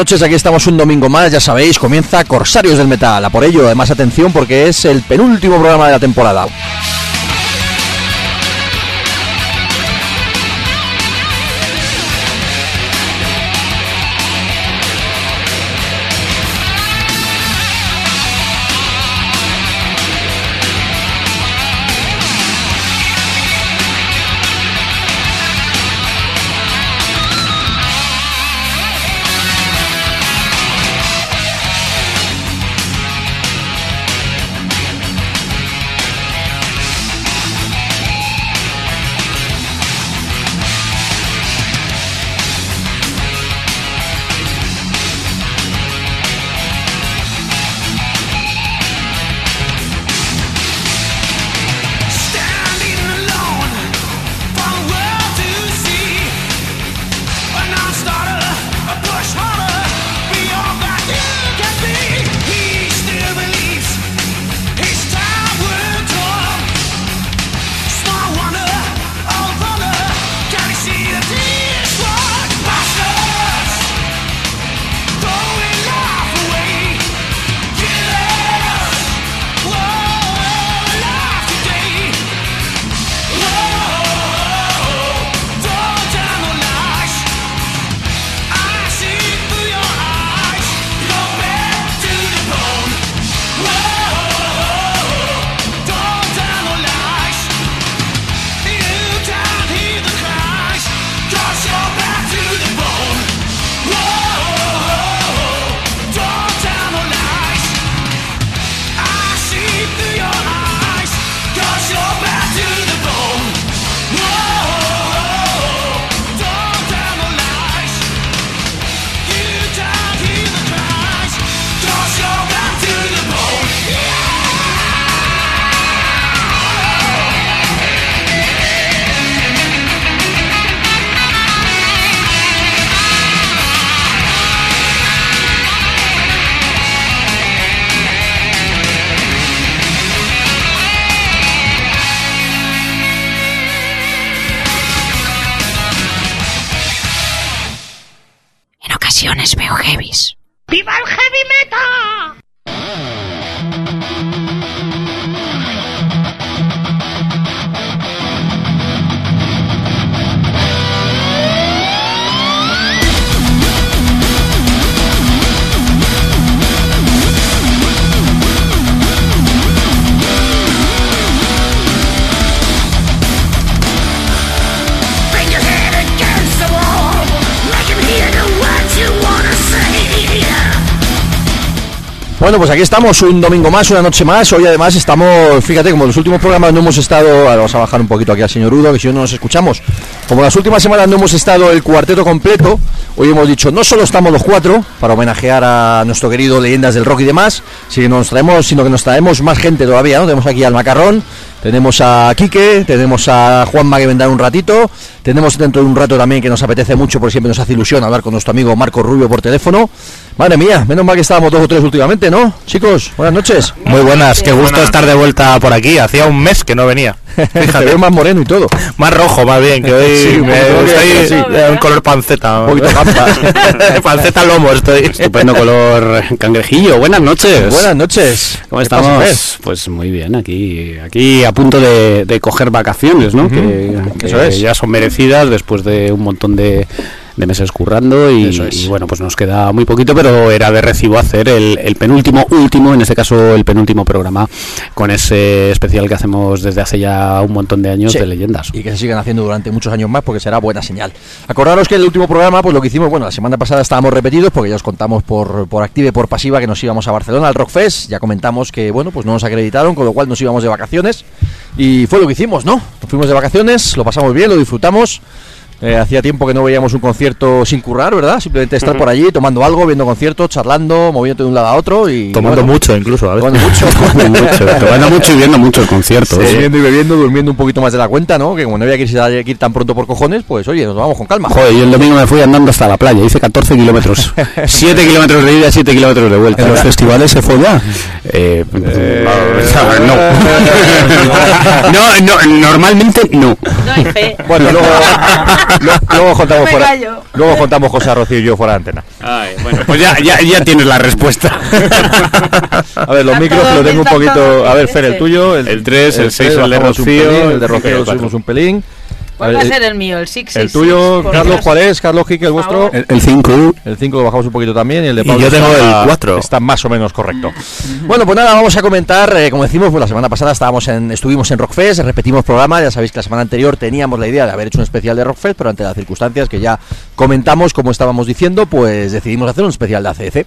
Noches, aquí estamos un domingo más, ya sabéis, comienza Corsarios del Metal. A por ello, además atención porque es el penúltimo programa de la temporada. Bueno, pues aquí estamos, un domingo más, una noche más. Hoy además estamos, fíjate, como los últimos programas no hemos estado, vamos a bajar un poquito aquí al señor Udo, que si no nos escuchamos. Como las últimas semanas no hemos estado el cuarteto completo, hoy hemos dicho, no solo estamos los cuatro, para homenajear a nuestro querido Leyendas del Rock y demás, sino que nos traemos, sino que nos traemos más gente todavía, ¿no? Tenemos aquí al Macarrón, tenemos a Quique, tenemos a Juanma que vendrá un ratito, tenemos dentro de un rato también que nos apetece mucho, porque siempre nos hace ilusión hablar con nuestro amigo Marco Rubio por teléfono. Madre mía, menos mal que estábamos dos o tres últimamente, ¿no? Chicos, buenas noches. Muy buenas, qué gusto estar de vuelta por aquí. Hacía un mes que no venía. Te veo más moreno y todo. Más rojo, más bien, que hoy Sí, un me- poquito que- estoy sí. de un color panceta. Un poquito campa. panceta lomo estoy. Estupendo color cangrejillo. Buenas noches. Buenas noches. ¿Cómo estamos? Pues muy bien, aquí, aquí a punto de, de coger vacaciones, ¿no? que, que Eso es. ya son merecidas después de un montón de, de meses currando y, es. y bueno, pues nos queda muy poquito, pero era de recibo hacer el, el penúltimo, último, en este caso el penúltimo programa con ese especial que hacemos desde hace ya un montón de años Sí. de leyendas. Y que se sigan haciendo durante muchos años más porque será buena señal. Acordaros que el último programa, pues lo que hicimos, bueno, la semana pasada estábamos repetidos porque ya os contamos por, por activa y por pasiva que nos íbamos a Barcelona al Rockfest. Ya comentamos que, bueno, pues no nos acreditaron, con lo cual nos íbamos de vacaciones. Y fue lo que hicimos, ¿no? Nos fuimos de vacaciones, lo pasamos bien, lo disfrutamos. Eh, hacía tiempo que no veíamos un concierto sin currar, ¿verdad? Simplemente estar por allí tomando algo, viendo conciertos, charlando, moviéndote de un lado a otro y... Tomando bueno, mucho incluso, a veces. Tomando mucho. mucho, tomando mucho y viendo muchos conciertos. Comiendo y bebiendo, durmiendo un poquito más de la cuenta, ¿no? Que como no había que ir, que ir tan pronto por cojones, pues oye, nos vamos con calma. Joder, yo el domingo me fui andando hasta la playa, hice 14 kilómetros. 7 kilómetros de ida, 7 kilómetros de vuelta. ¿En los festivales se fue ya? Eh, no. no, no, normalmente no. No hay fe. Bueno, luego, luego contamos fuera, luego contamos cosas Rocío y yo fuera de antena. Ay, bueno, pues ya, ya, ya tienes la respuesta. A ver, los Está micros lo tengo un poquito. A ver, Fer, el tuyo. El tres, el seis, tres, el de bajamos un Rocío, el de el Rocío subimos un pelín. ¿Cuál va a El- ser el mío? El 6 El tuyo, Carlos, ¿cuál es? Carlos Quique, el vuestro. El 5. El 5 lo bajamos un poquito también y el de Y Pablo yo tengo está- el cuatro. Está más o menos correcto. bueno, pues nada, vamos a comentar, eh, como decimos, pues la semana pasada estábamos en, estuvimos en Rockfest, repetimos programa, ya sabéis que la semana anterior teníamos la idea de haber hecho un especial de Rockfest, pero ante las circunstancias que ya comentamos, como estábamos diciendo, pues decidimos hacer un especial de ACC.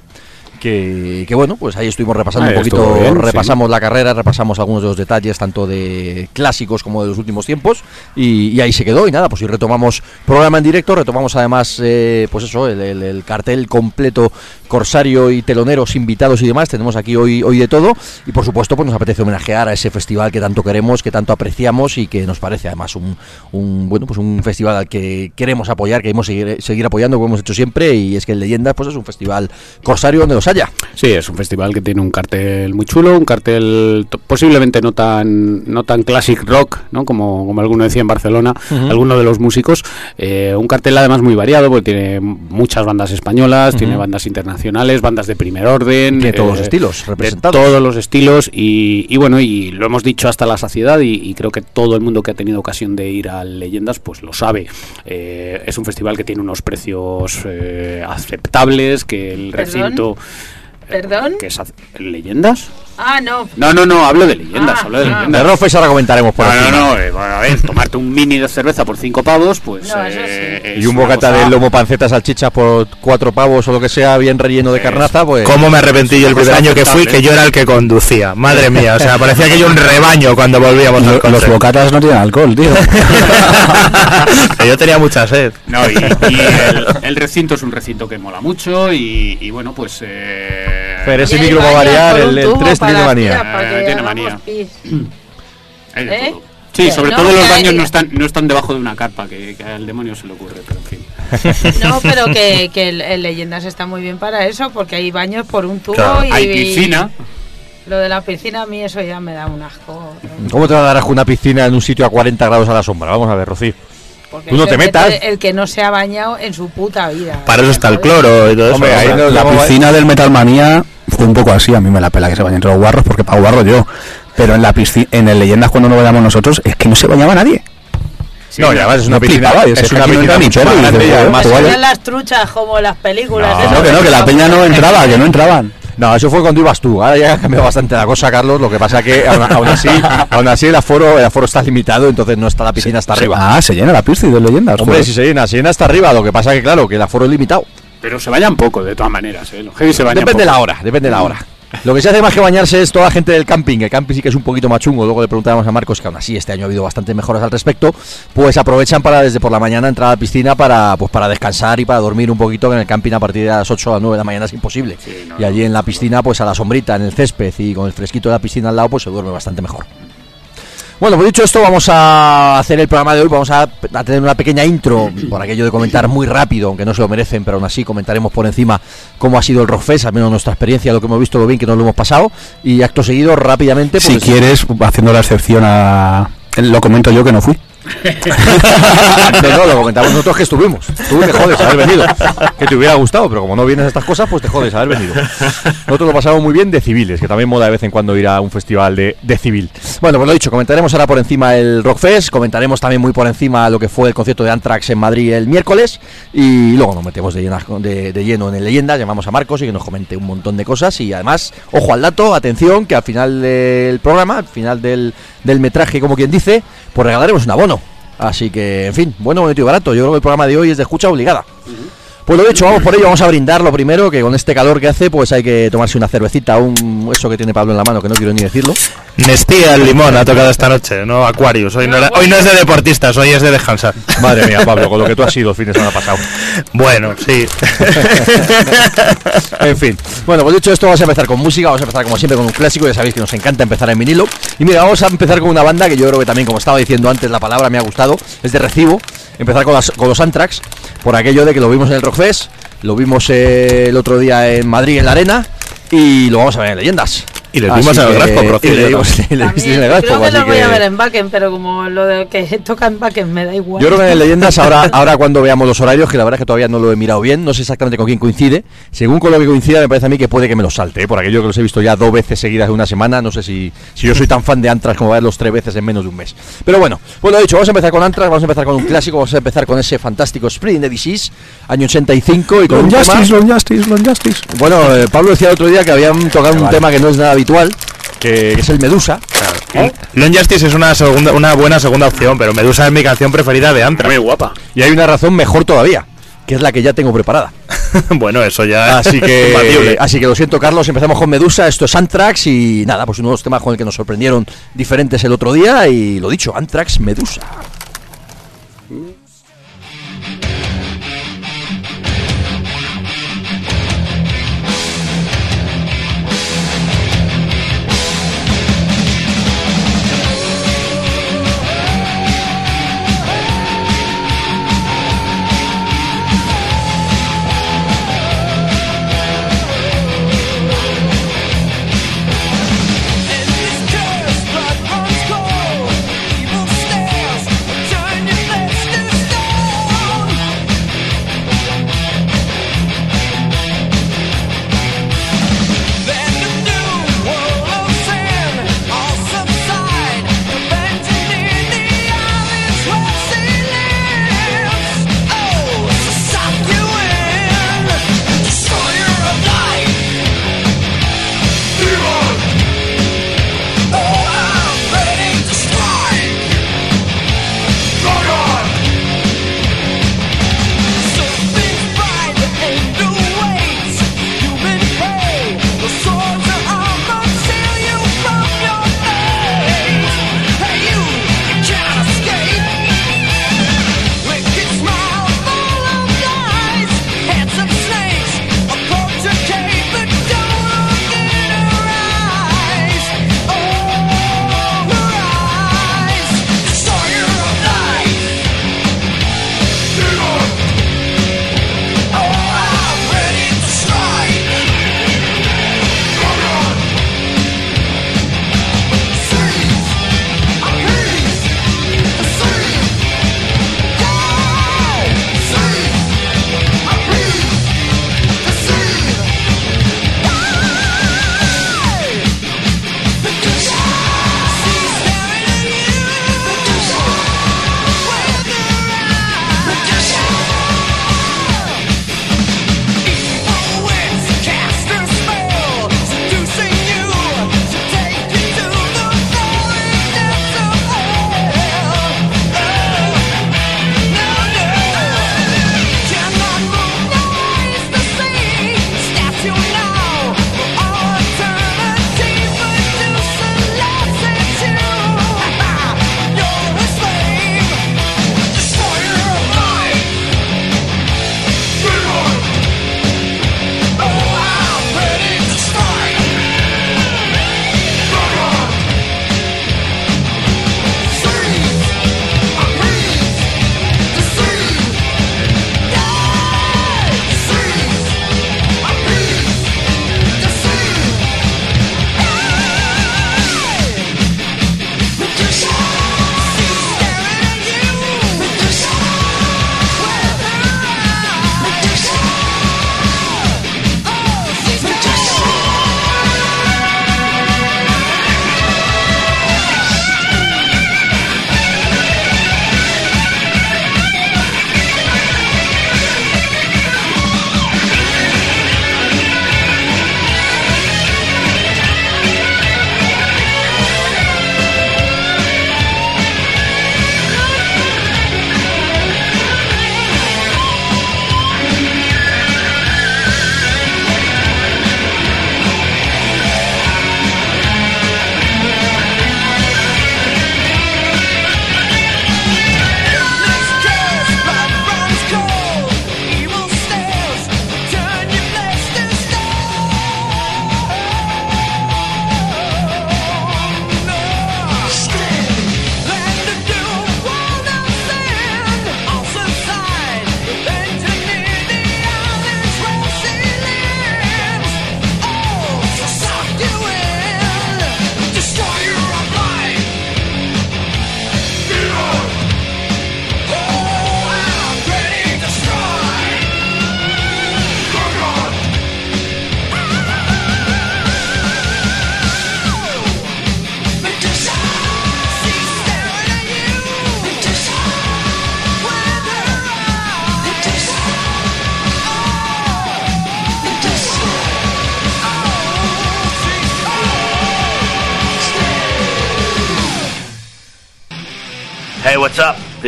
Que, que bueno, pues ahí estuvimos repasando Ahí un poquito, sí. repasamos la carrera, repasamos algunos de los detalles, tanto de clásicos como de los últimos tiempos, y, y ahí se quedó. Y nada, pues hoy retomamos programa en directo, retomamos además, eh, pues eso, el, el- el cartel completo, corsario y teloneros, invitados y demás. Tenemos aquí hoy, hoy de todo, y por supuesto, pues nos apetece homenajear a ese festival que tanto queremos, que tanto apreciamos y que nos parece además un, un bueno, pues un festival al que queremos apoyar, que queremos seguir, seguir apoyando, como hemos hecho siempre, y es que el Leyendas, pues es un festival corsario donde los Sí, es un festival que tiene un cartel muy chulo, un cartel posiblemente no tan no tan classic rock, ¿no? Como, como alguno decía en Barcelona, Ujú. alguno de los músicos. Eh, un cartel además muy variado, porque tiene muchas bandas españolas, tiene Ujú. bandas internacionales, bandas de primer orden. Tiene todos los eh, estilos de representados. todos los estilos y, y bueno, y lo hemos dicho hasta la saciedad y, y creo que todo el mundo que ha tenido ocasión de ir a Leyendas pues lo sabe. Eh, es un festival que tiene unos precios eh, aceptables, que el ¿Perdón? recinto... ¿Perdón? es ¿Leyendas? Ah, no. No, no, no, hablo de leyendas, Ah, hablo de ah. De leyendas. Rockfest ahora comentaremos por No, encima. no, no, eh, bueno, a ver, tomarte un mini de cerveza por cinco pavos, pues... No, eso eh, sí. Y un bocata cosa- de lomo panceta salchicha por cuatro pavos o lo que sea, bien relleno de carnaza, pues. ¿Cómo me arrepentí yo el primer año que fui? Que yo era el que conducía. Madre mía, o sea, parecía que yo un rebaño cuando volvíamos al Los bocatas no tienen alcohol, tío. yo tenía mucha sed. No, y, y el, el recinto es un recinto que mola mucho y, y bueno, pues... Eh, Pero ese micro va a variar, el, el tubo 3 para tiene manía. Eh, tiene manía. ¿Eh? Sí, sobre no, todo los baños no están, no están debajo de una carpa, que, que al demonio se le ocurre, pero en fin. No, pero que, que el, el Leyendas está muy bien para eso, porque hay baños por un tubo Claro, y... Hay piscina, Lo de la piscina a mí eso ya me da un asco. ¿Cómo te va a dar asco una piscina en un sitio a 40 grados a la sombra? Vamos a ver, Rocío. Porque Tú no te metas. El que no se ha bañado en su puta vida. Para eso está el cloro y todo eso. Hombre, ahí La piscina del Metalmanía fue un poco así, a mí me la pela que se bañen entre los guarros porque para guarro yo. Pero en la piscina, en el Leyendas cuando nos vayamos nosotros, es que no se bañaba nadie. no, y además es una piscina, flipaba, yo es una aquí no piscina entra ni mucho perro, más y grande y dices, además... joder, Eran las truchas como las películas. No, esas Que no, que no, que la peña no entraba, que no entraban. No, eso fue cuando ibas tú. Ahora ya ha cambiado bastante la cosa, Carlos. Lo que pasa que aún, aún así, aún así el aforo, el aforo está limitado, entonces no está la piscina hasta arriba. Ah, se llena la piscina de Leyendas. Hombre, joder. si se llena, se llena hasta arriba. Lo que pasa que claro, que el aforo es limitado. pero se bañan poco, de todas maneras, ¿eh? Los heavy se bañan Depende de la hora, depende de la hora. Lo que se hace más que bañarse es toda la gente del camping. El camping sí que es un poquito más chungo. Luego le preguntábamos a Marcos que aún así este año ha habido bastantes mejoras al respecto. Pues aprovechan para desde por la mañana entrar a la piscina para pues para descansar y para dormir un poquito. Que en el camping a partir de las 8 o las 9 de la mañana es imposible. Sí, no, y allí en la piscina, pues a la sombrita, en el césped y con el fresquito de la piscina al lado, pues se duerme bastante mejor. Bueno, pues dicho esto, vamos a hacer el programa de hoy. Vamos a, a tener una pequeña intro, por aquello de comentar muy rápido, aunque no se lo merecen, pero aún así comentaremos por encima cómo ha sido el Rockfest, al menos nuestra experiencia, lo que hemos visto, lo bien que nos lo hemos pasado. Y acto seguido, rápidamente, Si pues, quieres, haciendo la excepción a... Lo comento yo que no fui. no, lo comentamos nosotros que estuvimos. Tú te jodes haber venido. Que te hubiera gustado, pero como no vienes a estas cosas, pues te jodes haber venido. Nosotros lo pasamos muy bien de civiles, que también moda de vez en cuando ir a un festival de, de civil. Bueno, pues lo dicho, comentaremos ahora por encima el Rockfest, comentaremos también muy por encima lo que fue el concierto de Anthrax en Madrid el miércoles y luego nos metemos de, llenas- de, de lleno en el Leyendas, llamamos a Marcos y que nos comente un montón de cosas y además, ojo al dato, atención, que al final del programa, al final del, del metraje, como quien dice, pues regalaremos un abono. Así que, en fin, bueno, bonito y barato. Yo creo que el programa de hoy es de escucha obligada. Pues lo dicho, vamos por ello, vamos a brindar lo primero, que con este calor que hace, pues hay que tomarse una cervecita, un eso que tiene Pablo en la mano, que no quiero ni decirlo. Nestía el limón ha tocado esta noche, no Aquarius. Hoy no, era- hoy no es de deportistas, hoy es de descansar. Madre mía, Pablo, con lo que tú has sido el fin de semana pasado. Bueno, sí. en fin. Bueno, pues dicho esto, vamos a empezar con música, vamos a empezar como siempre con un clásico, ya sabéis que nos encanta empezar en vinilo. Y mira, vamos a empezar con una banda que yo creo que también, como estaba diciendo antes, la palabra me ha gustado, es de recibo. Empezar con, las- con los Anthrax, por aquello de que lo vimos en el Rockfest, lo vimos el otro día en Madrid en la Arena y lo vamos a ver en Leyendas. Y les vimos en el Graspo, por y le dimos- en creo que lo voy a ver en Backen, pero como lo de que toca en Backen me da igual. Yo creo que en Leyendas, ahora, ahora cuando veamos los horarios, que la verdad es que todavía no lo he mirado bien, no sé exactamente con quién coincide. Según con lo que coincida, me parece a mí que puede que me lo salte, ¿eh? por aquello que los he visto ya dos veces seguidas de una semana. No sé si, si yo soy tan fan de Antrax como verlos tres veces en menos de un mes. Pero bueno, pues lo he dicho, vamos a empezar con Antrax, vamos a empezar con un clásico, vamos a empezar con ese fantástico Spring the Disease, año 85, y con Long un tema- Justice, Long Justice, Long Justice. Bueno, eh, Pablo decía el otro día que habían tocado un Vale. tema que no es nada habitual, que, que es el Medusa. Long Justice es una, segunda, una buena segunda opción, pero Medusa es mi canción preferida de Anthrax. Muy guapa. Y hay una razón mejor todavía, que es la que ya tengo preparada. bueno, eso ya Así es que, compatible. así que lo siento, Carlos. Empezamos con Medusa. Esto es Anthrax y nada, pues uno de los temas con el que nos sorprendieron diferentes el otro día. Y lo dicho, Anthrax Medusa.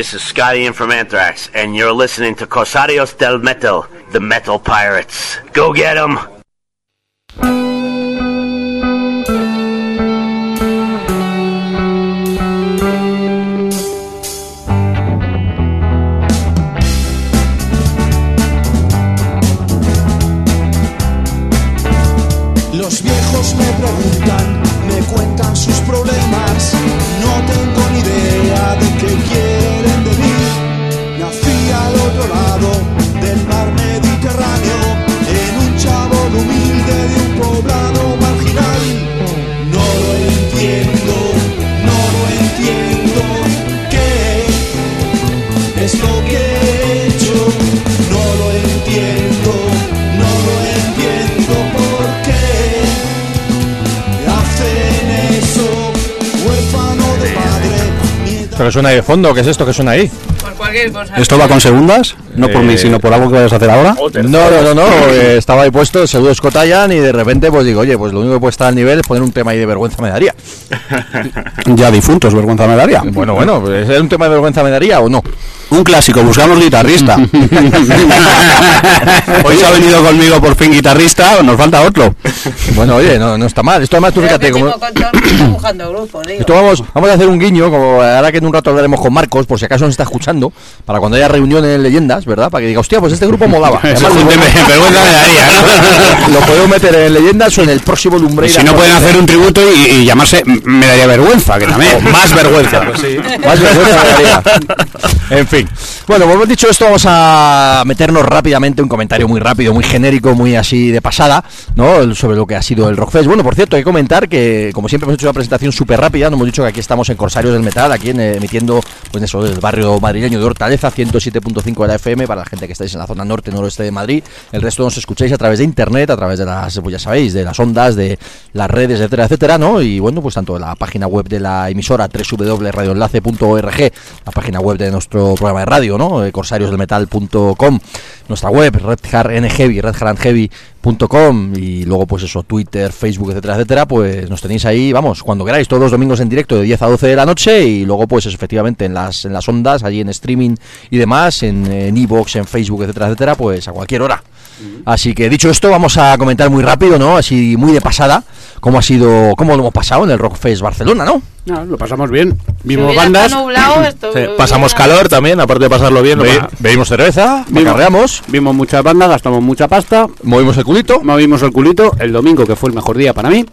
This is Scotty in from Anthrax, and you're listening to Cosarios del Metal, the Metal Pirates. Go get 'em! Suena ahí de fondo, ¿qué es esto que suena ahí? Por cualquier cosa. ¿Esto va con segundas? No por Eh, mí, sino por algo que vayas a hacer ahora. No, no, no, no, eh, estaba ahí puesto de Scotayan y de repente pues digo, oye, pues lo único que puede estar al nivel es poner un tema ahí de vergüenza me daría. Ya difuntos, vergüenza me daría. Bueno, bueno, pues, ¿es un tema de vergüenza me daría o no? Un clásico, buscamos guitarrista. Hoy se ha venido conmigo por fin guitarrista, nos falta otro. Bueno, oye, no, no está mal. Esto además tú Pero fíjate como... grupo. Esto vamos, vamos a hacer un guiño, como ahora que en un rato hablaremos con Marcos, por si acaso nos está escuchando, para cuando haya reuniones en leyendas, ¿verdad? Para que diga, hostia, pues este grupo molaba. Además, lo- tema de vergüenza me daría, ¿no? Lo podemos meter en leyendas o en el próximo Lumbreira. Si no pueden hacer un tributo y, y llamarse Me daría vergüenza, que también. Más vergüenza. Más vergüenza me daría. En fin. Bueno, pues hemos dicho esto, vamos a meternos rápidamente un comentario muy rápido, muy genérico, muy así de pasada, ¿no? El- Sobre lo que ha sido el Rockfest. Bueno, por cierto, hay que comentar que, como siempre, hemos hecho una presentación súper rápida. Nos hemos dicho que aquí estamos en Corsarios del Metal, aquí en, eh, emitiendo, pues eso, del barrio madrileño de Hortaleza, 107.5 de la FM, para la gente que estáis en la zona norte, noroeste de Madrid. El resto nos escucháis a través de internet, a través de las, pues ya sabéis, de las ondas, de las redes, etcétera, etcétera, ¿no? Y bueno, pues tanto la página web de la emisora www.radioenlace.org, la página web de nuestro programa de radio, ¿no? Eh, corsariosdelmetal.com, nuestra web, redhardnheavy, redhardheavy.com y luego pues eso, Twitter, Facebook, etcétera, etcétera, pues nos tenéis ahí, vamos, cuando queráis, todos los domingos en directo de 10 a 12 de la noche y luego pues eso, efectivamente en las, en las ondas, allí en streaming y demás, en en iVoox, en Facebook, etcétera, etcétera, pues a cualquier hora. Así que dicho esto, vamos a comentar muy rápido, ¿no? Así muy de pasada, cómo ha sido, cómo lo hemos pasado en el Rockfest Barcelona, ¿no? No, lo pasamos bien. Si Vimos hubiera bandas. nublado, esto Sí, pasamos calor también, aparte de pasarlo bien. Be- bebimos cerveza, Vimos- Vimos muchas bandas, gastamos mucha pasta. movimos el culito. Movimos el culito el domingo, que fue el mejor día para mí.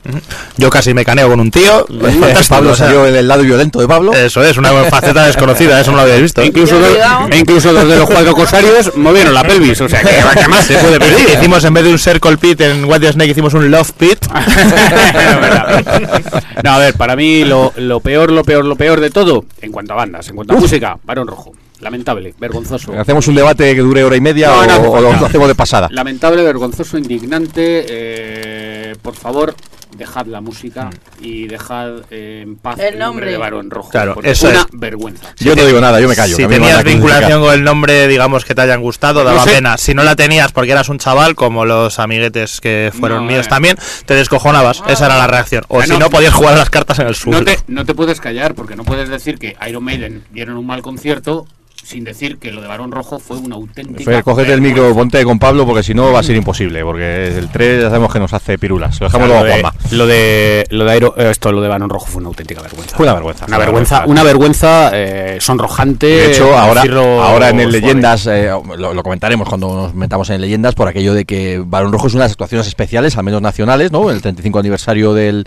Yo casi me caneo con un tío. Pablo o salió el, el lado violento de Pablo. Eso es, una faceta desconocida, eso no lo habéis visto. E incluso, dos, e incluso dos de los cuatro cosarios movieron la pelvis. O sea, que ¿qué más se puede pedir? Hicimos en vez de un circle pit en White Snake, hicimos un love pit. no, a ver, para mí lo, lo peor, lo peor, lo peor de todo, en cuanto a bandas, en cuanto a música, Barón Rojo. Lamentable, vergonzoso. Hacemos un debate que dure hora y media No, o, no hace o lo hacemos de pasada. Lamentable, vergonzoso, indignante. eh, por favor, dejad la música y dejad eh, en paz El el, nombre de. Barón Rojo. Claro, eso una es. vergüenza. Yo no digo nada, yo me callo. Si tenías vinculación con el nombre, digamos, que te hayan gustado, daba No sé. pena. Si no la tenías porque eras un chaval, como los amiguetes que fueron No, míos eh. también, te descojonabas. Esa era la reacción. O Ah, si no. no, podías jugar a las cartas en el suelo. No te, no te puedes callar porque no puedes decir que Iron Maiden dieron un mal concierto sin decir que lo de Barón Rojo fue una auténtica. Fer, cógete el micro, ponte con Pablo, porque si no va a ser imposible. Porque el 3 ya sabemos que nos hace pirulas. Lo O sea, dejamos lo, luego a de, Juanma. lo de lo de Aero- eh, esto lo de Barón Rojo fue una auténtica vergüenza. Fue una vergüenza. Una vergüenza, una vergüenza eh, sonrojante. De hecho, ahora, ahora en el suave. Leyendas, eh, lo, lo comentaremos cuando nos metamos en Leyendas, por aquello de que Barón Rojo es una de las actuaciones especiales, al menos nacionales, ¿no? El 35 aniversario del,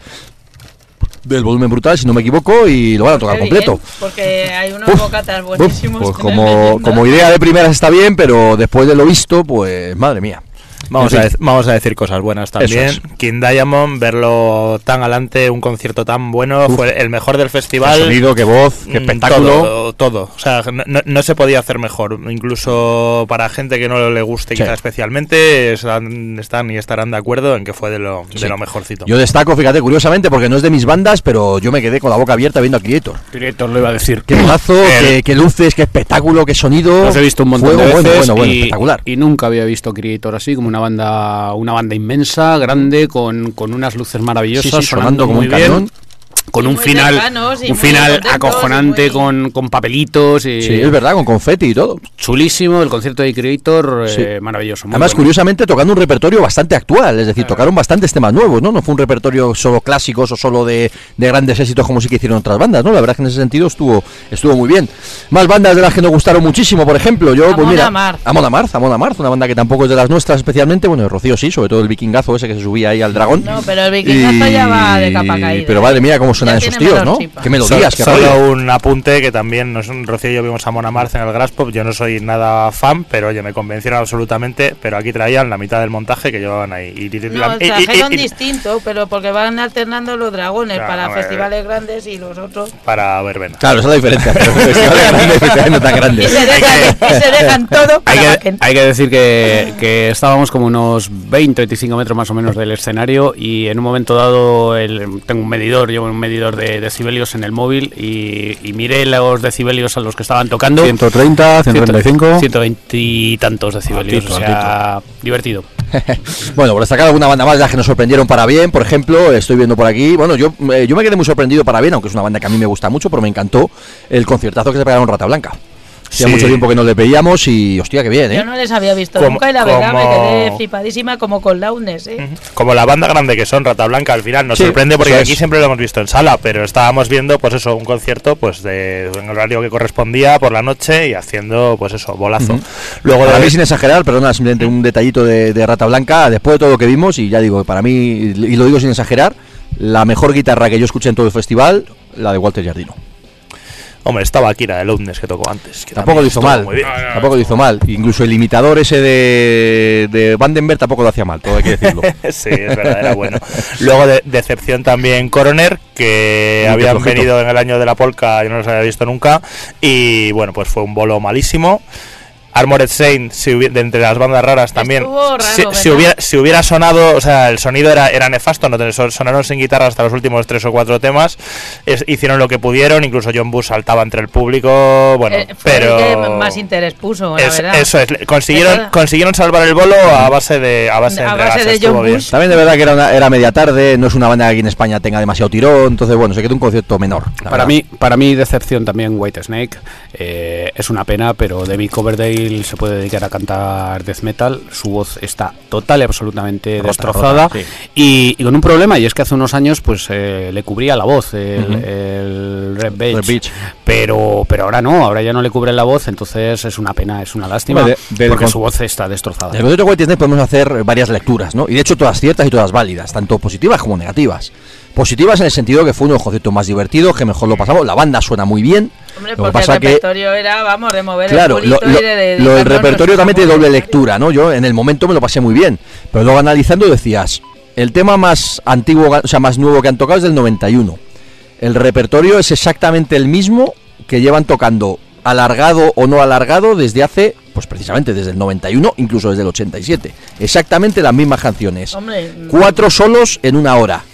del volumen brutal, si no me equivoco, y lo van a tocar completo. porque hay unos Uf, bocatas Uf, buenísimos. pues como, como idea de primeras está bien, pero después de lo visto, pues madre mía. Vamos, En a fin. dec- vamos a decir cosas buenas también. es. King Diamond, verlo tan adelante, un concierto tan bueno, Uf. fue el mejor del Qué festival. sonido, qué voz, qué Mm, espectáculo. Todo, todo. O sea, no, no- se podía hacer mejor. Incluso para gente que no le guste Sí. quizá especialmente, están, están y estarán de acuerdo en que fue de lo, de lo mejorcito. Yo destaco, fíjate, curiosamente, porque no es de mis bandas, pero yo me quedé con la boca abierta viendo a Creator. Director lo iba a decir. Qué brazo, qué, qué luces, qué espectáculo, qué sonido. Los he visto un montón Fuego, de veces bueno, bueno, bueno, y, espectacular. y nunca había visto Creator así como una banda una banda inmensa, grande, con, con unas luces maravillosas, Sí, sí, sonando como muy un bien. Con Y un muy final cercanos un final acojonante muy- con, con papelitos y Sí, es verdad, con confeti y todo. chulísimo el concierto de Creator Sí. eh, maravilloso Además, bueno. curiosamente, tocando un repertorio bastante actual, es decir, tocaron bastantes temas nuevos, ¿no? No fue un repertorio solo clásicos o solo de, de grandes éxitos como sí que hicieron otras bandas, ¿no? La verdad es que en ese sentido estuvo, estuvo muy bien. Más bandas de las que nos gustaron muchísimo, por ejemplo, yo, pues Amon mira, Amarth. Amon Amarth, Amon Amarth, una banda que tampoco es de las nuestras especialmente, bueno, Rocío sí, sobre todo el vikingazo ese que se subía ahí al dragón. No, pero el vikingazo ya va de capa caída. Pero madre mía, cómo suenan esos tíos, ¿no? chipa. Qué melodías, qué Solo rollo. un apunte que también nos, Rocío y yo vimos a Mona Marz en el Grass Pop. Yo no soy nada fan, pero oye, me convencieron absolutamente. Pero aquí traían la mitad del montaje que llevaban ahí. Y, y- No, y- y- trajeron y- distinto, pero porque van alternando los dragones Claro, para festivales grandes y los otros. para verbena. Claro, esa es la diferencia. pero festivales grandes, festivales no tan Y grandes. se dejan, y se dejan todo para Hay la que, hay que decir que, que estábamos como unos 20-25 metros más o menos del escenario y en un momento dado el- tengo un medidor, llevo un medidor de decibelios en el móvil y, y miré los decibelios a los que estaban tocando. 130, 135. 120 y tantos decibelios, Altito, o sea, divertido. Bueno, por destacar alguna banda más, las que nos sorprendieron para bien, por ejemplo, estoy viendo por aquí, bueno, yo, eh, yo me quedé muy sorprendido para bien, aunque es una banda que a mí me gusta mucho, pero me encantó el conciertazo que se pegaron Rata Blanca. Hacía Sí. mucho tiempo que no le veíamos y, hostia, qué bien, ¿eh? Yo no les había visto Como- nunca y la verdad me quedé flipadísima como con Launes, ¿eh? Como la banda grande que son, Rata Blanca, al final nos Sí, sorprende porque aquí es. siempre lo hemos visto en sala, pero estábamos viendo, pues eso, un concierto pues de en el horario que correspondía por la noche y haciendo, pues eso, bolazo. Ujú. Luego Para de mí, sin exagerar, perdona, simplemente un detallito de, de Rata Blanca, después de todo lo que vimos, y ya digo, para mí, y lo digo sin exagerar, la mejor guitarra que yo escuché en todo el festival, la de Walter Jardino. Hombre, estaba Akira de Loudness que tocó antes. que Tampoco lo hizo mal, muy bien. tampoco lo hizo mal. Incluso el imitador ese de, de Vandenberg tampoco lo hacía mal, todo hay que decirlo. sí, es verdad, era bueno. Luego de decepción también Coroner, que habían venido en el año de la polka y no los había visto nunca. Y bueno, pues fue un bolo malísimo. Armored Saint, si hubi- de entre las bandas raras también. Estuvo raro, si, si hubiera, si hubiera sonado, o sea, el sonido era, era nefasto, no sonaron sin guitarra hasta los últimos tres o cuatro temas. Es- hicieron lo que pudieron, incluso John Bush saltaba entre el público. Bueno, Eh, fue pero. el que más interés puso, la Es- verdad. eso es, consiguieron, verdad. consiguieron salvar el bolo a base de a base de, A base entregarse, de estuvo John bien. Bush. También de verdad que era, una- era media tarde, no es una banda que aquí en España tenga demasiado tirón, entonces bueno, se quedó un concierto menor. Para verdad. mí, para mí decepción también White Snake. Eh, es una pena, pero David Se puede dedicar a cantar death metal. Su voz está total y absolutamente Rota, destrozada. rota, sí. y, y con un problema, y es que hace unos años pues eh, le cubría la voz el, Red Beach. Red Beach. Pero, pero ahora no, ahora ya no le cubre la voz, entonces es una pena, es una lástima. De- porque su voz está destrozada. Del concierto de White Snake podemos hacer varias lecturas, ¿no? Y de hecho todas ciertas y todas válidas, tanto positivas como negativas. Positivas en el sentido que fue uno de los conciertos más divertidos, que mejor lo pasamos, la banda suena muy bien. Hombre, lo que pasa el que repertorio era, vamos, de mover Claro, el lo, lo- y de, de lo dedicarnos repertorio también tiene doble lectura, ¿no? Yo en el momento me lo pasé muy bien, pero luego analizando decías, el tema más antiguo, o sea, más nuevo que han tocado es del 91. El repertorio es exactamente el mismo que llevan tocando alargado o no alargado desde hace, pues precisamente desde el 91, incluso desde el 87. Exactamente las mismas canciones. Hombre, Cuatro solos en una hora.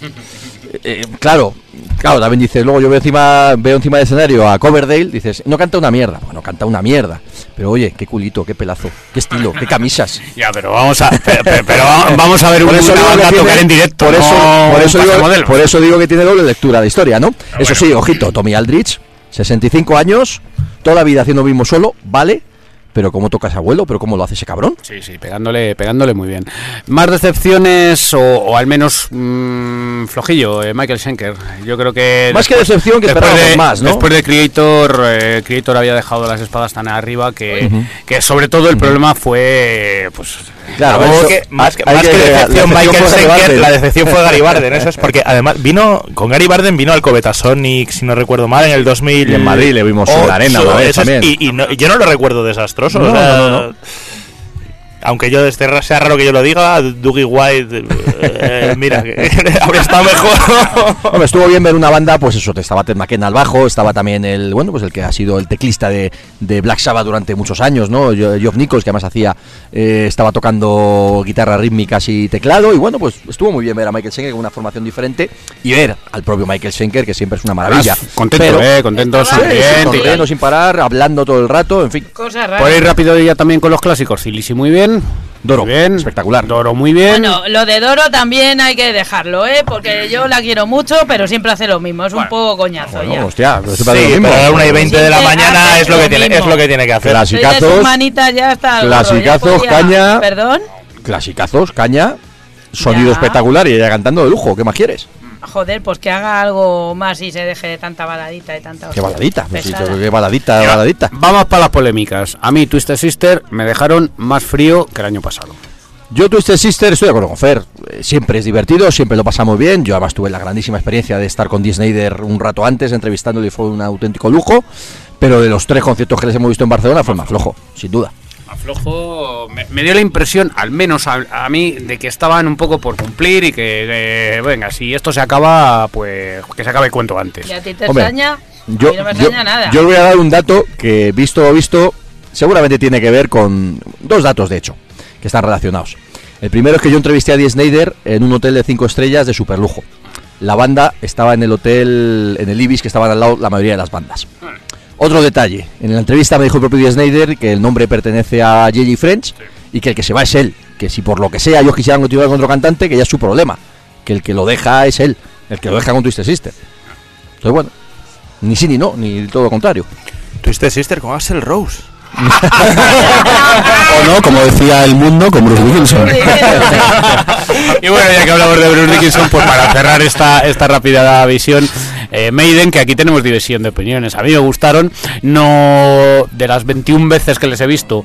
Eh, claro, claro, también dices, luego yo veo encima, veo encima del escenario a Coverdale, dices, no canta una mierda, bueno, canta una mierda, pero oye, qué culito, qué pelazo, qué estilo, qué camisas. Ya, pero vamos a, pero, pero- vamos a ver Por un eso, digo que a tiene- tocar en directo. por, eso, no por, eso digo, por eso digo que tiene doble lectura de historia, ¿no? eso sí, ojito, Tommy Aldrich, 65 años, toda la vida haciendo lo mismo solo, vale, pero ¿cómo toca ese abuelo? ¿Pero cómo lo hace ese cabrón? Sí, sí, pegándole, pegándole muy bien. Más decepciones, o, o al menos mm, flojillo, eh, Michael Schenker. Yo creo que. Más que decepción, que esperábamos de, más, ¿no? Después de Creator, eh, Creator había dejado las espadas tan arriba que, que sobre todo el problema fue. Pues, Claro, Luego eso- que- más que, más que- que la decepción decepción Michael fue Gary Schenker, Barden. la decepción fue Gary Barden, eso es porque además vino con Gary Barden vino al Cobetasonic, si no recuerdo mal, en el 2000 Y en Madrid le vimos en la arena también. y, y no- yo no lo recuerdo desastroso, No, o sea, no, no, no. Aunque yo este ra- sea raro que yo lo diga, Dougie White, eh, mira, que habría estado mejor. Hombre, estuvo bien ver una banda, pues eso, estaba Ted McKenna al bajo, estaba también el, bueno, pues el que ha sido el teclista de, de Black Sabbath durante muchos años, ¿no? Geoff Nichols, que además hacía, eh, estaba tocando guitarra rítmicas y teclado, y bueno, pues estuvo muy bien ver a Michael Schenker con una formación diferente, y ver al propio Michael Schenker, que siempre es una maravilla. contento, Pero- eh, contento, sonriente sonriendo sin parar, hablando todo el rato, en fin. Cosas Por ir rápido ya también con los clásicos. Silisi muy bien. Doro, Muy bien. espectacular. Doro, muy bien. Bueno, lo de Doro también hay que dejarlo, ¿eh? Porque yo la quiero mucho, pero siempre hace lo mismo. Es un poco coñazo Bueno, ya. hostia, pero Sí, siempre hace lo mismo. pero a y 20 de la Sí, mañana es lo lo que tiene, es lo que tiene que hacer. Clasicazos, ya está. gorro, ya clasicazos, podía- caña. Perdón. Clasicazos, caña, sonido Ya. espectacular y ella cantando de lujo. ¿Qué más quieres? Joder, pues que haga algo más y se deje de tanta baladita y tanta. Qué baladita, pues sí, qué baladita, Ya, baladita. Vamos para las polémicas. A mí, Twisted Sister me dejaron más frío que el año pasado. Yo, Twisted Sister, estoy de acuerdo con Fer. Eh, Siempre es divertido, siempre lo pasamos bien. Yo además tuve la grandísima experiencia de estar con Disney un rato antes entrevistándole y fue un auténtico lujo. Pero de los tres conciertos que les hemos visto en Barcelona fue el más flojo, sin duda. Aflojo, me, me dio la impresión, al menos a, a mí, de que estaban un poco por cumplir y que, eh, venga, si esto se acaba, pues que se acabe el cuento antes. ¿Y a ti te Hombre, extraña? Yo, a mí no me yo, extraña nada. yo os voy a dar un dato que, visto visto, seguramente tiene que ver con dos datos, de hecho, que están relacionados. El primero es que yo entrevisté a Dee Snyder en un hotel de cinco estrellas de superlujo. La banda estaba en el hotel, en el Ibis, que estaban al lado la mayoría de las bandas. Otro detalle, en la entrevista me dijo el propio Snyder que el nombre pertenece a J.J. French y que el que se va es él. Que si por lo que sea ellos quisieran continuar con otro cantante, que ya es su problema. Que el que lo deja es él, el que lo deja con Twisted Sister. Entonces, bueno, ni sí ni no, ni todo lo contrario. Twisted Sister con Axel Rose. O no, como decía el mundo, con Bruce Dickinson. y bueno, ya que hablamos de Bruce Dickinson, pues para cerrar esta, esta rápida visión, eh, Maiden, que aquí tenemos división de opiniones. A mí me gustaron, no de las 21 veces que les he visto,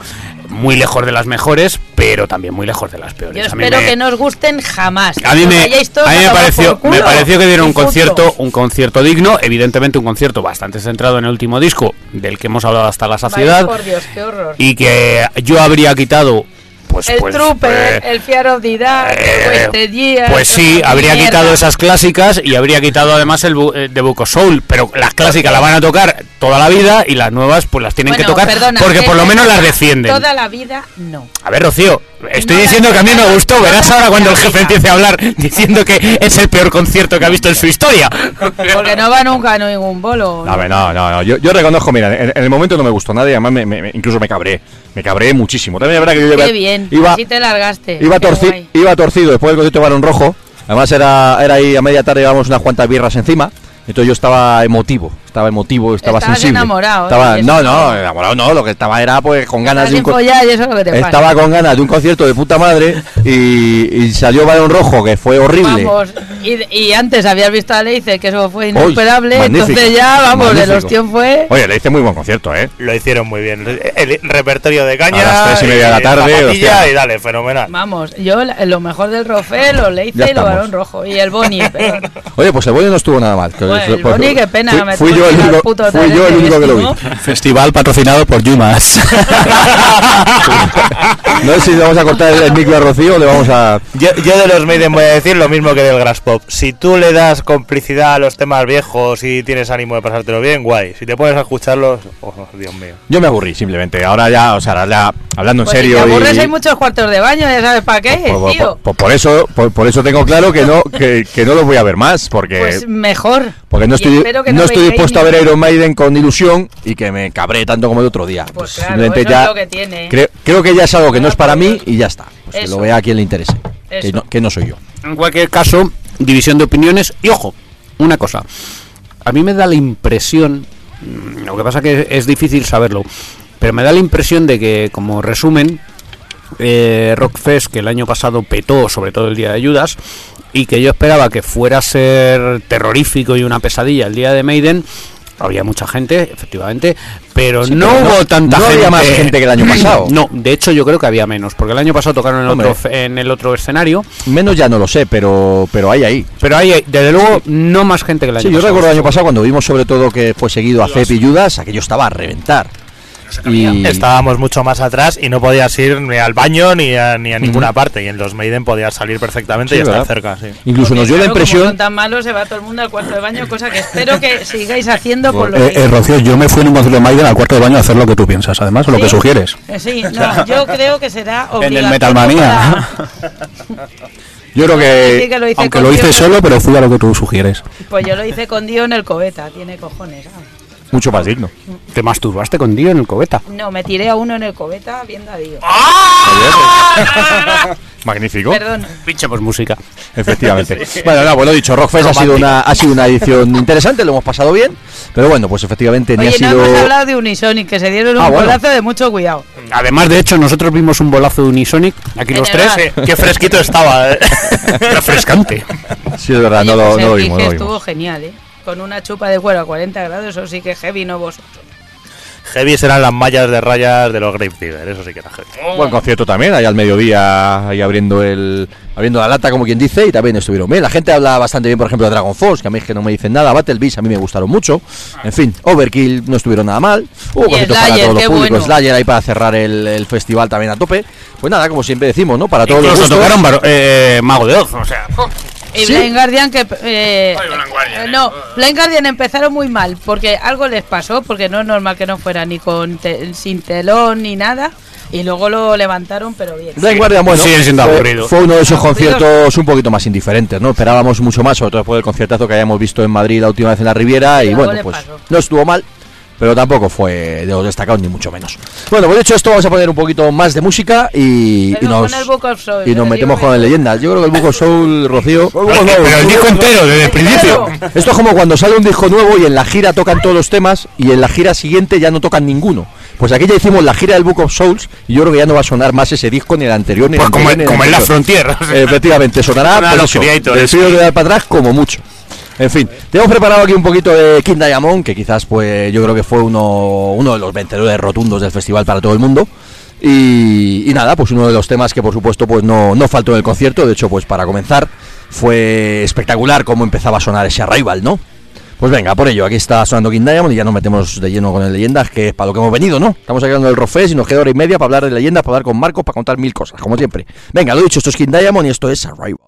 muy lejos de las mejores, pero también muy lejos de las Yo peores. Mí espero me- que no os gusten jamás. a mí, me, a mí me pareció, me pareció que dieron un concierto, un concierto digno, evidentemente un concierto bastante centrado en el último disco, del que hemos hablado hasta la saciedad, por Dios, qué horror. y que yo habría quitado, pues, el pues, Trooper, eh, el Fear of the Dark, eh, Years, Pues sí, habría mierda. quitado esas clásicas y habría quitado además el bu- eh, de Soul, pero las clásicas las van a tocar toda la vida y las nuevas pues las tienen que tocar perdona, porque por lo eh, menos las defienden. Toda la vida no. A ver, Rocío, estoy diciendo que a mí me gustó, verás ahora cuando el jefe empiece a hablar diciendo que es el peor concierto que ha visto en su historia. Porque no va nunca a ningún bolo. No, no, no, no. Yo, yo reconozco, mira, en, en el momento no me gustó nada y además me- incluso me cabré. Me cabré muchísimo. También es verdad que yo Qué bien, iba, así te largaste. iba, torci- guay. iba torcido después del concierto de Barón Rojo. Además era, era ahí a media tarde, llevábamos unas cuantas birras encima. Entonces yo estaba emotivo, estaba emotivo, estaba Estabas sensible. enamorado, ¿eh? Estaba, eso no, no- enamorado no, lo que estaba era pues con ganas de un sin con- follar y eso es lo que te pasa. Estaba con ganas de un concierto de puta madre y, y salió Barón Rojo, que fue horrible. Vamos, y, y antes habías visto a Leice, que eso fue inesperable. entonces ya, vamos, magnífico. el ostión fue. Oye, le hice muy buen concierto, ¿eh? Lo hicieron muy bien. El repertorio de caña. A las tres y media de la tarde, hostia. y dale, fenomenal. Vamos, yo lo mejor del Rofé, lo Leice y lo. Barón Rojo. Y el Boni, perdón. Oye, pues el Boyo no estuvo nada mal. Bueno, el Pues- Boni, qué pena, Fui, me fui tuve yo el único, fui yo el único que lo vi. Festival patrocinado por Yumas. No sé si le vamos a cortar el, el micro a Rocío o le vamos a... Yo, yo de los Maiden voy a decir lo mismo que del Grass Pop. Si tú le das complicidad a los temas viejos y tienes ánimo de pasártelo bien, guay. Si te pones a escucharlos, oh, Dios mío. Yo me aburrí, simplemente. Ahora ya, o sea, ya, hablando en Pues si serio... te aburres, y- hay muchos cuartos de baño, ya sabes para qué, por, por- tío. por- por eso, por, por eso tengo claro que no, que, que no los voy a ver más, porque... Pues mejor. porque no estoy, no estoy dispuesto a ver Iron Maiden con ilusión y que me cabré tanto como el otro día. Pues claro, simplemente eso ya es lo que tiene. Creo, creo que ya es algo que no es para mí y ya está. Pues que lo vea a quien le interese. Que no, que no soy yo. En cualquier caso, división de opiniones. Y ojo, una cosa. A mí me da la impresión, mm, lo que pasa que es difícil saberlo, pero me da la impresión de que, como resumen, eh, Rockfest, que el año pasado petó, sobre todo el día de Judas, y que yo esperaba que fuera a ser terrorífico y una pesadilla el día de Maiden, había mucha gente, efectivamente, pero Sí, no pero no- hubo tanta no gente. había más gente que el año pasado. No, de hecho yo creo que había menos, porque el año pasado tocaron en, Hombre. otro, en el otro escenario, Menos ya no lo sé, pero, pero hay ahí. pero hay, desde luego, no más gente que el año Sí, yo pasado. recuerdo el año pasado cuando vimos sobre todo que fue seguido a Cep y Judas, aquello estaba a reventar. Y Estábamos mucho más atrás y no podías ir ni al baño ni a, ni a ninguna parte. Y en los Maiden podías salir perfectamente Sí, y estar ¿verdad? cerca, sí. incluso nos dio la claro, como impresión... son tan malos, se va todo el mundo al cuarto de baño, cosa que espero que sigáis haciendo con lo Eh, que... eh, Rocío, yo me fui en un concierto de Maiden al cuarto de baño a hacer lo que tú piensas, además, o lo que sugieres. Eh, Sí, no, yo creo que será En el Metalmanía. para- Yo creo Sí, que... lo hice Aunque lo hice Dios. solo, pero fui a lo que tú sugieres. Pues yo lo hice con Dio en el cobeta, tiene cojones. ah. Mucho más digno. ¿Te masturbaste con Dio en el cobeta? No, me tiré a uno en el cobeta viendo a Dio. Magnífico. Perdón. Pinchemos música. Efectivamente. Bueno, no, bueno, dicho, Rockfest ha sido, una, ha sido una edición interesante, lo hemos pasado bien, pero bueno, pues efectivamente ni ha no sido... hemos hablado de Unisonic, que se dieron un Ah, bueno. de mucho cuidado. Además, de hecho, nosotros vimos un bolazo de Unisonic, aquí En los tres. eh, Qué fresquito estaba, ¿eh? refrescante. Sí, es verdad, Oye, no, lo, pues no lo vimos, no lo estuvo genial, ¿eh? Con una chupa de cuero a 40 grados, eso sí que heavy, no vosotros. Heavy eran las mallas de rayas de los Grave Digger, eso sí que era heavy. Buen concierto también, ahí al mediodía, ahí abriendo el abriendo la lata, como quien dice, y también estuvieron bien. La gente habla bastante bien, por ejemplo, de Dragon Force, que a mí es que no me dicen nada. Battle Beast a mí me gustaron mucho. En fin, Overkill no estuvieron nada mal. Hubo conciertos para todos los públicos. bueno. Slayer ahí para cerrar el, el festival también a tope. Pues nada, como siempre decimos, ¿no? Para todos los gustos. tocaron eh, Mago de Oz, o sea. Y Sí. Blind Guardian que eh, Ay, Blind Guardian, eh, eh. no, Blind Guardian empezaron muy mal porque algo les pasó porque no es normal que no fuera ni con te- sin telón ni nada y luego lo levantaron pero bien. Blind Guardian, bueno, siendo fue, uno de esos conciertos un poquito más indiferentes, ¿no? Esperábamos mucho más, sobre todo después del conciertazo que hayamos visto en Madrid la última vez en la Riviera, y bueno, pues pasó. no estuvo mal, pero tampoco fue de los destacados, ni mucho menos. Bueno, pues dicho esto, vamos a poner un poquito más de música y, Pero y nos, con el Book of Souls, y nos el metemos con de- leyendas. Yo creo que el Book of Soul, Rocío. Pero el disco entero, desde el principio. Esto es como cuando sale un disco nuevo y en la gira tocan todos los temas y en la gira siguiente ya no tocan ninguno. Pues aquí ya hicimos la gira del Book of Souls y yo creo que ya no va a sonar más ese disco ni el anterior ni el Pues como, anterior, ni el como en la sea. Efectivamente, sonará a pues los eso, Fío de dar para atrás como mucho. En fin, te hemos preparado aquí un poquito de King Diamond, que quizás pues yo creo que fue uno, de los vencedores rotundos del festival para todo el mundo. Y, nada, pues uno de los temas que por supuesto pues no, no faltó en el concierto, de hecho pues para comenzar fue espectacular cómo empezaba a sonar ese Arrival, ¿no? Pues venga, por ello, aquí está sonando King Diamond y ya nos metemos de lleno con el leyendas, que es para lo que hemos venido, ¿no? Estamos hablando del Rofes y nos queda hora y media para hablar de leyendas, para hablar con Marcos, para contar mil cosas, como siempre. Venga, lo dicho, esto es King Diamond y esto es. Arrival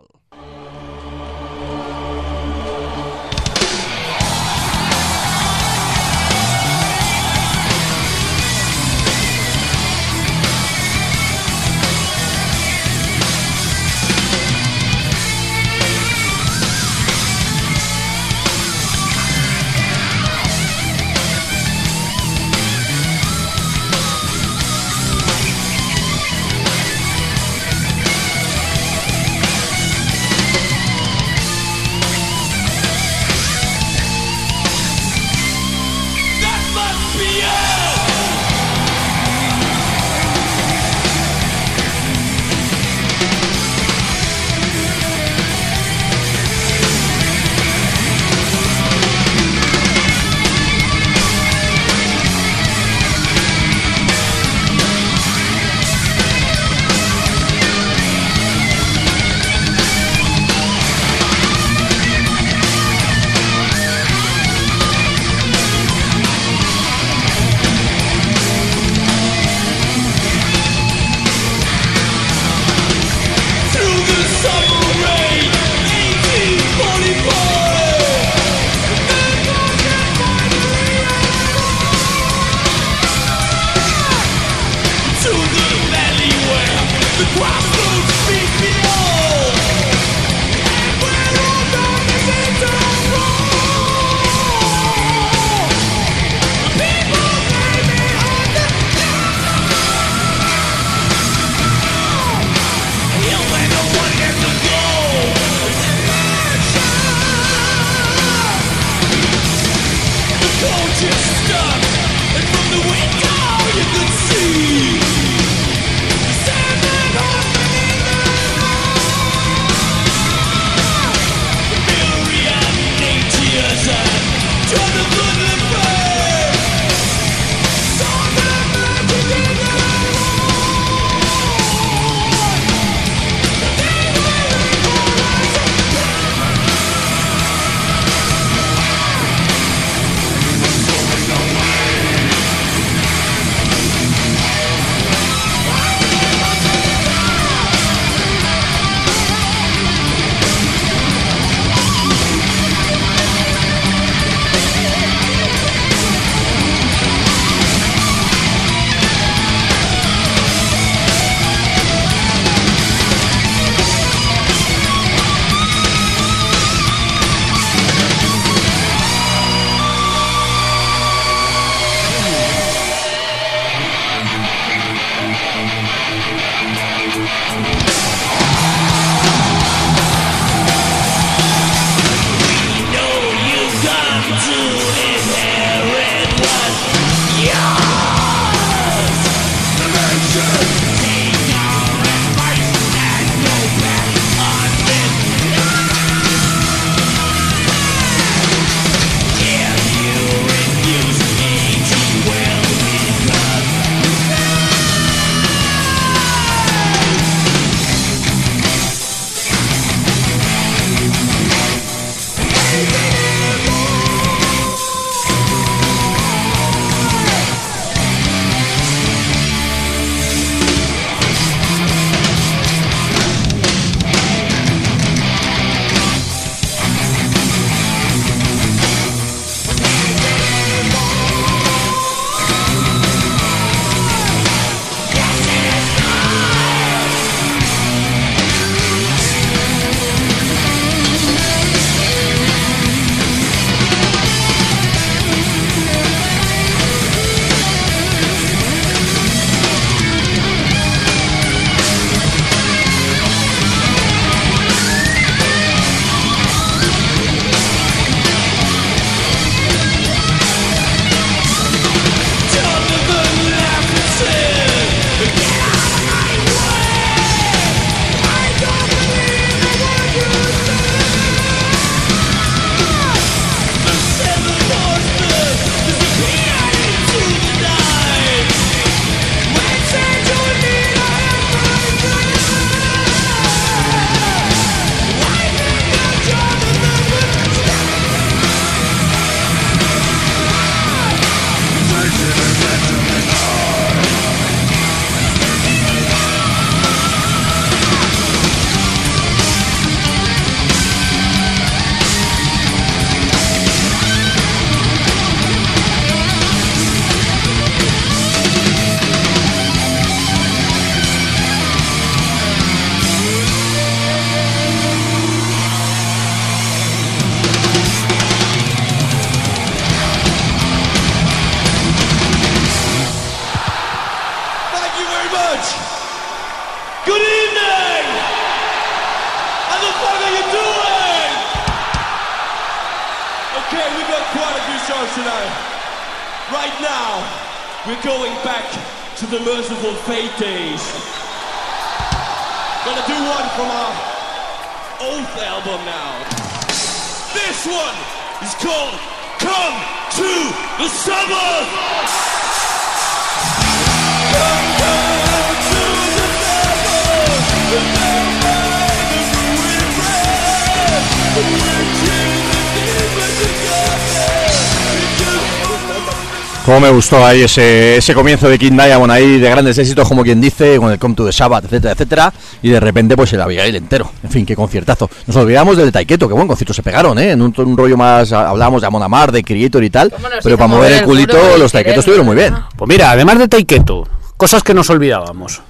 Cómo me gustó ahí ese, ese comienzo de King Diamond ahí de grandes éxitos, como quien dice, con el Come to the Sabbath, etcétera, etcétera, y de repente pues el Abigail entero. En fin, qué conciertazo. Nos olvidamos del Taiketo, qué buen concierto se pegaron, ¿eh? En un, un rollo más, hablábamos de Amon Amar, de Creator y tal, ¿Cómo nos pero para mover el culito los Taiketos estuvieron muy bien. Pues mira, además de Taiketo, cosas que nos olvidábamos.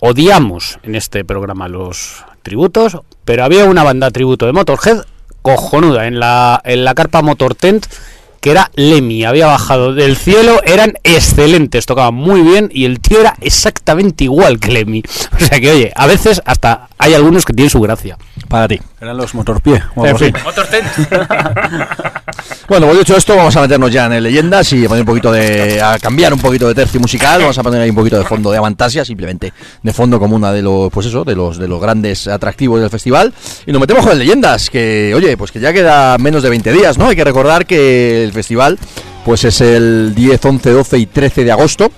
Odiamos en este programa los tributos, pero había una banda tributo de Motorhead cojonuda en la, en la carpa Motor Tent que era Lemmy, había bajado del cielo, eran excelentes, tocaban muy bien y el tío era exactamente igual que Lemmy. O sea que, oye, a veces hasta hay algunos que tienen su gracia. Para ti. Eran los motorpie. o En fin. Bueno, pues dicho esto, vamos a meternos ya en el leyendas y a poner un poquito de. a cambiar un poquito de tercio musical. Vamos a poner ahí un poquito de fondo de Avantasia, simplemente de fondo como una de los, pues eso, de los de los grandes atractivos del festival. Y nos metemos con el leyendas, que, oye, pues que ya queda menos de 20 días, ¿no? Hay que recordar que el festival, pues es el 10, 11, 12 y 13 de agosto.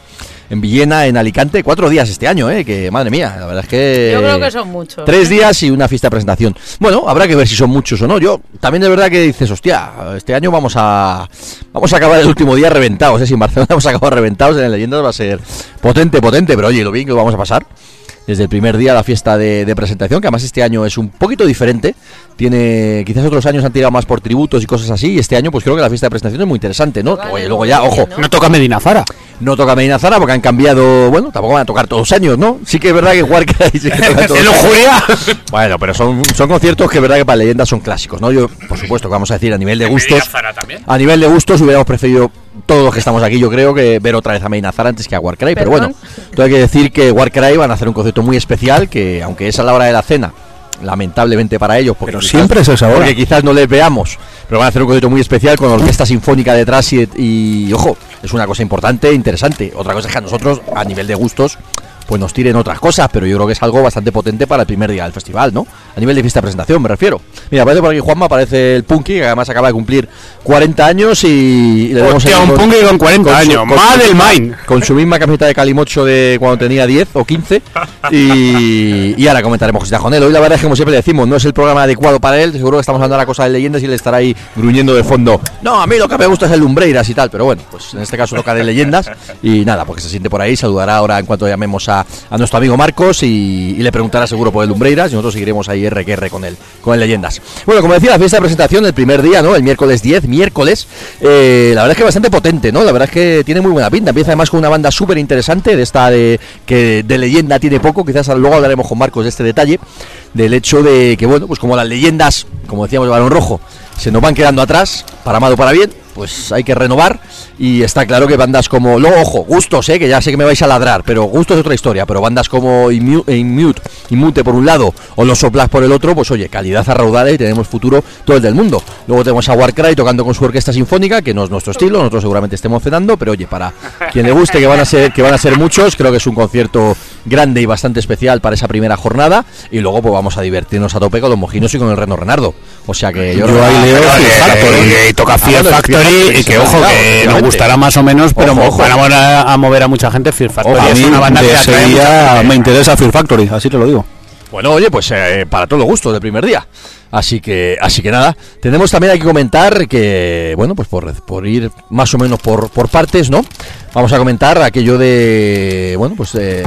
En Villena, en Alicante, cuatro días este año, ¿eh? Que madre mía, la verdad es que. Yo creo que son muchos. Tres días y una fiesta de presentación. Bueno, habrá que ver si son muchos o no. Yo también de verdad que dices, hostia, este año vamos a vamos a acabar el último día reventados, ¿eh? Si en Barcelona vamos a acabar reventados, en el Leyendas va a ser potente, potente, pero oye, lo bien que lo vamos a pasar. Desde el primer día la fiesta de, de presentación, que además este año es un poquito diferente. Tiene, quizás otros años han tirado más por tributos y cosas así. Y este año, pues creo que la fiesta de presentación es muy interesante, ¿no? Vale, Oye, luego ya, ojo. No toca Medina Zara. No toca Medina Zara porque han cambiado, bueno, tampoco van a tocar todos los años, ¿no? Sí que es verdad que Warcry sí que toca todos ¡Qué los años. lujuria! Bueno, pero son, son conciertos que es verdad que para leyendas son clásicos, ¿no? Yo, por supuesto, que vamos a decir a nivel de gustos. también. A nivel de gustos hubiéramos preferido todos los que estamos aquí, yo creo, que ver otra vez a Medina Zara antes que a Warcry. Pero bueno, todo hay que decir que Warcry van a hacer un concierto muy especial, que aunque es a la hora de la cena, lamentablemente para ellos, porque Pero quizás- siempre es esa hora. Porque quizás no les veamos, pero van a hacer un concierto muy especial con orquesta sinfónica detrás y, y, ojo, es una cosa importante, interesante. Otra cosa es que a nosotros, a nivel de gustos, pues nos tiren otras cosas, pero yo creo que es algo bastante potente para el primer día del festival, ¿no? A nivel de fiesta de presentación, me refiero. Mira, aparece por aquí Juanma, aparece el Punky, que además acaba de cumplir 40 años y, le Hostia, ahí un con- Punky con 40 su- años. con su ¡Madre misma- Main! Con su misma camiseta de Calimocho de cuando tenía 10 o 15. Y, y ahora comentaremos cositas con él. Hoy la verdad es que, como siempre decimos, no es el programa adecuado para él. Seguro que estamos hablando de la cosa de leyendas y él estará ahí gruñendo de fondo. No, a mí lo que me gusta es el Lumbreiras y tal. Pero bueno, pues en este caso toca de leyendas. Y nada, porque se siente por ahí. Saludará ahora en cuanto llamemos a, a nuestro amigo Marcos y, le preguntará seguro por el Lumbreiras. Y nosotros seguiremos ahí R que R con él, con el leyendas. Bueno, como decía, la fiesta de presentación el primer día, ¿no? El miércoles 10, miércoles. eh, la verdad es que bastante potente, ¿no? La verdad es que tiene muy buena pinta. Empieza además con una banda súper interesante de esta de que de leyenda tiene poco. Quizás luego hablaremos con Marcos de este detalle. Del hecho de que, bueno, pues como las leyendas, como decíamos de Balón Rojo, se nos van quedando atrás, para mal o para bien, pues hay que renovar. Y está claro que bandas como. Luego, ojo, gustos, eh, que ya sé que me vais a ladrar, pero gustos es otra historia. Pero bandas como Inmu- Inmute, Inmute por un lado, o los Soplas por el otro, pues oye, calidad a raudales y tenemos futuro todo el del mundo. Luego tenemos a Warcry tocando con su orquesta sinfónica, que no es nuestro estilo, nosotros seguramente estemos cenando, pero oye, para quien le guste, que van a ser, que van a ser muchos, creo que es un concierto grande y bastante especial para esa primera jornada. Y luego, pues vamos a divertirnos a tope con los mojinos y con el Reno Renardo. O sea que yo, Yo ahí leo que toca Fear Factory y que ojo, que nos gustará más o menos, pero ojo. van a mover a, mucha gente Fear Factory. a es una banda de que ese día me interesa Fear Factory, así te lo digo. Bueno, oye, pues eh, para todo gusto del primer día. Así que, así que nada. Tenemos también hay que comentar que, bueno, pues por, por ir más o menos por, por partes, ¿no? Vamos a comentar aquello de, bueno, pues eh,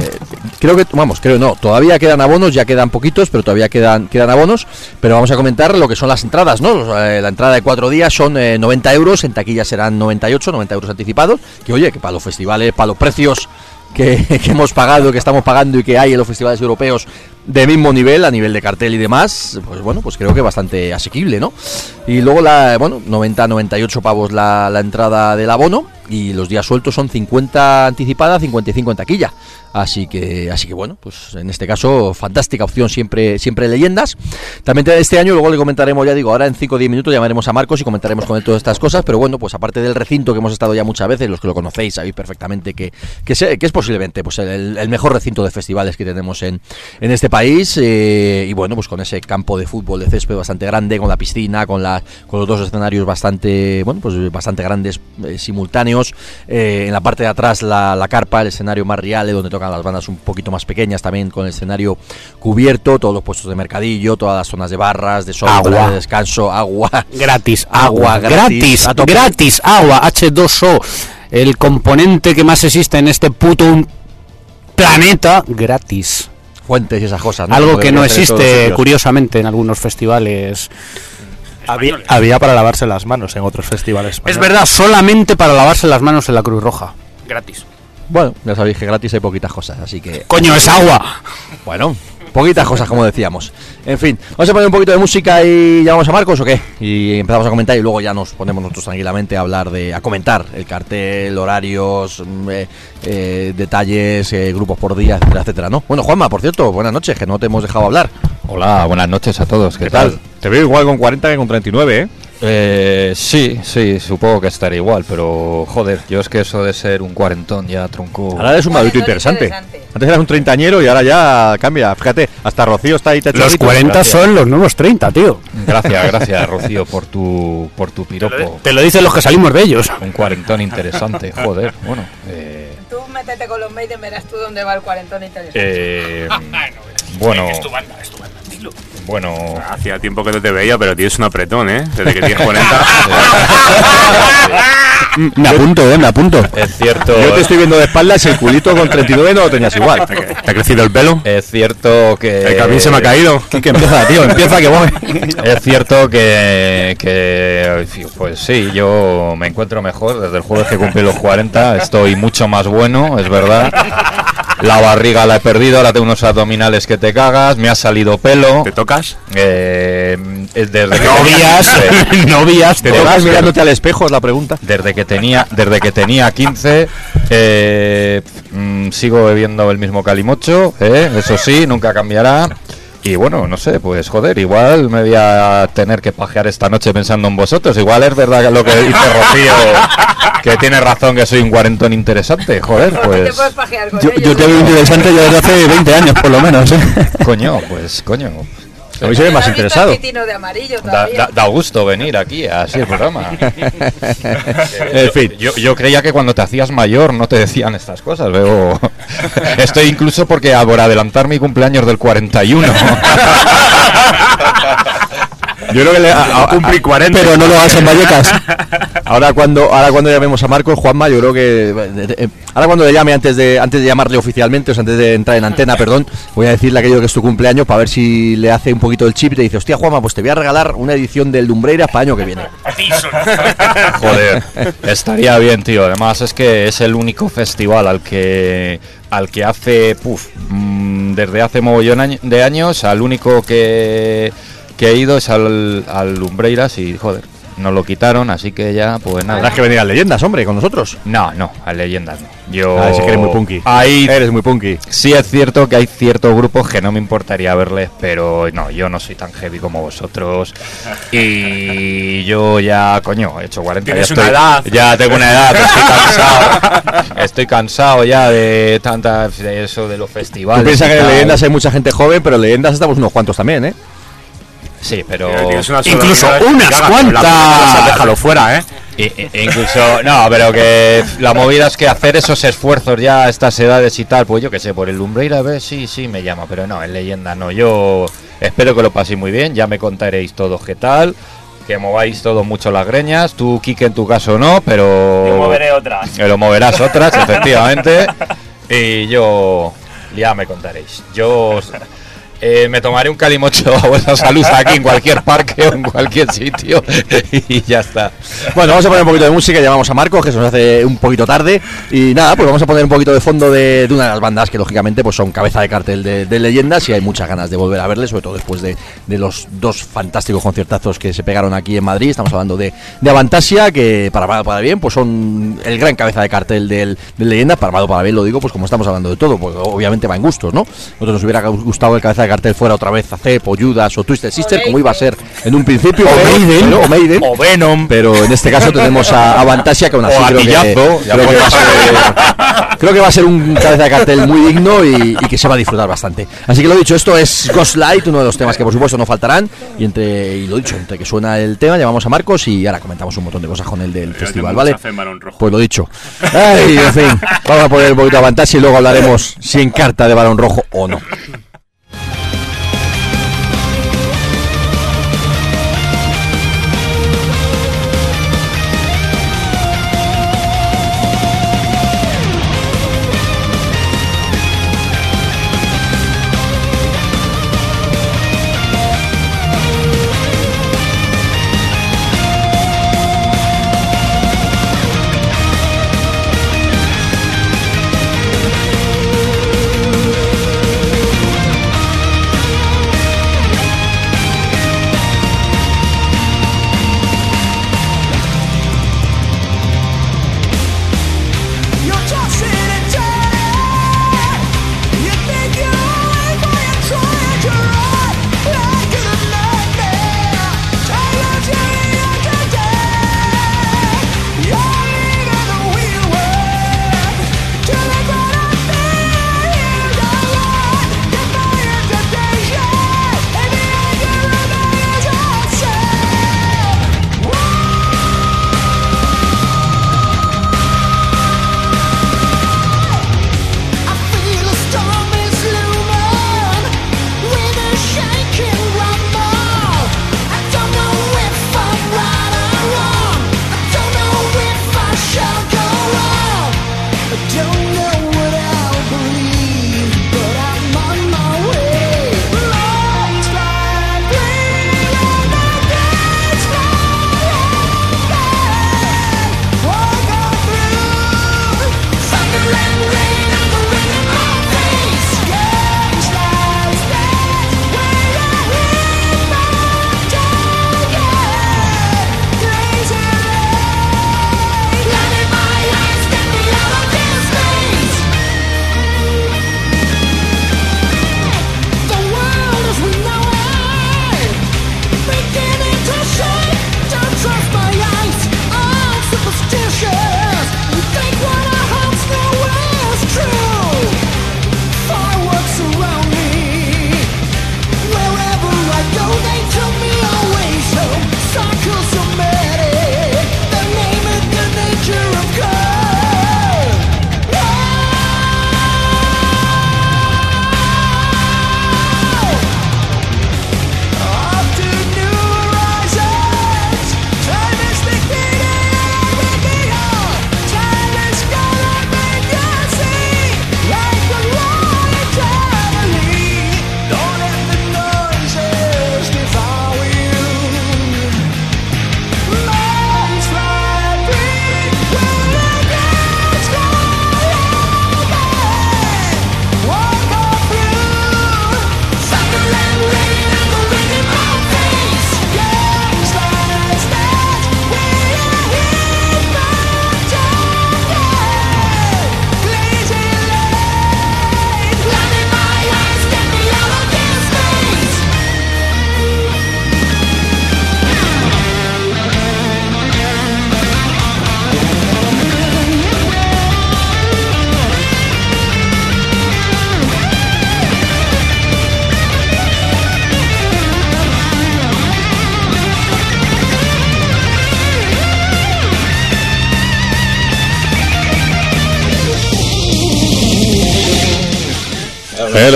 creo que, vamos, creo no, todavía quedan abonos, ya quedan poquitos, pero todavía quedan, quedan abonos. Pero vamos a comentar lo que son las entradas, ¿no? Eh, la entrada de cuatro días son eh, 90 euros, en taquilla serán 98, 90 euros anticipados. Que oye, que para los festivales, para los precios que, que hemos pagado, que estamos pagando y que hay en los festivales europeos de mismo nivel, a nivel de cartel y demás, pues bueno, pues creo que bastante asequible, ¿no? Y luego la, bueno, 90, 98 pavos la, la entrada del abono. Y los días sueltos son 50 anticipada, 55 en taquilla. Así que, así que bueno, pues en este caso, fantástica opción siempre, siempre leyendas. También este año, luego le comentaremos, ya digo, ahora en 5 o 10 minutos llamaremos a Marcos y comentaremos con él todas estas cosas. Pero bueno, pues aparte del recinto que hemos estado ya muchas veces, los que lo conocéis sabéis perfectamente que, que, es posiblemente pues el, el mejor recinto de festivales que tenemos en, en este país. eh, y bueno, pues con ese campo de fútbol de césped bastante grande, con la piscina, con, la, con los dos escenarios bastante, bueno, pues bastante grandes eh, simultáneos. Eh, en la parte de atrás la, la carpa, el escenario más real, donde tocan las bandas un poquito más pequeñas, también con el escenario cubierto, todos los puestos de mercadillo, todas las zonas de barras, de sombra, Agua. de descanso, agua. Gratis, Agua agua, gratis, gratis, gratis, agua, H2O, el componente que más existe en este puto planeta, gratis. Fuentes y esas cosas. ¿no? Algo que no existe, curiosamente, en algunos festivales. Había, había para lavarse las manos en otros festivales. Es verdad, solamente para lavarse las manos en la Cruz Roja. Gratis. Bueno, ya sabéis que gratis hay poquitas cosas, así que Coño, es agua. Bueno, poquitas cosas como decíamos. En fin, vamos a poner un poquito de música y llamamos a Marcos o qué? Y empezamos a comentar y luego ya nos ponemos nosotros tranquilamente a hablar de, a comentar el cartel, horarios, mm, eh, eh, detalles, eh, grupos por día, etcétera, etcétera, ¿no? Bueno, Juanma, por cierto, buenas noches, que no te hemos dejado hablar. Hola, buenas noches a todos. ¿Qué, ¿Qué tal? tal? Te veo igual con 40 que con 39, ¿eh? Eh, sí, sí, supongo que estaré igual, pero joder, yo es que eso de ser un cuarentón ya tronco. Ahora eres un madurito interesante. interesante. Antes eras un treintañero y ahora ya cambia. Fíjate, hasta Rocío está ahí Los techadito. 40 gracias. son los nuevos 30, tío. Gracias, gracias, Rocío, por tu, por tu piropo. Te lo dicen los que salimos de ellos. Un cuarentón interesante, joder. Bueno, eh, Tú métete con los Maiden, verás tú dónde va el cuarentón interesante. eh, bueno, bueno, Hacía tiempo que no te veía, pero tienes un apretón, ¿eh? Desde que tienes 40. Me apunto, ¿eh? Me apunto. es cierto. Yo te estoy viendo de espaldas y el culito con 39 no lo tenías igual. ¿Te ha crecido el pelo? Es cierto que. El camino se me ha caído. Que empieza, tío, empieza que voy. Es cierto que, que, pues sí, yo me encuentro mejor desde el jueves que cumplí los 40, estoy mucho más bueno, es verdad. La barriga la he perdido, ahora tengo unos abdominales que te cagas, me ha salido pelo. ¿Te tocas? eh, es desde que Novias, Sí. novias. Te tocas mirándote al espejo, es la pregunta. Desde que tenía, desde que tenía 15, eh, mm, sigo bebiendo el mismo calimocho, ¿eh? eso sí, nunca cambiará. Y bueno, no sé, pues joder, igual me voy a tener que pajear esta noche pensando en vosotros. Igual es verdad lo que dice Rocío, que tiene razón que soy un cuarentón interesante. Joder, ¿Por qué te pues puedes pajear con Yo, ellos? yo te veo interesante ya desde hace 20 años, por lo menos, ¿eh? coño, pues coño. A mí se ve más ¿No has visto interesado. de Da, todavía? da- da gusto venir aquí así el programa. En fin. Yo, yo creía que cuando te hacías mayor no te decían estas cosas. Veo. Estoy incluso porque por adelantar mi cumpleaños del 41. Yo creo que le, a- a- Cumplí 40. Pero no lo hagas en Vallecas. Ahora cuando, ahora cuando llamemos a Marcos, Juanma, yo creo que eh, eh, ahora cuando le llame antes de antes de llamarle oficialmente, o sea, antes de entrar en antena, perdón, voy a decirle aquello que es tu cumpleaños para ver si le hace un poquito el chip y te dice, hostia Juanma, pues te voy a regalar una edición del Dumbreiras para el año que viene. Joder, estaría bien, tío. Además es que es el único festival al que al que hace, puf, mm, desde hace mogollón año- de años, al único que, que he ido es al, al Lumbreiras y joder, nos lo quitaron, así que ya, pues nada. Tendrás que venir a leyendas, hombre, con nosotros. No, no, a leyendas no. Yo. Ah, ese que eres muy punky. Ahí Eres muy punky. sí es cierto que hay ciertos grupos que no me importaría verles, pero no, yo no soy tan heavy como vosotros. Y yo ya, coño, he hecho 40 ya Tienes estoy- una edad. Ya tengo una edad, estoy cansado. Estoy cansado ya de tanta de eso de los festivales. Tú piensas que en leyendas hay mucha gente joven, pero en leyendas estamos unos cuantos también, ¿eh? Sí, pero. Una sola Incluso unas cuantas. Déjalo fuera, ¿eh? E- e- incluso, no, pero que la movida es que hacer esos esfuerzos ya a estas edades y tal, pues yo que sé, por el Lumbreira, a ver, sí, sí, me llama, pero no, en leyenda no. Yo espero que lo paséis muy bien, ya me contaréis todos qué tal, que mováis todos mucho las greñas, tú, Kike, en tu caso no, pero. Yo moveré otras. Que lo moverás otras, efectivamente, y yo ya me contaréis. Yo. Eh, me tomaré un calimocho a vuestra salud aquí en cualquier parque o en cualquier sitio y ya está. Bueno, vamos a poner un poquito de música, llamamos a Marcos, que se nos hace un poquito tarde. Y nada, pues vamos a poner un poquito de fondo de, de una de las bandas que lógicamente pues son cabeza de cartel de, de leyendas y hay muchas ganas de volver a verles, sobre todo después de, de los dos fantásticos conciertazos que se pegaron aquí en Madrid. Estamos hablando de, de Avantasia, que para mal para bien, pues son el gran cabeza de cartel del, del leyendas. Para mal para bien lo digo, pues como estamos hablando de todo, pues obviamente va en gustos, ¿no? Nosotros nos hubiera gustado el cabeza de cartel fuera otra vez Acep o Judas o Twisted Sister, como iba a ser en un principio. O Maiden. o Maiden. O Venom. Pero en este caso tenemos a, a Vantasia, que aún así a creo, que, creo, que va a ser, creo que va a ser un cabeza de cartel muy digno y, y que se va a disfrutar bastante. Así que lo dicho, esto es Ghost Light, uno de los temas que por supuesto no faltarán. Y entre y lo dicho, entre que suena el tema, llamamos a Marcos y ahora comentamos un montón de cosas con el del festival, ¿vale? Pues lo dicho. Ay, en fin, vamos a poner un poquito de Vantasia y luego hablaremos si en carta de balón rojo o no.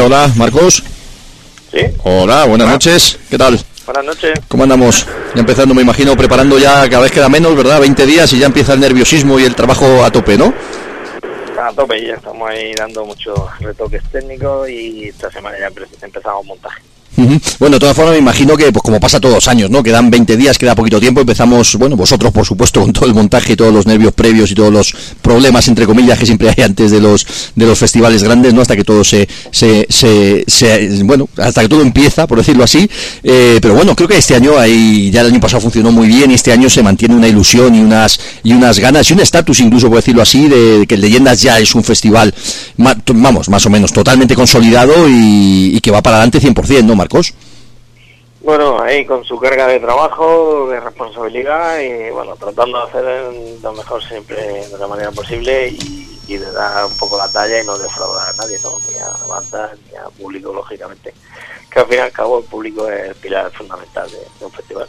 Hola, Marcos. Sí, Hola, buenas noches. ¿Qué tal? buenas noches. ¿Cómo andamos? Ya empezando, me imagino, preparando ya cada vez queda menos, ¿verdad? 20 días y ya empieza el nerviosismo y el trabajo a tope, ¿no? a tope, ya estamos ahí dando muchos retoques técnicos y esta semana ya empe- empezamos montaje. Bueno, de todas formas me imagino que, pues como pasa todos los años, ¿no? Quedan 20 días, queda poquito tiempo, empezamos, bueno, vosotros por supuesto con todo el montaje todos los nervios previos y todos los problemas, entre comillas, que siempre hay antes de los de los festivales grandes, ¿no? Hasta que todo se, se, se, se- bueno, hasta que todo empieza, por decirlo así. Eh, pero bueno, creo que este año ahí, ya el año pasado funcionó muy bien y este año se mantiene una ilusión y unas y unas ganas y un estatus incluso, por decirlo así, de, que Leyendas ya es un festival, to- vamos, más o menos totalmente consolidado y, que va para adelante 100%, ¿no, Marcos? Bueno, ahí con su carga de trabajo, de responsabilidad y bueno, tratando de hacer lo mejor siempre de la manera posible y, y de dar un poco la talla y no defraudar a nadie, ¿no? ni a banda ni a público, lógicamente. Que al fin y al cabo el público es el pilar fundamental de, de un festival.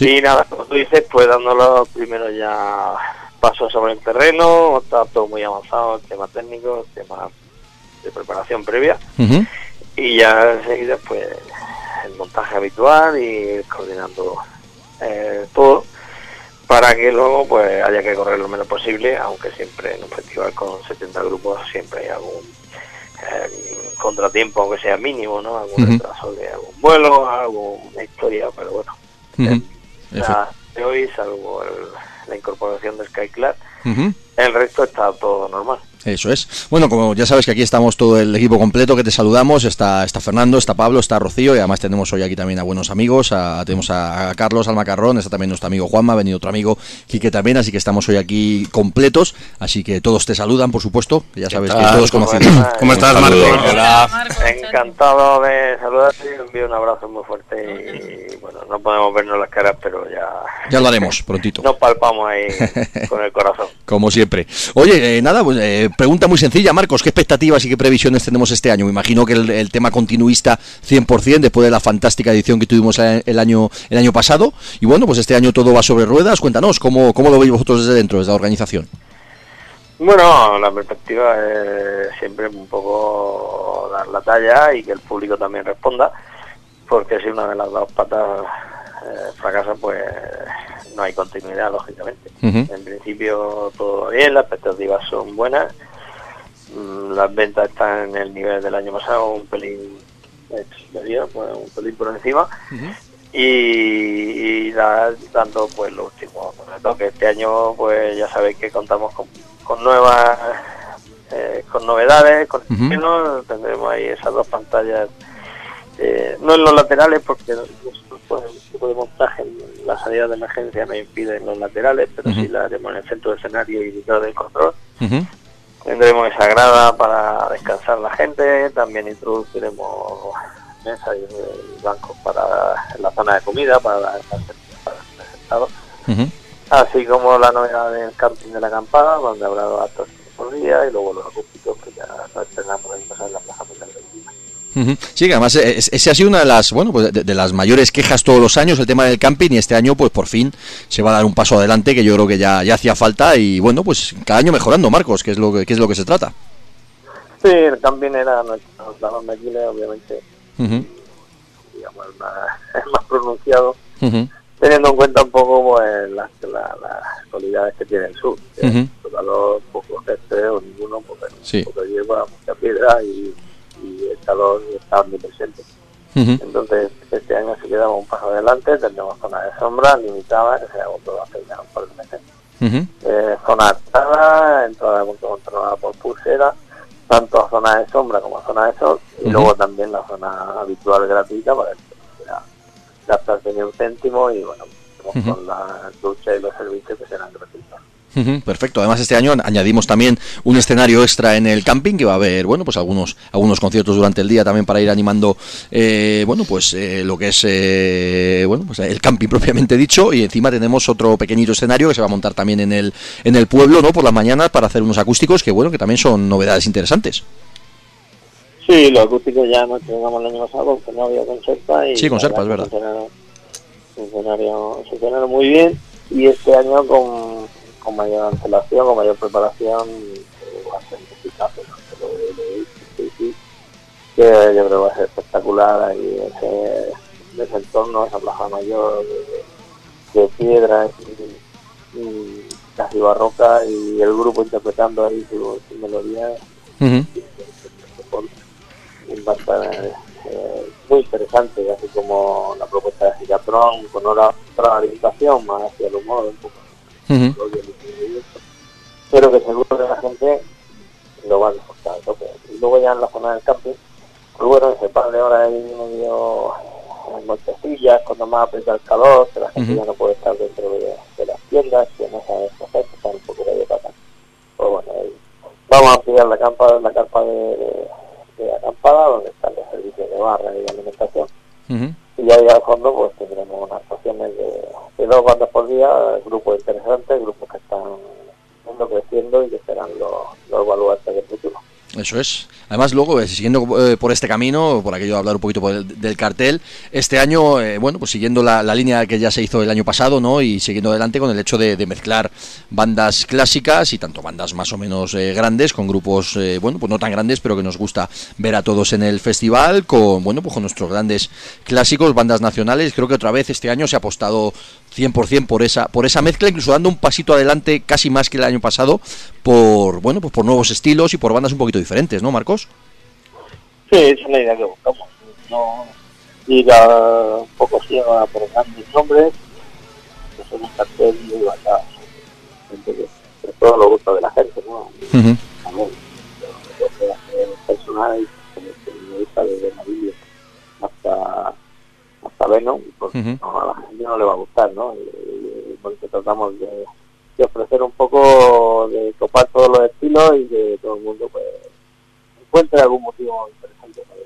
Y nada, como tú dices, pues dando los primeros ya pasos sobre el terreno, está todo muy avanzado, el tema técnico, el tema de preparación previa y ya enseguida pues el montaje habitual y coordinando eh, todo para que luego pues haya que correr lo menos posible aunque siempre en un festival con 70 grupos siempre hay algún eh, contratiempo aunque sea mínimo no algún Ujú. retraso de algún vuelo alguna historia pero bueno. La de hoy salvo el- la incorporación del Skyclad Ujú. el resto está todo normal Eso es. Bueno, como ya sabes que aquí estamos todo el equipo completo que te saludamos, está, está Fernando, está Pablo, está Rocío y además tenemos hoy aquí también a buenos amigos, a- tenemos a, a Carlos, al Macarrón, está también nuestro amigo Juanma, ha venido otro amigo, Quique también, así que estamos hoy aquí completos, así que todos te saludan, por supuesto, que ya sabes que todos ¿Cómo conocidos. ¿Cómo estás. Marco? Hola. Encantado de saludarte y envío un abrazo muy fuerte y bueno, no podemos vernos las caras, pero ya Ya lo haremos prontito. nos palpamos ahí con el corazón. Como siempre. Oye, eh, nada, pues, eh, pregunta muy sencilla, Marcos, ¿qué expectativas y qué previsiones tenemos este año? Me imagino que el, el tema continuista 100% después de la fantástica edición que tuvimos el, el año el año pasado. Y bueno, pues este año todo va sobre ruedas. Cuéntanos, ¿cómo, cómo lo veis vosotros desde dentro, desde la organización? Bueno, la perspectiva es siempre un poco dar la talla y que el público también responda, porque si una de las dos patas eh, fracasa, pues no hay continuidad, lógicamente. En principio todo bien, las expectativas son buenas, las ventas están en el nivel del año pasado, un pelín eh, superior, pues, un pelín por encima, y, y da- dando pues los últimos retoques. Este año pues ya sabéis que contamos con, con nuevas eh, con novedades, con Ujú. estrenos, tendremos ahí esas dos pantallas eh, no en los laterales porque pues, el tipo de montaje en la salida de emergencia me impide en los laterales, pero sí la haremos en el centro de escenario y detrás del control. Tendremos esa grada para descansar la gente, también introduciremos mesas y bancos para la zona de comida para la para el sentado. Así como la novedad del camping de la acampada, donde habrá dos actos por día y luego los acústicos que ya nos estrenamos en la Plaza Sí, que además eh, es- ese ha sido una de las, bueno, pues de, de las mayores quejas todos los años, el tema del camping, y este año, pues por fin se va a dar un paso adelante que yo creo que ya, ya hacía falta y bueno, pues cada año mejorando, Marcos, que es lo que, que es lo que se trata. Sí, el camping era nuestro talón de Aquiles, obviamente, digamos, el más, el más pronunciado, teniendo en cuenta un poco pues, las, la- las cualidades que tiene el sur. que Ujú. es calor, poco césped o ninguno, porque Sí. hierba, mucha piedra y, y el calor está muy presente. ujú, Entonces, este año si quedamos un paso adelante, tendremos zona de sombra limitada, que se agotó hace ya un par de meses. ujú. Eh, zona altada, entrada controlada por pulsera, tanto a zona de sombra como a zona de sol, y luego también la zona habitual gratuita para el gastarse ni un céntimo y bueno, con la ducha y los servicios que serán gratuitos. Perfecto. Además este año añadimos también un escenario extra en el camping que va a haber, bueno, pues algunos algunos conciertos durante el día también para ir animando, eh, bueno, pues eh, lo que es, eh, bueno, pues el camping propiamente dicho y encima tenemos otro pequeñito escenario que se va a montar también en el en el pueblo, ¿no? Por las mañanas para hacer unos acústicos que bueno que también son novedades interesantes. Sí, los acústicos ya nos entregamos el año pasado, porque no había concerta y Sí, con Serpa, es verdad funcionaron muy bien y este año con, con mayor antelación, con mayor preparación, eh, va a ser eficaz, ¿no? Pero de- de- sí, sí, que yo creo que va a ser espectacular ahí ese, ese entorno, esa plaza mayor de, de piedra y, y casi barroca y el grupo interpretando ahí su, su y melodías Ujú. va a estar eh, muy interesante, así como la propuesta de Gigatron, con otra, otra orientación más hacia el humor, un poco Pero que seguro que la gente lo va a disfrutar. Y luego ya en la zona del camping, pues bueno, ese par de horas ahí medio en Montecillas, cuando más aprieta el calor, que la gente ya no puede estar dentro de, de las tiendas, que no sabe qué hacer, que un poco de pata. Pues bueno, ahí vamos a ampliar la carpa, la carpa de, de, de acampada, donde están los servicios de barra y de alimentación. Ujú. Y ahí al fondo pues tendremos unas actuaciones de, de dos bandas por día, grupos interesantes, grupos que están creciendo y que serán los, los baluartes del futuro. Eso es. Además, luego, eh, siguiendo eh, por este camino, por aquello de hablar un poquito por el- del cartel, este año, eh, bueno, pues siguiendo la, línea que ya se hizo el año pasado, ¿no? Y siguiendo adelante con el hecho de, de mezclar bandas clásicas y tanto bandas más o menos grandes, con grupos, bueno, pues no tan grandes, pero que nos gusta ver a todos en el festival, con, bueno, pues con nuestros grandes clásicos, bandas nacionales. Creo que otra vez este año se ha apostado 100% por esa, por esa mezcla, incluso dando un pasito adelante casi más que el año pasado, por, bueno, pues por nuevos estilos y por bandas un poquito diferentes, ¿no, Marcos? Sí, es una idea que buscamos. No ir a un poco ciego a por grandes nombres, que son un cartel muy basado. Gente que, que todo lo gusta de la gente, ¿no? También, lo que hace personal me gusta desde hasta Venom, porque no, a la gente no le va a gustar, ¿no? Y, y porque tratamos de, de ofrecer un poco, de copar todos los estilos y que todo el mundo pues encuentre algún motivo interesante para.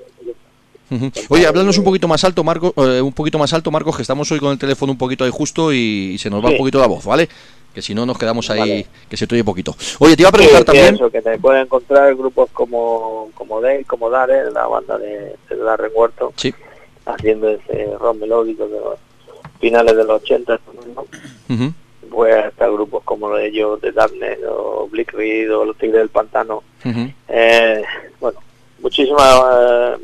Ujú. Oye, háblanos un poquito más alto, Marco, eh, un poquito más alto, Marcos, que estamos hoy con el teléfono un poquito ahí justo y, y se nos va Sí. un poquito la voz, ¿vale? Que si no nos quedamos ahí, Vale. que se te oye poquito. Oye, te iba a preguntar sí, también. eso, que te pueden encontrar grupos como, como Dale, como Dare, la banda de, de Darren Huerto, Sí. Haciendo ese rock melódico de los finales de los 80, ¿no? Ujú. pues hasta grupos como los de ellos, de Darkness o Blick Reed o los Tigres del Pantano. Ujú. Eh, bueno, muchísima eh,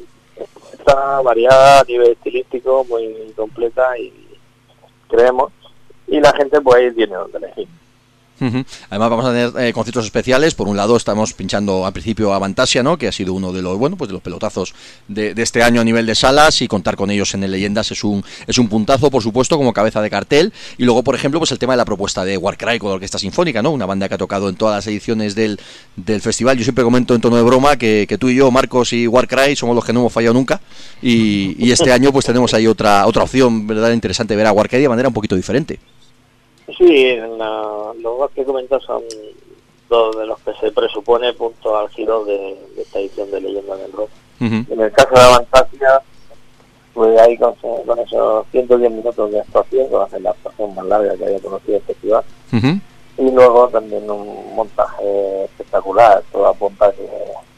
está variada a nivel estilístico, muy completa y creemos. Y la gente pues ahí tiene donde elegir. Además vamos a tener eh, conciertos especiales. Por un lado estamos pinchando al principio a Fantasia, ¿no? Que ha sido uno de los bueno pues de los pelotazos de, de este año a nivel de salas y contar con ellos en el Leyendas es un es un puntazo, por supuesto, como cabeza de cartel. Y luego, por ejemplo, pues el tema de la propuesta de Warcry con la Orquesta Sinfónica, ¿no? Una banda que ha tocado en todas las ediciones del, del festival. Yo siempre comento en tono de broma que, que tú y yo, Marcos y Warcry, somos los que no hemos fallado nunca. Y, y este año pues tenemos ahí otra otra opción, ¿verdad? Interesante ver a Warcry de manera un poquito diferente. Sí, la- los dos que comentas son dos de los que se presupone punto álgido de, de esta edición de Leyenda del Rock. En el caso de Avantasia, pues ahí con, con esos 110 minutos de actuación, que va a ser la actuación más larga que haya conocido el festival, y luego también un montaje espectacular, todo apunta que,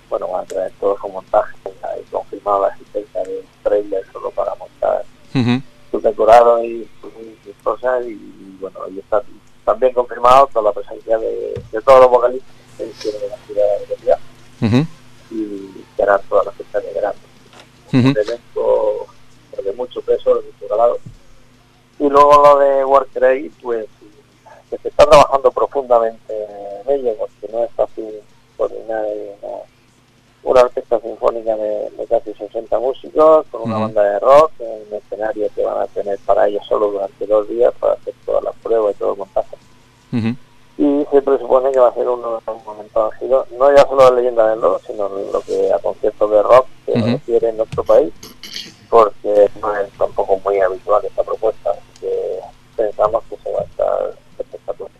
bueno, van a traer todos con montaje, hay confirmado la existencia de un trailer solo para montar Ujú. sus decorados y sus, sus cosas, y, bueno, y está también confirmado toda la presencia de, de todos los vocalistas que hicieron la ciudad de Ujú. y que harán todas las fiestas de verano un evento de mucho peso, de mucho calado. Y luego lo de Warcry, pues que se está trabajando profundamente en ello, porque no es fácil coordinar una, una orquesta sinfónica de, de casi 60 músicos, con una banda de rock, en un escenario que van a tener para ellos solo durante dos días para hacer todas las pruebas y todo el montaje. Ujú. Y se presupone que va a ser un, un momento álgido, no ya solo de leyenda del rock, sino lo que a conciertos de rock se Ujú. refiere en nuestro país, porque no es tampoco muy habitual esta propuesta, así que pensamos que se va a estar espectacular.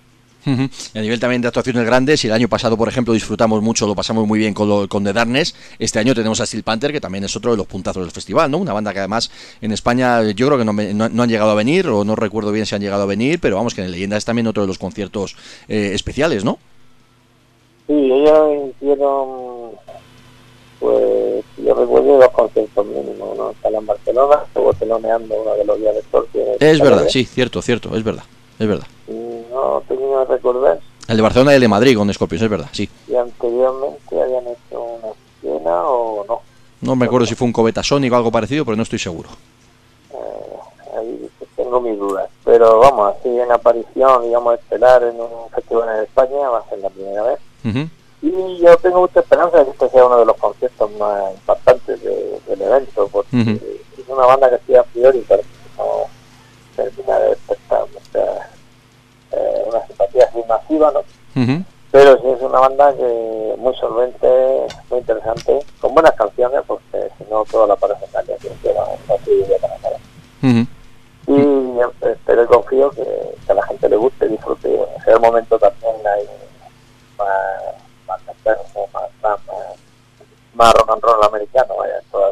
A nivel también de actuaciones grandes, y el año pasado, por ejemplo, disfrutamos mucho, lo pasamos muy bien con, lo- con The Darkness, este año tenemos a Steel Panther, que también es otro de los puntazos del festival, ¿no? Una banda que además en España yo creo que no, me- no- no han llegado a venir, o no recuerdo bien si han llegado a venir, pero vamos, que en Leyenda es también otro de los conciertos eh, especiales, ¿no? Sí, ellos hicieron, pues, yo recuerdo, dos conciertos mínimos, uno en en Barcelona, luego teloneando uno de los días de Es verdad, sí, cierto, cierto, es verdad, es verdad. Y No tengo que recordar El de Barcelona y el de Madrid con Scorpions, es verdad, sí. si anteriormente habían hecho una escena o no. No me acuerdo si fue un Cobeta Sonic o algo parecido, pero no estoy seguro. Eh, ahí tengo mis dudas. Pero vamos, así en aparición, digamos, estelar en un festival en España va a ser la primera vez. Y yo tengo mucha esperanza de que este sea uno de los conciertos más impactantes de- del evento, porque es una banda que sí a priori que no termina de despertar mucha, eh, una simpatía así masiva, ¿no? Pero sí es una banda que muy solvente, muy interesante, con buenas canciones, porque si no toda la pareja que serie para nada. Ujú. Y eh, espero y confío que, que a la gente le guste, disfrute. En ese momento también hay más, más más, más, más, rock and roll americano, vaya, en toda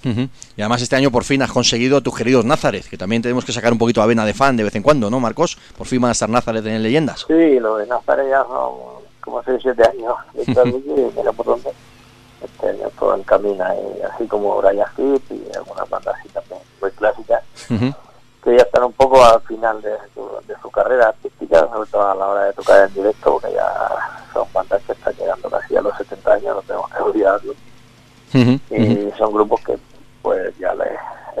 extensión. Ujú. Y además este año por fin has conseguido a tus queridos Názares, que también tenemos que sacar un poquito a vena de fan de vez en cuando, ¿no, Marcos? Por fin van a estar Názares en leyendas. Sí, lo de Nazaret ya son como 6 7 años. mira por dónde. Este año todo encamina, y así como Brian Heep y algunas bandas así también muy clásicas, Ujú. que ya están un poco al final de su, de su carrera artística, sobre todo a la hora de tocar en directo, porque ya son bandas que están llegando casi a los 70 años, no tenemos que olvidarlo. Ujú. Y son grupos que pues ya le,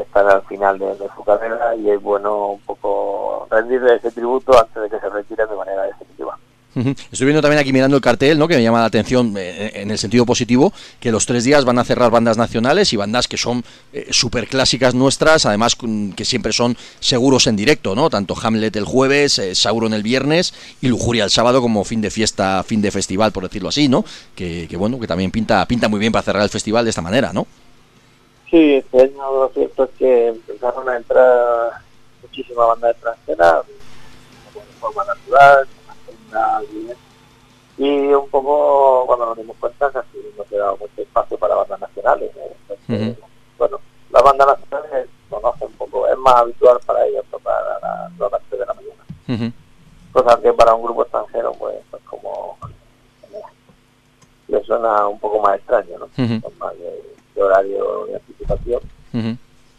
están al final de, su carrera y es bueno un poco rendirle ese tributo antes de que se retiren de manera definitiva. Estoy viendo también aquí mirando el cartel, ¿no? Que me llama la atención eh, en el sentido positivo, que los tres días van a cerrar bandas nacionales y bandas que son eh, clásicas nuestras, además que siempre son seguros en directo, ¿no? Tanto Hamlet el jueves, eh, Sauron el viernes y Lujuria el sábado como fin de fiesta, fin de festival, por decirlo así, ¿no? Que, que bueno, que también pinta, pinta muy bien para cerrar el festival de esta manera, ¿no? Sí, este año lo cierto es que empezaron a entrar muchísimas bandas extranjeras de forma natural, y un poco cuando nos dimos cuenta casi no quedaba mucho espacio para bandas nacionales. ¿eh? Entonces, Bueno, las bandas nacionales conocen un poco, es más habitual para ellos tocar a las dos a las tres de la mañana. Cosa que para un grupo extranjero pues, pues como eh, le suena un poco más extraño, ¿no? Ujú. Con más de, de horario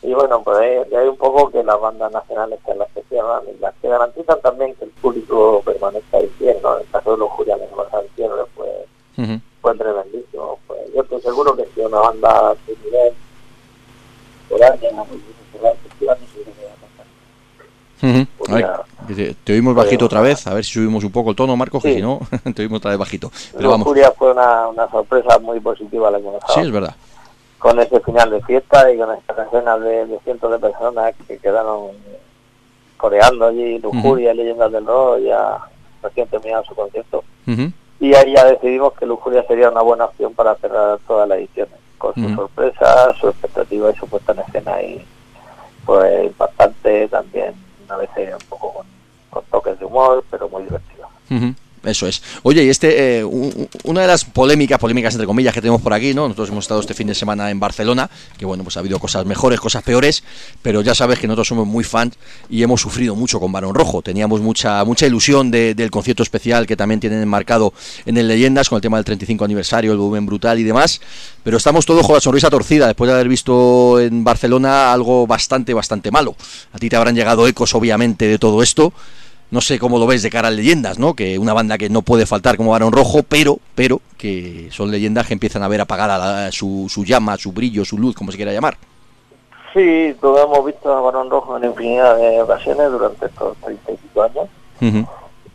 Y bueno, pues hay, hay un poco que las bandas nacionales que las que cierran y las que garantizan también que el público permanezca ahí ¿no? En el caso de los que al cierre, pues Ujú. fue tremendísimo. Pues yo estoy seguro que si una banda de nivel por año, muy bien, cerrar el festival, no seguro que va a pasar. Ujú. Pues A ver, ya. que te, te oímos bajito otra vez, a ver si subimos un poco el tono, Marcos, que si no, te oímos otra vez bajito. Pero vamos, fue una, una sorpresa muy positiva el año pasado. sí, es verdad. Con ese final de fiesta y con estas escenas de, de cientos de personas que quedaron coreando allí, Lujuria, Leyendas del Rock, ya recién terminado su concierto. Y ahí ya decidimos que Lujuria sería una buena opción para cerrar todas las ediciones, con su Ujú. sorpresa, su expectativa y su puesta en escena y pues impactante también, a veces un poco con, con toques de humor, pero muy divertido. Eso es. Oye, y este, eh, una de las polémicas, polémicas entre comillas que tenemos por aquí, ¿no? Nosotros hemos estado este fin de semana en Barcelona, que bueno, pues ha habido cosas mejores, cosas peores, pero ya sabes que nosotros somos muy fans y hemos sufrido mucho con Barón Rojo. Teníamos mucha mucha ilusión de- del concierto especial que también tienen enmarcado en el Leyendas con el tema del 35 aniversario, el volumen brutal y demás, pero estamos todos con la sonrisa torcida después de haber visto en Barcelona algo bastante, bastante malo. A ti te habrán llegado ecos, obviamente, de todo esto no sé cómo lo ves de cara a leyendas, ¿no? Que una banda que no puede faltar como Barón Rojo, pero, pero, que son leyendas que empiezan a ver apagada la- su, su llama, su brillo, su luz, como se quiera llamar. Sí, todos hemos visto a Barón Rojo en infinidad de ocasiones durante estos 30 y pico años. Ujú,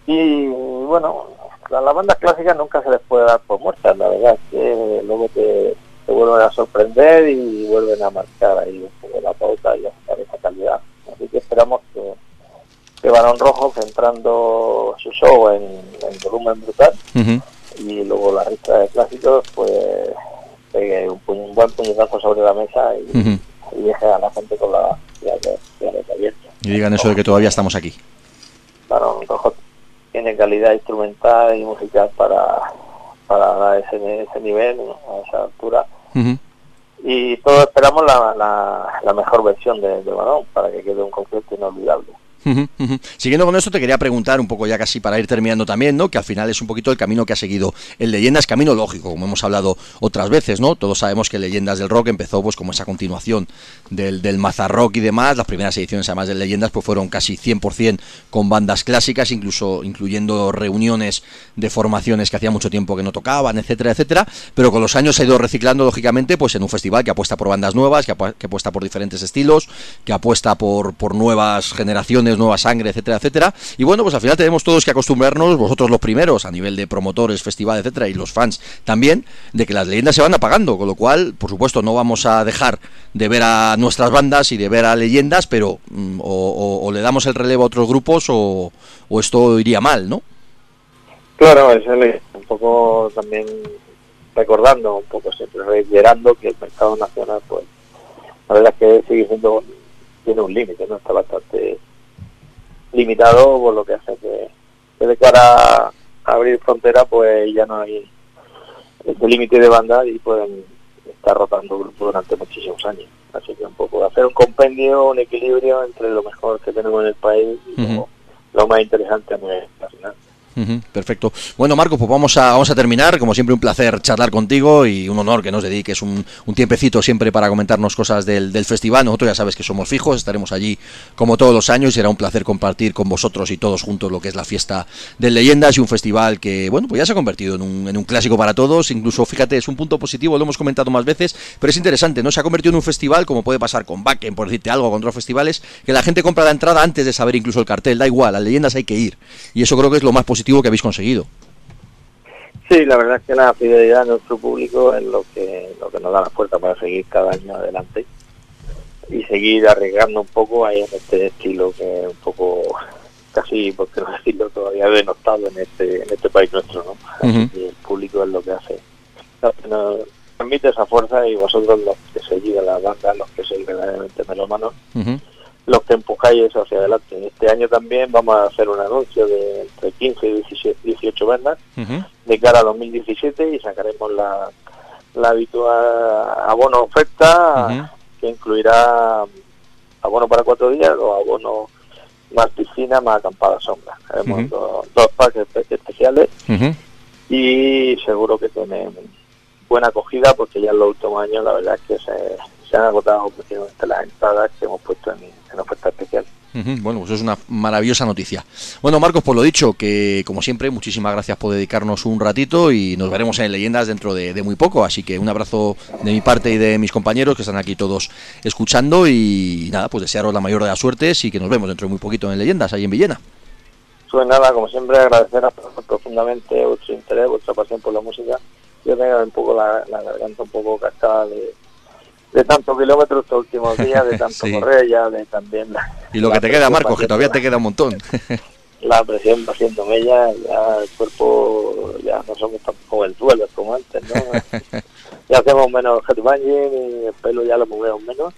Y bueno, a las bandas clásicas nunca se les puede dar por muertas, la verdad es que luego te, te vuelven a sorprender y vuelven a marcar ahí un poco la pauta y a esa calidad. Así que esperamos que, que Barón Rojo, centrando su show en, en volumen brutal y luego la lista de clásicos, pues pegue un, un buen puñetazo sobre la mesa y, deje a la gente con la de, de abierta. Y digan eso de que todavía estamos aquí. Barón Rojo tiene calidad instrumental y musical para, para ese, ese nivel, a esa altura. Y todos esperamos la, la, la mejor versión de, de Barón para que quede un concierto inolvidable. Siguiendo con esto, te quería preguntar un poco ya casi para ir terminando también, ¿no? Que al final es un poquito el camino que ha seguido el Leyendas, camino lógico, como hemos hablado otras veces, ¿no? Todos sabemos que Leyendas del Rock empezó pues como esa continuación del, del Mazarrock y demás. Las primeras ediciones además de Leyendas pues fueron casi 100% con bandas clásicas, incluso incluyendo reuniones de formaciones que hacía mucho tiempo que no tocaban, etcétera, etcétera. Pero con los años se ha ido reciclando, lógicamente, pues en un festival que apuesta por bandas nuevas, que apuesta por diferentes estilos, que apuesta por, por nuevas generaciones, nueva sangre, etcétera, etcétera. Y bueno, pues al final tenemos todos que acostumbrarnos, vosotros los primeros, a nivel de promotores, festival, etcétera, y los fans también, de que las leyendas se van apagando, con lo cual, por supuesto, no vamos a dejar de ver a nuestras bandas y de ver a leyendas, pero mm, o, le damos el relevo a otros grupos o, esto iría mal, ¿no? Claro, es un poco también recordando, un poco siempre reiterando que el mercado nacional, pues, la verdad es que sigue siendo, tiene un límite, ¿no? Está bastante limitado por lo que hace que, de cara a abrir frontera, pues ya no hay ese límite de banda y pueden estar rotando grupos durante muchísimos años. Así que un poco hacer un compendio, un equilibrio entre lo mejor que tenemos en el país y lo, más interesante a nivel nacional perfecto. Bueno, Marco, pues vamos a, a terminar. Como siempre, un placer charlar contigo y un honor que nos dediques un, un tiempecito siempre para comentarnos cosas del, festival. Nosotros ya sabes que somos fijos, estaremos allí como todos los años y será un placer compartir con vosotros y todos juntos lo que es la fiesta de leyendas y un festival que, bueno, pues ya se ha convertido en un, clásico para todos. Incluso, fíjate, es un punto positivo, lo hemos comentado más veces, pero es interesante, ¿no? Se ha convertido en un festival, como puede pasar con Backen, por decirte algo, con otros festivales, que la gente compra la entrada antes de saber incluso el cartel. Da igual, las leyendas hay que ir. Y eso creo que es lo más positivo que habéis conseguido. Sí, la verdad es que la fidelidad de nuestro público es lo que, lo que nos da la fuerza para seguir cada año adelante y seguir arriesgando un poco ahí en este estilo que es un poco casi, por qué no decirlo, todavía denostado en este, en este país nuestro, ¿no? Y el público es lo que hace. Nos permite esa fuerza y vosotros los que seguís a la banda, los que sois verdaderamente melómanos, los que empujáis eso hacia adelante. Este año también vamos a hacer un anuncio de entre 15 y 18 bandas de cara a 2017 y sacaremos la, la habitual abono oferta que incluirá abono para cuatro días o abono más piscina más acampada sombra. Haremos dos, dos packs especiales y seguro que tienen buena acogida porque ya en los últimos años la verdad es que se, se han agotado las entradas que hemos puesto en, oferta especial. Bueno, pues es una maravillosa noticia. Bueno, Marcos, por lo dicho, que como siempre, muchísimas gracias por dedicarnos un ratito y nos veremos en Leyendas dentro de, muy poco. Así que un abrazo de mi parte y de mis compañeros que están aquí todos escuchando y nada, pues desearos la mayor de las suertes y que nos vemos dentro de muy poquito en Leyendas, ahí en Villena. Pues nada, como siempre, agradecer profundamente vuestro interés, vuestra pasión por la música. Yo tengo un poco la, la garganta un poco cascada de de tantos kilómetros estos últimos días, de tanto correr ya, de también la, Y lo que te queda, Marcos, que todavía te queda un montón. la presión va haciendo mella, ya el cuerpo, ya no somos tan jovenzuelos como antes, ¿no? ya hacemos menos headbanging y el pelo ya lo movemos menos,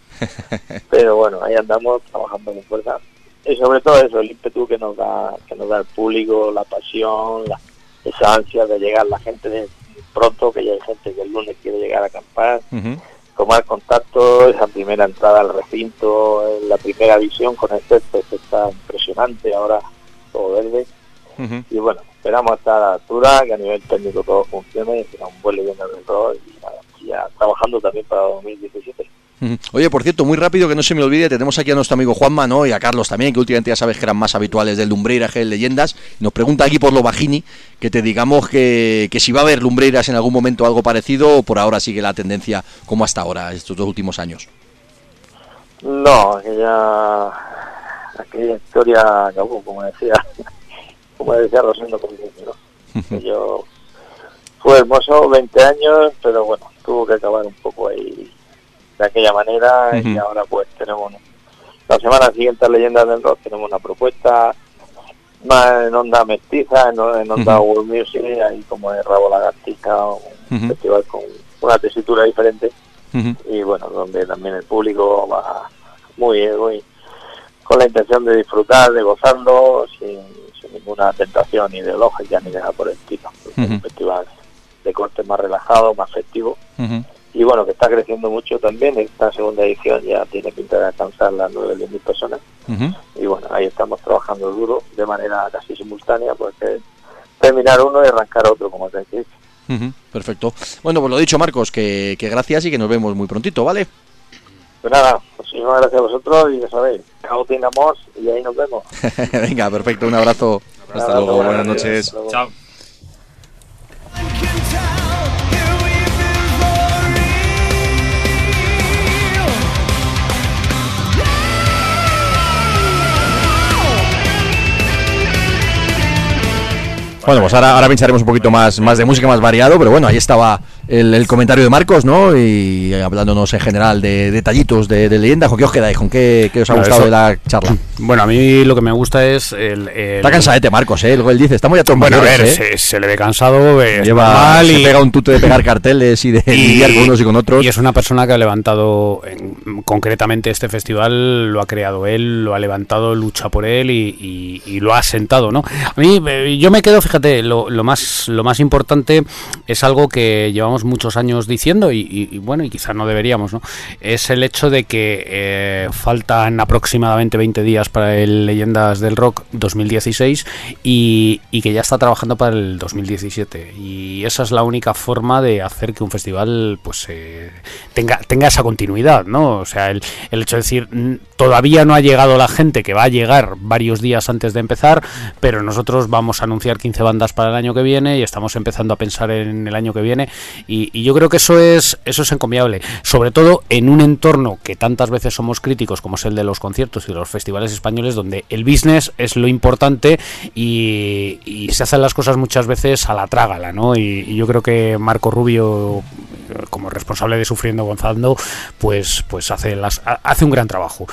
pero bueno, ahí andamos trabajando con fuerza. Y sobre todo eso, el ímpetu que nos da, que nos da el público, la pasión, la, esa ansia de llegar la gente de pronto, que ya hay gente que el lunes quiere llegar a acampar tomar contacto, esa primera entrada al recinto, la primera visión con el césped que está impresionante, ahora todo verde. Y bueno, esperamos estar a la altura, que a nivel técnico todo funcione, que sea un buen leyenda del rol y, ya trabajando también para 2017. Oye, por cierto, muy rápido, que no se me olvide, tenemos aquí a nuestro amigo Juanma, ¿no? Y a Carlos también, que últimamente ya sabes que eran más habituales del Lumbreira que Leyendas. Nos pregunta aquí por lo Bajini, que te digamos que, que si va a haber Lumbreiras en algún momento algo parecido, o por ahora sigue la tendencia como hasta ahora, estos dos últimos años. No, aquella, aquella historia acabó, como decía, como decía Rosendo, ¿no? Yo, fue hermoso, 20 años, pero bueno, tuvo que acabar un poco ahí de aquella manera y ahora pues tenemos la semana siguiente a Leyendas del Rock tenemos una propuesta más en onda mestiza, en, onda World Music, ahí como es Rabo Lagartija, un festival con una tesitura diferente. Y bueno, donde también el público va muy, muy con la intención de disfrutar, de gozarlo, sin, ninguna tentación ideológica ni nada por el estilo. un festival de corte más relajado, más festivo y bueno, que está creciendo mucho también. Esta segunda edición ya tiene pinta de alcanzar las 9.000 personas. Y bueno, ahí estamos trabajando duro de manera casi simultánea, porque terminar uno y arrancar otro, como te decís. Perfecto. Bueno, pues lo dicho, Marcos, que, que, gracias y que nos vemos muy prontito, ¿vale? Pues nada, muchísimas gracias a vosotros y ya sabéis, cautinamos y ahí nos vemos. Venga, perfecto, un abrazo. Hasta luego, buenas noches. Chao. Bueno, pues ahora, ahora pincharemos un poquito más, más de música, más variado, pero bueno, ahí estaba el, el comentario de Marcos, ¿no? Y hablándonos en general de detallitos de, de leyenda. ¿Con qué os quedáis? ¿Con qué, qué os ha gustado eso- de la charla? Bueno, a mí lo que me gusta es el... el- Está cansadete, Marcos, ¿eh? Luego él dice, estamos ya todos Bueno, a ver, ¿eh? se, se le ve cansado, es Lleva, normal se y, pega un tute de pegar carteles y de lidiar con unos y con otros. y es una persona que ha levantado en- concretamente este festival, lo ha creado él, lo ha levantado, lucha por él y, y- y lo ha sentado, ¿no? A mí, eh, yo me quedo, fíjate, lo, lo más, lo más importante es algo que llevamos muchos años diciendo y, bueno, y quizás no deberíamos, ¿no? Es el hecho de que eh, faltan aproximadamente 20 días para el Leyendas del Rock 2016 y, que ya está trabajando para el 2017 y esa es la única forma de hacer que un festival pues eh, tenga tenga esa continuidad no o sea el, el hecho de decir "Mm, todavía no ha llegado la gente que va a llegar varios días antes de empezar pero nosotros vamos a anunciar 15 bandas para el año que viene y estamos empezando a pensar en el año que viene y, y yo creo que eso es eso es encomiable. Sobre todo en un entorno que tantas veces somos críticos como es el de los conciertos y de los festivales españoles donde el business es lo importante y, y se hacen las cosas muchas veces a la trágala no y, y yo creo que Marco Rubio como responsable de Sufriendo Gonzalo pues pues hace las ha- hace un gran trabajo.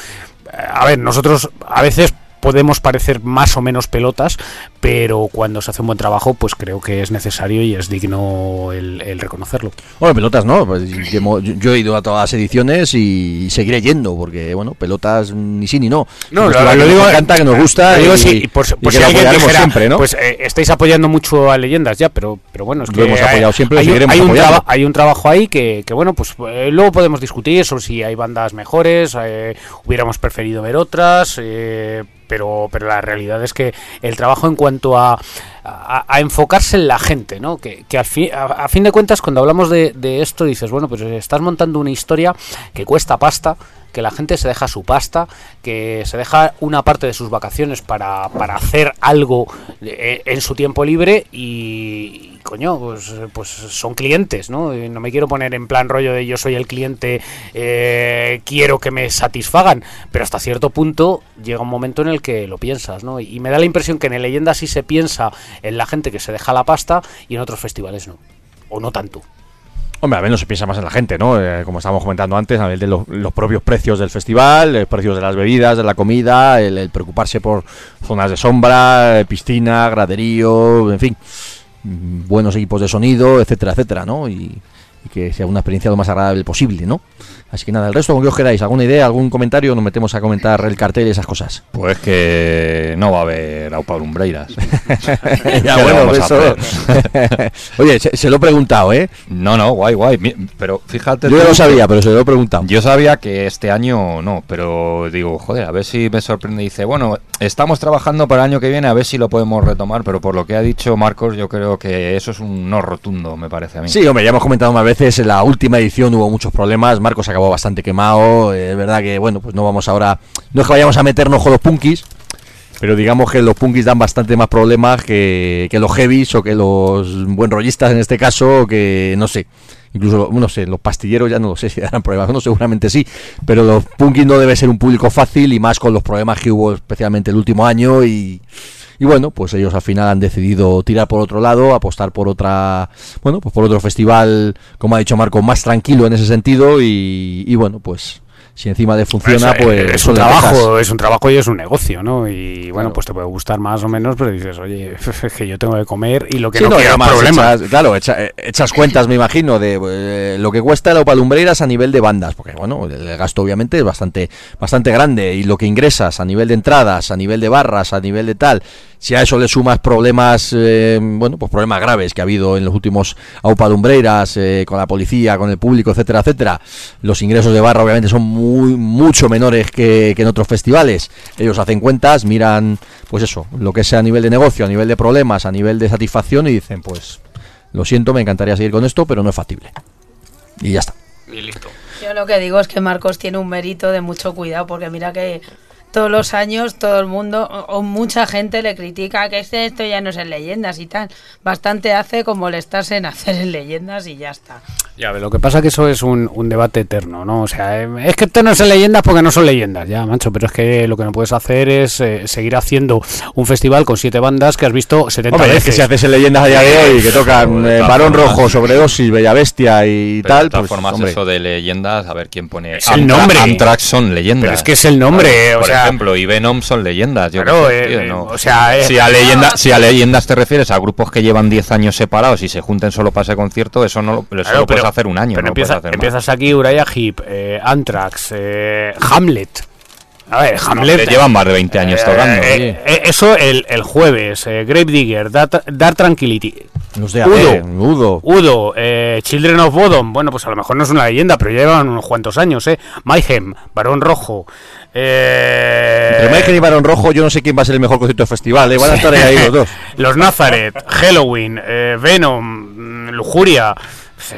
A ver nosotros a veces podemos parecer más o menos pelotas, pero cuando se hace un buen trabajo, pues creo que es necesario y es digno el, el reconocerlo. Bueno, pelotas no, pues, yo, yo he ido a todas las ediciones y seguiré yendo, porque bueno, pelotas ni sí ni no. No, lo, lo que digo, nos encanta, que nos gusta lo digo y, sí, por, y que si lo dijera, siempre, ¿no? Pues eh, estáis apoyando mucho a leyendas ya, pero, pero bueno, es Lo que hemos hay- apoyado siempre, lo hay, hay un traba- hay un trabajo ahí que, que, bueno, pues eh, luego podemos discutir sobre si hay bandas mejores, eh, hubiéramos preferido ver otras, eh, pero, pero la realidad es que el trabajo en cuanto a, a, a enfocarse en la gente, ¿no? Que, que al fin, a, a fin de cuentas, cuando hablamos de, de esto, dices, bueno, pues estás montando una historia que cuesta pasta, que la gente se deja su pasta, que se deja una parte de sus vacaciones para, para hacer algo eh, en su tiempo libre y, coño, pues, pues son clientes, ¿no? Y no me quiero poner en plan rollo de yo soy el cliente, eh, quiero que me satisfagan, pero hasta cierto punto llega un momento en el que lo piensas, ¿no? Y me da la impresión que en el Leyenda sí se piensa en la gente que se deja la pasta y en otros festivales no, o no tanto. Hombre, a menos se piensa más en la gente, ¿no? Eh, como estábamos comentando antes, a nivel de los, propios precios del festival, los precios de las bebidas, de la comida, el, preocuparse por zonas de sombra, eh, piscina, graderío, en fin, buenos equipos de sonido, etcétera, etcétera, ¿no? Y, y que sea una experiencia lo más agradable posible, ¿no? Así que nada, el resto, ¿con qué os quedáis? ¿Alguna idea, algún comentario? Nos metemos a comentar el cartel y esas cosas. Pues que no va a haber Aupa Lumbreiras. ya, ¿Qué le bueno, eso-? Oye, se, se lo he preguntado, ¿eh? No, no, guay, guay. Pero fíjate. Yo ya lo sabía, pero se lo he preguntado. Yo sabía que este año no, pero digo, joder, a ver si me sorprende. Dice, bueno, estamos trabajando para el año que viene, a ver si lo podemos retomar, pero por lo que ha dicho Marcos, yo creo que eso es un no rotundo, me parece a mí. Sí, hombre, ya hemos comentado más veces, en la última edición hubo muchos problemas, Marcos acabó bastante quemado, eh, es verdad que, bueno, pues no vamos ahora, no es que vayamos a meternos con los punkis, pero digamos que los punkis dan bastante más problemas que, que los heavies o que los buen rollistas en este caso, o que, no sé, incluso, no sé, los pastilleros ya no lo sé si darán problemas, no, seguramente sí, pero los punkis no debe ser un público fácil y más con los problemas que hubo especialmente el último año y... Y bueno, pues ellos al final han decidido tirar por otro lado, apostar por otra, bueno, pues por otro festival, como ha dicho Marco, más tranquilo en ese sentido y, y bueno, pues si encima de funciona, Es- pues es un trabajo, es un trabajo y es un negocio, ¿no? Y bueno, Claro. pues te puede gustar más o menos, pero dices, oye, es que yo tengo que comer y lo que Sí, no, no, quiero problema. echas- claro, echa- eh, echas cuentas, me imagino, de eh, lo que cuesta la Opalumbreiras a nivel de bandas, porque bueno, el gasto obviamente es bastante, bastante grande, y lo que ingresas a nivel de entradas, a nivel de barras, a nivel de tal, si a eso le sumas problemas, eh, bueno, pues problemas graves que ha habido en los últimos Opalumbreiras, eh, con la policía, con el público, etcétera, etcétera, los ingresos de barra obviamente son muy, mucho menores que, que en otros festivales. Ellos hacen cuentas, miran, pues eso, lo que sea a nivel de negocio, a nivel de problemas, a nivel de satisfacción y dicen, pues, lo siento, me encantaría seguir con esto, pero no es factible. Y ya está. Yo lo que digo es que Marcos tiene un mérito de mucho cuidado, porque mira que todos los años todo el mundo o, o mucha gente le critica que este, esto ya no es en leyendas y tal. Bastante hace con molestarse en hacer en leyendas y ya está. Ya, lo que pasa que eso es un, un debate eterno, ¿no? O sea, eh, es que esto no son leyendas porque no son leyendas, ya, macho, pero es que lo que no puedes hacer es eh, seguir haciendo un festival con siete bandas que has visto 70 Hombre, es veces. que si haces en leyendas a día de hoy que tocan de eh, Barón. Rojo, Sobredosis, Bella Bestia y Pero tal, de todas pues formas, hombre. eso de leyendas, a ver quién pone. Es el nombre. Anthrax son leyendas. Pero es que es el nombre, o sea- ejemplo, y Venom son leyendas. Yo Claro, sé, eh, tío, eh, no. o sea, eh, si, a leyenda, si a leyendas te refieres a grupos que llevan 10 años separados y se junten solo para ese concierto, eso no lo, eso Claro, lo puedes hacer un año. Pero no lo puedes empieza- hacer más. empiezas aquí Uriah Heep, eh, Anthrax, eh, Hamlet. A ver, Hamlet. Hamlet llevan más de 20 años tocando, eh, oye. eh, eso el, el jueves. Eh, Grave Digger, Dark, Tranquility. Los de Udo. Udo. Udo, eh, Children of Bodom, bueno, pues a lo mejor no es una leyenda, pero llevan unos cuantos años, ¿eh? Mayhem, Barón Rojo. Eh, Entre Michael y Barón Rojo, yo no sé quién va a ser el mejor concierto del festival, ¿eh? van a estar ahí los dos. Los Nazareth, Halloween, eh, Venom, mm, Lujuria,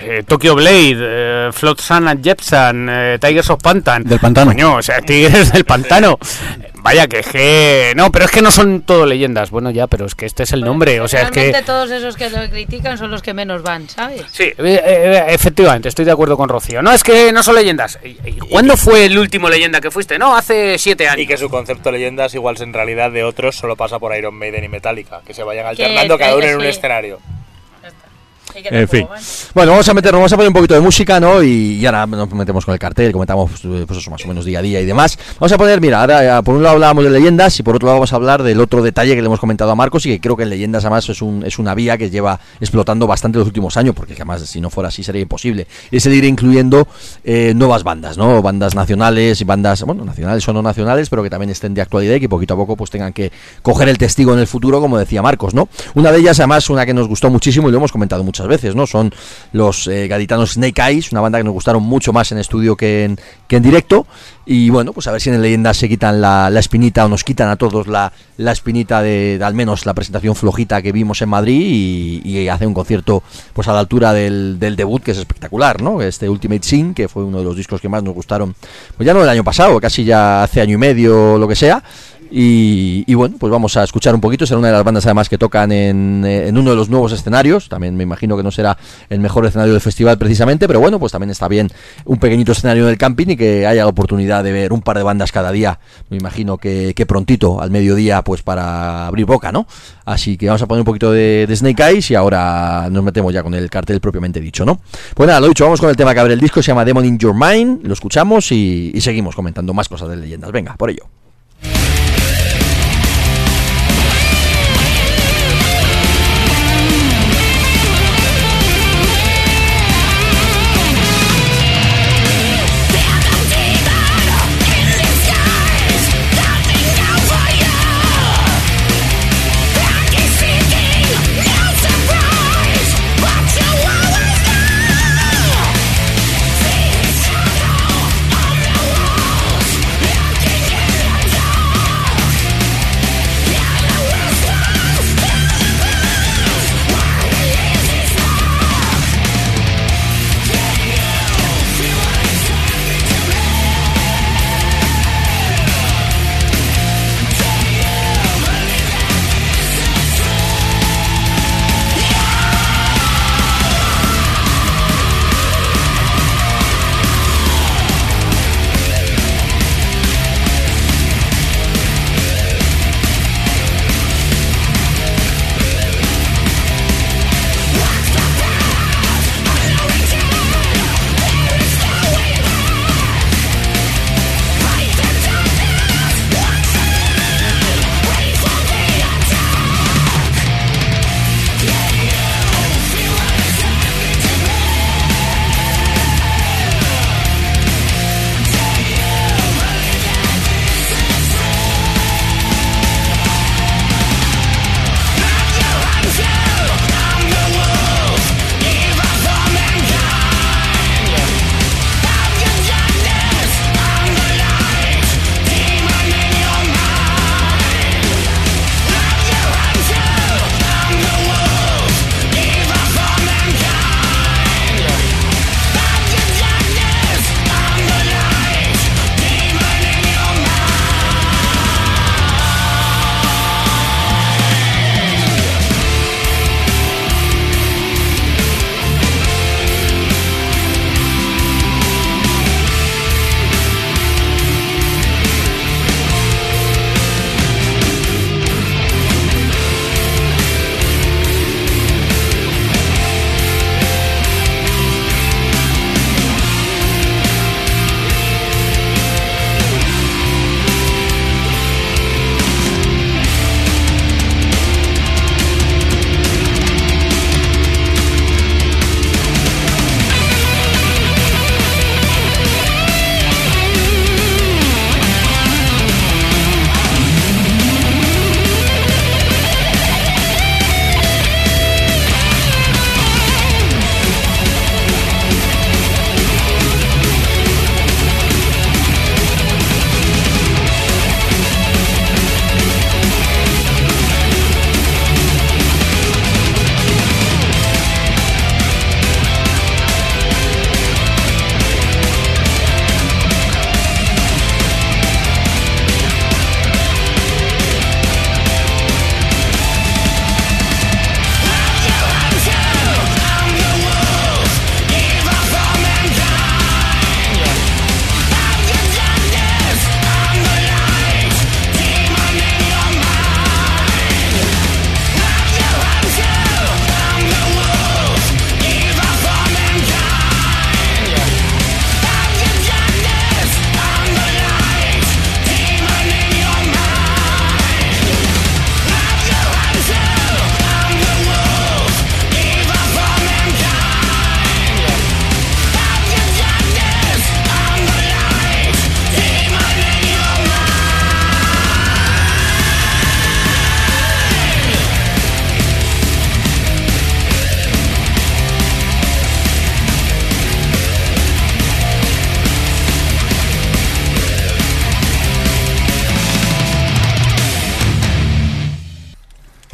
eh, Tokyo Blade, eh, Flotsam and Jepsan, eh, Tigers of Pantan. Del pantano. Coño, o sea, Tigres del Pantano. Vaya que es que... No, pero es que no son todo leyendas. Bueno, ya, pero es que este es el nombre. O sea, es que... Todos esos que lo critican son los que menos van, ¿sabes? Sí, eh, eh, efectivamente, estoy de acuerdo con Rocío. No, es que no son leyendas. ¿Y- y ¿Cuándo fue el último leyenda que fuiste? No, hace siete años. Y que su concepto de leyendas, igual en realidad de otros, solo pasa por Iron Maiden y Metallica, que se vayan alternando cada uno en un sí. escenario. En fin. Bueno, vamos a meternos, vamos a poner un poquito de música, ¿no? Y, y ahora nos metemos con el cartel, comentamos eh, pues eso más o menos día a día y demás. Vamos a poner, mira, ahora eh, por un lado hablábamos de leyendas y por otro lado vamos a hablar del otro detalle que le hemos comentado a Marcos y que creo que en leyendas además es, un, es una vía que lleva explotando bastante los últimos años, porque además si no fuera así sería imposible. Es el ir incluyendo eh, nuevas bandas, ¿no? Bandas nacionales y bandas, bueno, nacionales o no nacionales, pero que también estén de actualidad y que poquito a poco pues tengan que coger el testigo en el futuro, como decía Marcos, ¿no? Una de ellas, además, una que nos gustó muchísimo y lo hemos comentado muchas veces, ¿no? Son los eh, gaditanos Snake Eyes, una banda que nos gustaron mucho más en estudio que en, que en directo. Y bueno, pues a ver si en Leyendas se quitan la, la espinita o nos quitan a todos la, la espinita de, al menos la presentación flojita que vimos en Madrid y, hace un concierto pues a la altura del, del debut que es espectacular, ¿no? Este Ultimate Sin, que fue uno de los discos que más nos gustaron, pues ya no del año pasado, casi ya hace año y medio lo que sea. Y, bueno, pues vamos a escuchar un poquito. Será una de las bandas además que tocan en, eh, en uno de los nuevos escenarios. También me imagino que no será el mejor escenario del festival precisamente, pero bueno, pues también está bien un pequeñito escenario del camping y que haya la oportunidad de ver un par de bandas cada día. Me imagino que, que prontito, al mediodía, pues para abrir boca, ¿no? Así que vamos a poner un poquito de, Snake Eyes y ahora nos metemos ya con el cartel propiamente dicho, ¿no? Pues nada, lo dicho, vamos con el tema que abre el disco, se llama Demon in Your Mind, lo escuchamos y seguimos comentando más cosas de leyendas. Venga, por ello.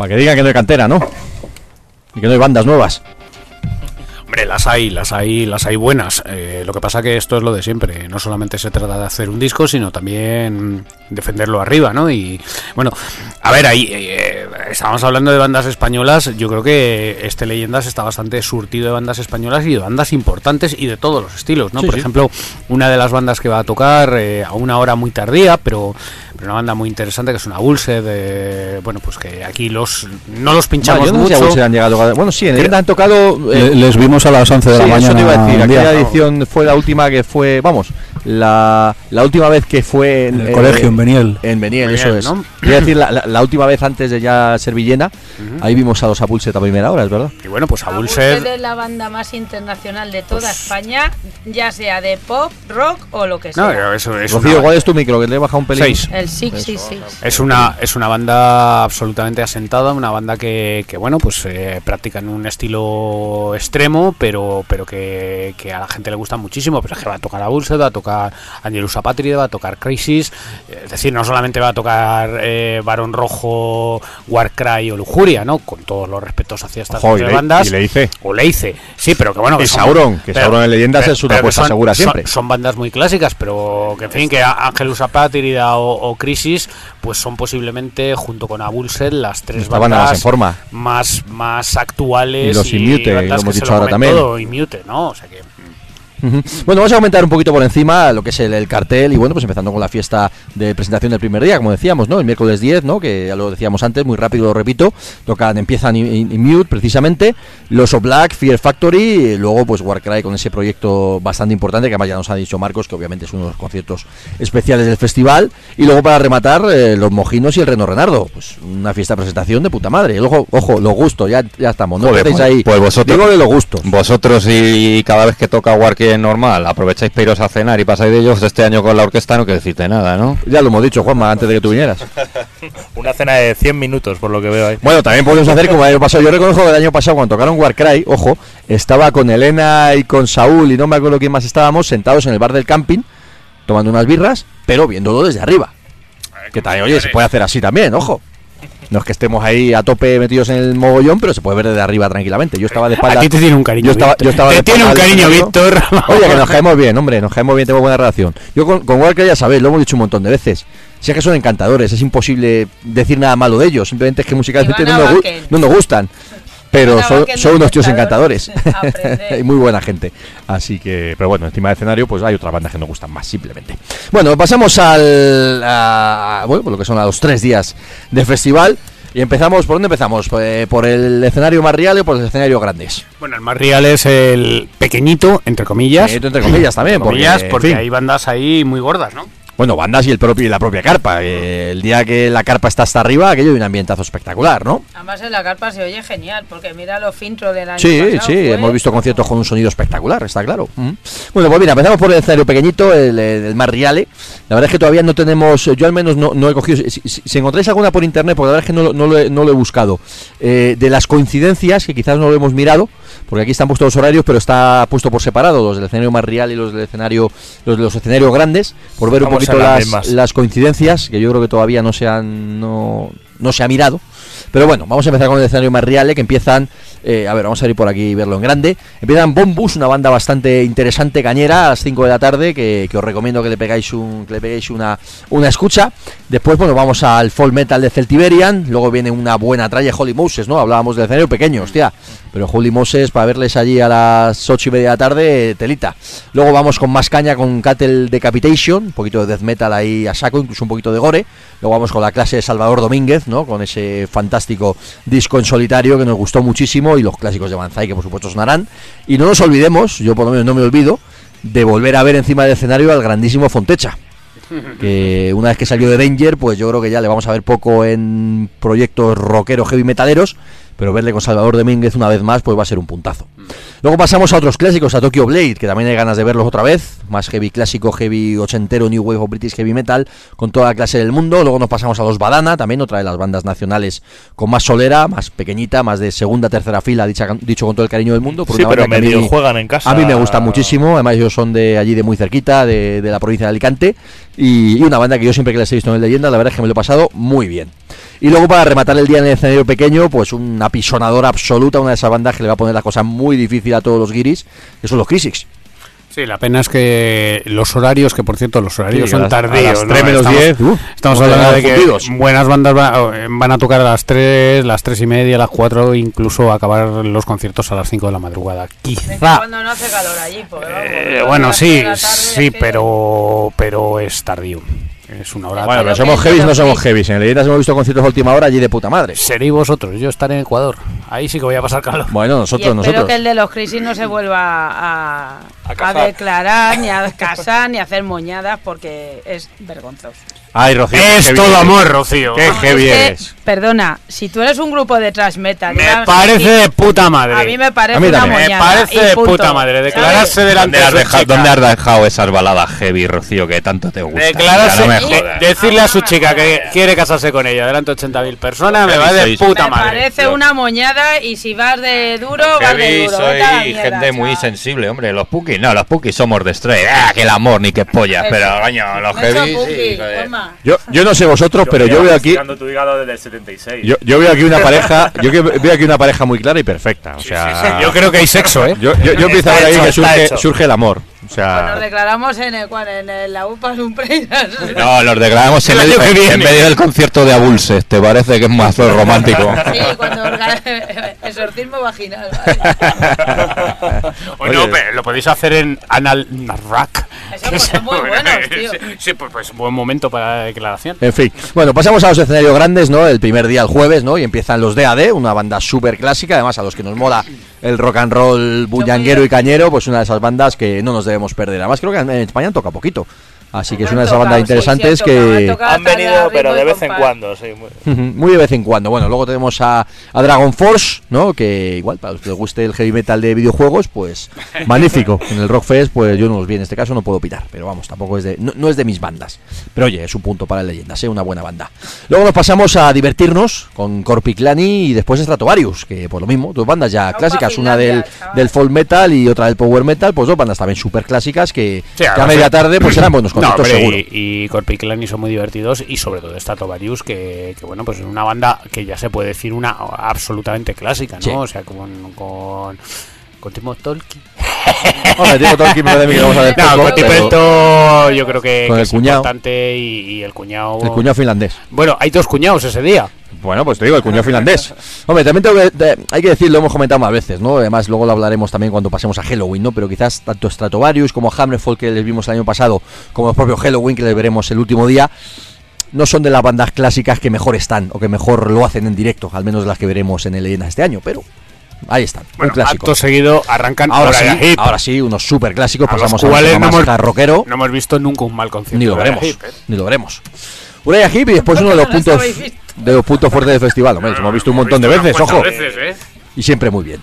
Para que digan que no hay cantera, ¿no? Y que no hay bandas nuevas. Hombre, las hay, las hay, las hay buenas. Eh, lo que pasa que esto es lo de siempre. No solamente se trata de hacer un disco, sino también defenderlo arriba, ¿no? Y bueno, a ver, ahí eh, estábamos hablando de bandas españolas. Yo creo que este Leyendas está bastante surtido de bandas españolas y de bandas importantes y de todos los estilos, ¿no? Sí, Por sí. ejemplo, una de las bandas que va a tocar eh, a una hora muy tardía, pero, pero una banda muy interesante que es una Bulse de bueno, pues que aquí los no los pinchamos yo no sé si a mucho. Bulser han llegado a- Bueno, sí, en el han tocado. eh, Le- les vimos a las 11 de la mañana. eso te iba a decir. día. Aquella edición fue la última que fue. Vamos, la, la última vez que fue En el colegio, en Beniel. En Beniel, Beniel, eso es. ¿no? A decir, la, la- la última vez antes de ya ser villena, ahí vimos a los Apulset a primera hora, es verdad. Y bueno, pues a Bulser es la banda más internacional de toda España, ya sea de pop, rock o lo que no, sea. eso es Rocío, una- ¿cuál es tu micro? Que le he bajado un pelín. Seis. El 666. Es una, es una banda absolutamente asentada, una banda que, que bueno, pues eh, practican un estilo extremo, pero, pero que, que a la gente le gusta muchísimo. Pues es que va a tocar a Bulset, va a tocar Angelus Apatria, va a tocar Crisis. Es decir, no solamente va a tocar eh, Barón Rojo, Warcry o Lujuria, ¿no? Con todos los respetos hacia estas Ojo, y le- bandas. y le hice. O le hice. Sí, pero que bueno. que Y son- Sauron, que Sauron en Leyendas es una pero apuesta son- segura son- siempre. son bandas muy clásicas, pero que en fin, que Angelus Apátrida o, o Crisis, pues son posiblemente, junto con Abulset, las tres Esta banda bandas más en forma. más, más actuales. Y los Immute, bandas lo hemos dicho ahora también. todo, y Mute, ¿no? O sea que. Bueno, vamos a comentar un poquito por encima lo que es el, el cartel y bueno, pues empezando con la fiesta de presentación del primer día, como decíamos, ¿no? El miércoles 10, ¿no? Que ya lo decíamos antes, muy rápido lo repito, tocan, empiezan Mute precisamente, los Black, Fear Factory, y luego pues Warcry con ese proyecto bastante importante que además ya nos ha dicho Marcos, que obviamente es uno de los conciertos especiales del festival, y luego para rematar eh, los Mojinos y el Reno Renardo, pues una fiesta de presentación de puta madre. Ojo, ojo, los gustos, ya, ya estamos, ¿no? Joder, pues- ahí. pues vosotros- Digo de los gustos. Vosotros y cada vez que toca Normal, aprovecháis para iros a cenar y pasáis de ellos este año con la orquesta, no quiero decirte nada, ¿no? Ya lo hemos dicho, Juanma, antes de que tú vinieras. Una cena de 100 minutos, por lo que veo ahí. Bueno, también podemos hacer como el año pasado. Yo reconozco que el año pasado, cuando tocaron Warcry, ojo, estaba con Elena y con Saúl y no me acuerdo quién más estábamos, sentados en el bar del camping, tomando unas birras, pero viéndolo desde arriba. Que también, oye, se puede hacer así también, ojo. No es que estemos ahí a tope metidos en el mogollón, pero se puede ver desde arriba tranquilamente. Yo estaba de espaldas. A ti te tiene un cariño. Yo estaba, Víctor. yo estaba te de tiene un cariño, Víctor. Oye, que nos caemos bien, hombre, nos caemos bien, tengo buena relación. Yo con, con Walker ya sabéis, lo hemos dicho un montón de veces. Si es que son encantadores, es imposible decir nada malo de ellos. Simplemente es que musicalmente no, nos no nos gustan. Pero son, unos tíos encantadores. y muy buena gente. Así que, pero bueno, encima del escenario, pues hay otras bandas que nos gustan más, simplemente. Bueno, pasamos al. a- bueno, por lo que son a los tres días de festival. Y empezamos, ¿por dónde empezamos? Eh, ¿Por el escenario más real o por el escenario grandes? Bueno, el más real es el pequeñito, entre comillas. Pequeñito, entre comillas, también, Entre porque, comillas, porque hay bandas ahí muy gordas, ¿no? Bueno, bandas y el propio y la propia carpa. Eh, el día que la carpa está hasta arriba, aquello hay un ambientazo espectacular, ¿no? Además en la carpa se oye genial, porque mira los filtros del año Sí, pasado, sí, fue- hemos visto conciertos con un sonido espectacular, está claro. Bueno, pues mira, empezamos por el escenario pequeñito, el, el, reale. La verdad es que todavía no tenemos, yo al menos no, no he cogido, si, si- si encontráis alguna por internet, porque la verdad es que no, lo- no, lo, he, no lo he buscado, eh, de las coincidencias, que quizás no lo hemos mirado, porque aquí están puestos los horarios, pero está puesto por separado, los del escenario más real y los del escenario, los de los escenarios grandes, por ver un poquito las las coincidencias, que yo creo que todavía no se han, no, no se ha mirado. Pero bueno, vamos a empezar con el escenario más real, que empiezan, eh, a ver, vamos a ir por aquí y verlo en grande. Empiezan Bombus, una banda bastante interesante, cañera, a las 5 de la tarde, que, que os recomiendo que le pegáis un, que le peguéis una, una escucha. Después, bueno, vamos al folk metal de Celtiberian, luego viene una buena tralla Holy Moses, ¿no? Hablábamos del escenario pequeño, hostia. Pero Holy Moses, para verles allí a las 8 y media de la tarde, eh, telita. Luego vamos con más caña con Cattle Decapitation, un poquito de death metal ahí a saco, incluso un poquito de gore. Luego vamos con la clase de Salvador Domínguez, ¿no? Con ese fantástico disco en solitario que nos gustó muchísimo y los clásicos de Banzai que por supuesto sonarán. Y no nos olvidemos, yo por lo menos no me olvido, de volver a ver encima del escenario al grandísimo Fontecha. Que una vez que salió de Danger, pues yo creo que ya le vamos a ver poco en proyectos rockeros heavy metaleros, pero verle con Salvador Domínguez una vez más, pues va a ser un puntazo. Luego pasamos a otros clásicos, a Tokyo Blade, que también hay ganas de verlos otra vez. Más heavy clásico, heavy ochentero, New Wave o British Heavy Metal, con toda la clase del mundo. Luego nos pasamos a los Badana, también otra de las bandas nacionales con más solera, más pequeñita, más de segunda, tercera fila, dicha- dicho con todo el cariño del mundo. por Sí, pero medio mí- juegan en casa. A mí me gusta muchísimo, además ellos son de allí de muy cerquita, de, de la provincia de Alicante, y, y una banda que yo siempre que les he visto en leyenda, la verdad es que me lo he pasado muy bien. Y luego para rematar el día en el escenario pequeño, pues una pisonadora absoluta, una de esas bandas que le va a poner la cosa muy difícil a todos los guiris, que son los Crisics. Sí, la pena es que los horarios, que por cierto los horarios Sí, a son las- a tardíos. las menos estamos, diez, uh, estamos hablando de que fundidos. buenas bandas va- van a tocar a las 3, las 3 y media, las 4, incluso acabar los conciertos a las 5 de la madrugada. Quizá. Cuando no hace calor allí, vamos, Eh, bueno, sí, tarde sí, pero, pero es tardío. Es una hora. Bueno, pero somos heavies, no somos heavies. En leyendas hemos visto conciertos a última hora allí de puta madre. Seréis vosotros, yo estaré en Ecuador. Ahí sí que voy a pasar calor. Bueno, Y nosotros, espero nosotros. que el de los crisis no se vuelva a, a casar. declarar, ni a casar, ni a hacer moñadas, porque es vergonzoso. Ay, Rocío. Es todo amor. Rocío. Qué heavy Es que, eres. Perdona, si tú eres un grupo de trash metal, Me parece de puta madre. a mí me parece A mí una. Me moñada. parece de puta madre. Declararse ¿Sabes? delante ¿Dónde de. ¿Dónde has dejado esas baladas heavy, Rocío, que tanto te gustan? Declararse, no me decirle a su chica que quiere casarse con ella delante de 80.000 personas, me va de puta Me madre. parece Yo- una moñada y si vas de duro, vas de duro. soy mierda, gente muy sensible, hombre. Los pukis, no, los pukis somos de Stray. Ah, que el amor, ni que pollas. Eso. Pero, coño, los heavy. Toma. Yo, yo no sé vosotros, pero yo veo aquí. Tu hígado desde el 76. Yo, yo veo aquí una pareja, yo veo aquí una pareja muy clara y perfecta. O sea, Yo creo que hay sexo, ¿eh? yo, yo, yo empiezo a ver ahí hecho, que surge, surge el amor. O Pues nos sea, declaramos en, el, en el- la UPA Lumprenas. No, los declaramos en El medio, en medio del concierto de Abulses. ¿Te parece que es más romántico? Sí, cuando exorcismo vaginal. ¿vale? Bueno, pe- lo podéis hacer en Anal Narrak. Eso, pues, muy buenos, tío. Sí, pues, pues buen momento para la declaración. en fin. Bueno, pasamos a los escenarios grandes, ¿no? El primer día, el jueves, ¿no? Y empiezan los DAD, una banda súper clásica, además a los que nos mola el rock and roll bullanguero y cañero, pues una de esas bandas que no nos debemos perder. Además, creo que en España toca poquito. Así que es una de esas bandas interesantes que... Han venido, pero de vez en cuando, sí. muy- Muy de vez en cuando. Bueno, luego tenemos a, a Dragon Force, ¿no? Que igual, para los que les guste el heavy metal de videojuegos, pues magnífico. En el Rock Fest, pues yo no los vi en este caso, no puedo opinar. Pero vamos, tampoco es de. No, no es de mis bandas. Pero oye, es un punto para leyendas, ¿eh? Una buena banda. Luego nos pasamos a divertirnos con Corpiclani y después Stratovarius, que por lo mismo, dos bandas ya clásicas, una del, del folk metal y otra del power metal, pues dos bandas también súper clásicas que, Sí, que a media tarde pues serán buenos No, pero seguro. y, y Corpiclani son muy divertidos y sobre todo está Tovarius que, que, bueno, pues es una banda que ya se puede decir una absolutamente clásica, ¿no? Sí. O sea, con, con, con Timo Tolki. Hombre, Timo Tolkien, me parece que vamos a ver No, poco, pero- Tolki yo creo que, el es cuñado. importante y, y el cuñado... El cuñado finlandés. Bueno, hay dos cuñados ese día. Bueno, pues te digo, el cuñado finlandés. Hombre, también tengo que- te- hay que decirlo, hemos comentado más veces, ¿no? Además, luego lo hablaremos también cuando pasemos a Halloween, ¿no? Pero quizás tanto Stratovarius como Hammerfall, que les vimos el año pasado, como el propio Halloween, que les veremos el último día, no son de las bandas clásicas que mejor están o que mejor lo hacen en directo, al menos las que veremos en el Leyendas este año, pero ahí están, un clásico. acto seguido arrancan Ahora sí, Heep, ahora sí, unos super clásicos, a los pasamos a un cuales tema no más hemos, rockero, no hemos visto nunca un mal concierto. ni lo veremos, Heep, ¿eh? ni lo veremos. Uriah Heep y después uno de los puntos de los puntos fuertes del festival, hombre, hemos visto un montón de veces, ojo. veces, ¿eh? Y siempre muy bien.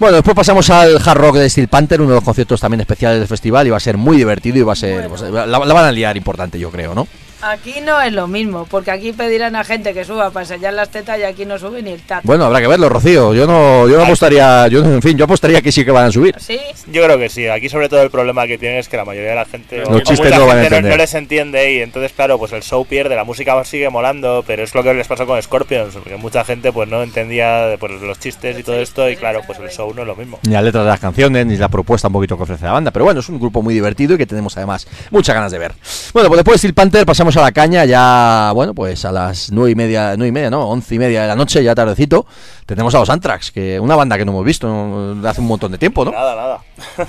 Bueno, después pasamos al Hard Rock de Steel Panther, uno de los conciertos también especiales del festival, y va a ser muy divertido y va a ser. pues, la, la van a liar importante, yo creo, ¿no? Aquí no es lo mismo, porque aquí pedirán a gente que suba para enseñar las tetas y aquí no sube ni el tato. Bueno, habrá que verlo, Rocío. Yo no, yo no apostaría, yo en fin, yo apostaría que sí que van a subir. ¿Sí? Yo creo que sí. Aquí sobre todo el problema que tienen es que la mayoría de la gente Los o chistes mucha no van a entender. no les entiende y entonces claro, pues el show pierde, la música sigue molando, pero es lo que les pasó con Scorpions, porque mucha gente pues no entendía pues, los chistes y todo esto y claro, pues el show no es lo mismo. Ni las letras de las canciones, ni la propuesta un poquito que ofrece la banda. Pero bueno, es un grupo muy divertido y que tenemos además muchas ganas de ver. Bueno, pues después de Steel Panther pasamos a la caña ya, bueno, pues a las nueve y media, nueve y media, no, once y media de la noche, ya tardecito. Tenemos a los Anthrax, que una banda que no hemos visto ¿no? hace un montón de tiempo, ¿no? Nada, nada.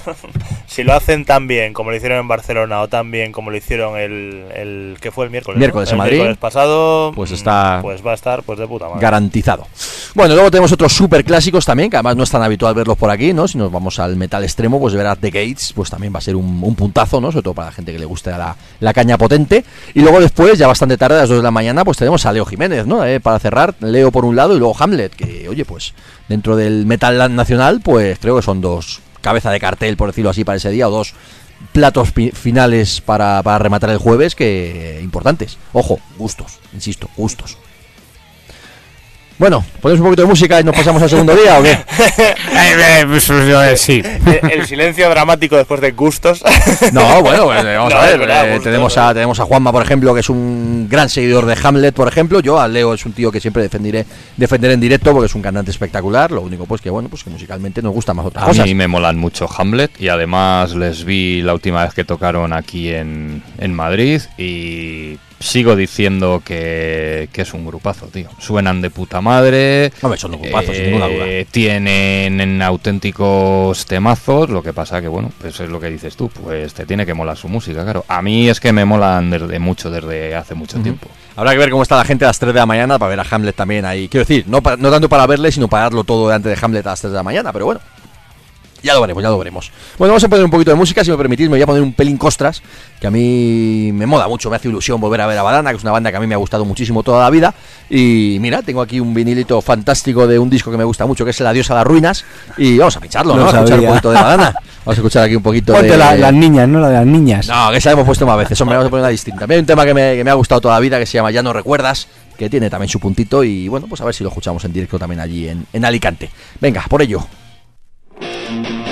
si lo hacen tan bien como lo hicieron en Barcelona o tan bien como lo hicieron el, el que fue el miércoles, ¿no? Miércoles en el Madrid. miércoles pasado, Pues mm, está pues va a estar pues de puta madre. garantizado. Bueno, luego tenemos otros super clásicos también, que además no es tan habitual verlos por aquí, ¿no? Si nos vamos al metal extremo, pues ver a The Gates, pues también va a ser un, un puntazo, ¿no? Sobre todo para la gente que le guste la, la caña potente. Y luego después, ya bastante tarde, a las 2 de la mañana, pues tenemos a Leo Jiménez, ¿no? Eh, para cerrar, Leo por un lado y luego Hamlet, que, oye, pues dentro del metal nacional, pues creo que son dos cabeza de cartel, por decirlo así, para ese día, o dos platos finales para, para rematar el jueves que importantes. Ojo, gustos, insisto, gustos. Bueno, ponemos un poquito de música y nos pasamos al segundo día o qué? Eh, sí. El, el silencio dramático después de gustos. No, bueno, pues, vamos No, a ver. verdad, eh, gusto, tenemos, a, tenemos a Juanma, por ejemplo, que es un gran seguidor de Hamlet, por ejemplo. Yo a Leo es un tío que siempre defenderé, defenderé en directo porque es un cantante espectacular. Lo único, pues que bueno, pues que musicalmente nos gusta más otras A cosas. mí me molan mucho Hamlet y además les vi la última vez que tocaron aquí en, en Madrid y sigo diciendo que, que es un grupazo, tío. Suenan de puta madre. Hombre, son un grupazo, sin ninguna duda. eh, Tienen auténticos temazos, lo que pasa que, bueno, pues es lo que dices tú, pues te tiene que molar su música, claro. A mí es que me molan desde mucho, desde hace mucho tiempo. Habrá que ver cómo está la gente a las 3 de la mañana para ver a Hamlet también ahí. Quiero decir, no, no tanto para verle, sino para darlo todo delante de Hamlet a las 3 de la mañana, pero bueno. Ya lo veremos, ya lo veremos. Bueno, vamos a poner un poquito de música, si me permitís, me voy a poner un pelín costras, que a mí me mola mucho, me hace ilusión volver a ver a Badana, que es una banda que a mí me ha gustado muchísimo toda la vida. Y mira, tengo aquí un vinilito fantástico de un disco que me gusta mucho, que es El Adiós a las Ruinas. Y vamos a pincharlo, Lo ¿no? A escuchar un poquito de Badana. Vamos a escuchar aquí un poquito Ponte de... la- las niñas, ¿no? La de las niñas. No, que esa hemos puesto más veces, hombre, vamos a poner una distinta. Hay un tema que me, que me ha gustado toda la vida que se llama Ya no recuerdas, que tiene también su puntito y bueno, pues a ver si lo escuchamos en directo también allí en, en Alicante. Venga, por ello. Thank you.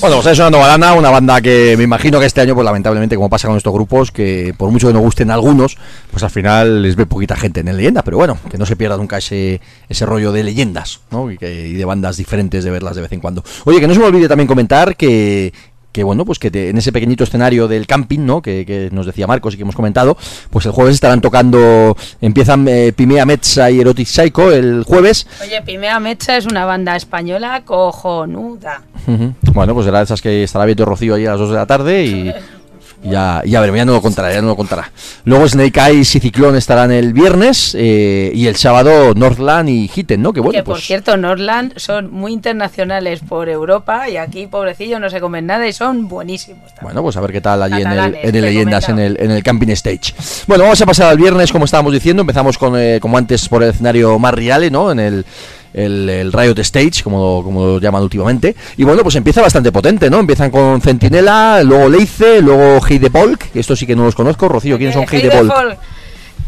Bueno, pues está sonando Balana, una banda que me imagino que este año, pues lamentablemente, como pasa con estos grupos, que por mucho que nos gusten algunos, pues al final les ve poquita gente en el leyenda, pero bueno, que no se pierda nunca ese, ese rollo de leyendas, ¿no? Y, que- y de bandas diferentes de verlas de vez en cuando. Oye, que no se me olvide también comentar que que bueno, pues que te- en ese pequeñito escenario del camping, ¿no? Que, que nos decía Marcos y que hemos comentado, pues el jueves estarán tocando, empiezan eh, Pimea Metza y Erotic Psycho el jueves, Oye, Pimea Mecha es una banda española cojonuda. Bueno, pues será de esas que estará viendo Rocío ahí a las 2 de la tarde y ya, ya veremos, ya no lo contará, ya no lo contará. Luego Snake Eyes y Ciclón estarán el viernes eh, y el sábado Northland y Hitten, ¿no? Que bueno, que por pues cierto, Norland son muy internacionales por Europa y aquí, pobrecillos, no se comen nada y son buenísimos. bueno, pues a ver qué tal allí en el, en el Leyendas, en el, en el Camping Stage. Bueno, vamos a pasar al viernes, como estábamos diciendo, empezamos con, eh, como antes, por el escenario más real, ¿no? En el, el, el Riot Stage, como, como lo llaman últimamente. Y bueno, pues empieza bastante potente, ¿no? Empiezan con Centinela, luego Leice, luego Heide Polk, que esto sí que no los conozco. Rocío, ¿quiénes son Eh, Heide Heide Polk? Folk,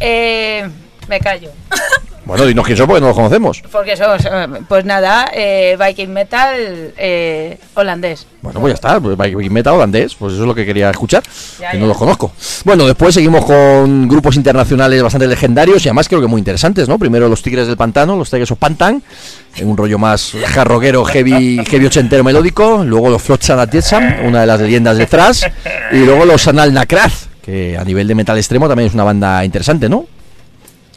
eh, me callo. Bueno, dinos quién son porque no los conocemos. Porque somos, eh, pues nada, eh, Viking Metal eh, holandés. Bueno, pues ya está, pues Viking Metal holandés, pues eso es lo que quería escuchar, Ya, que ya. no los conozco. Bueno, después seguimos con grupos internacionales bastante legendarios y además creo que muy interesantes, ¿no? Primero los Tigres del Pantano, los Tigres of Pantan, en un rollo más jarroguero, heavy, heavy ochentero melódico, luego los Flotsam Jetsam, una de las leyendas de thrash, y luego los Anal Nakraz, que a nivel de metal extremo también es una banda interesante, ¿no?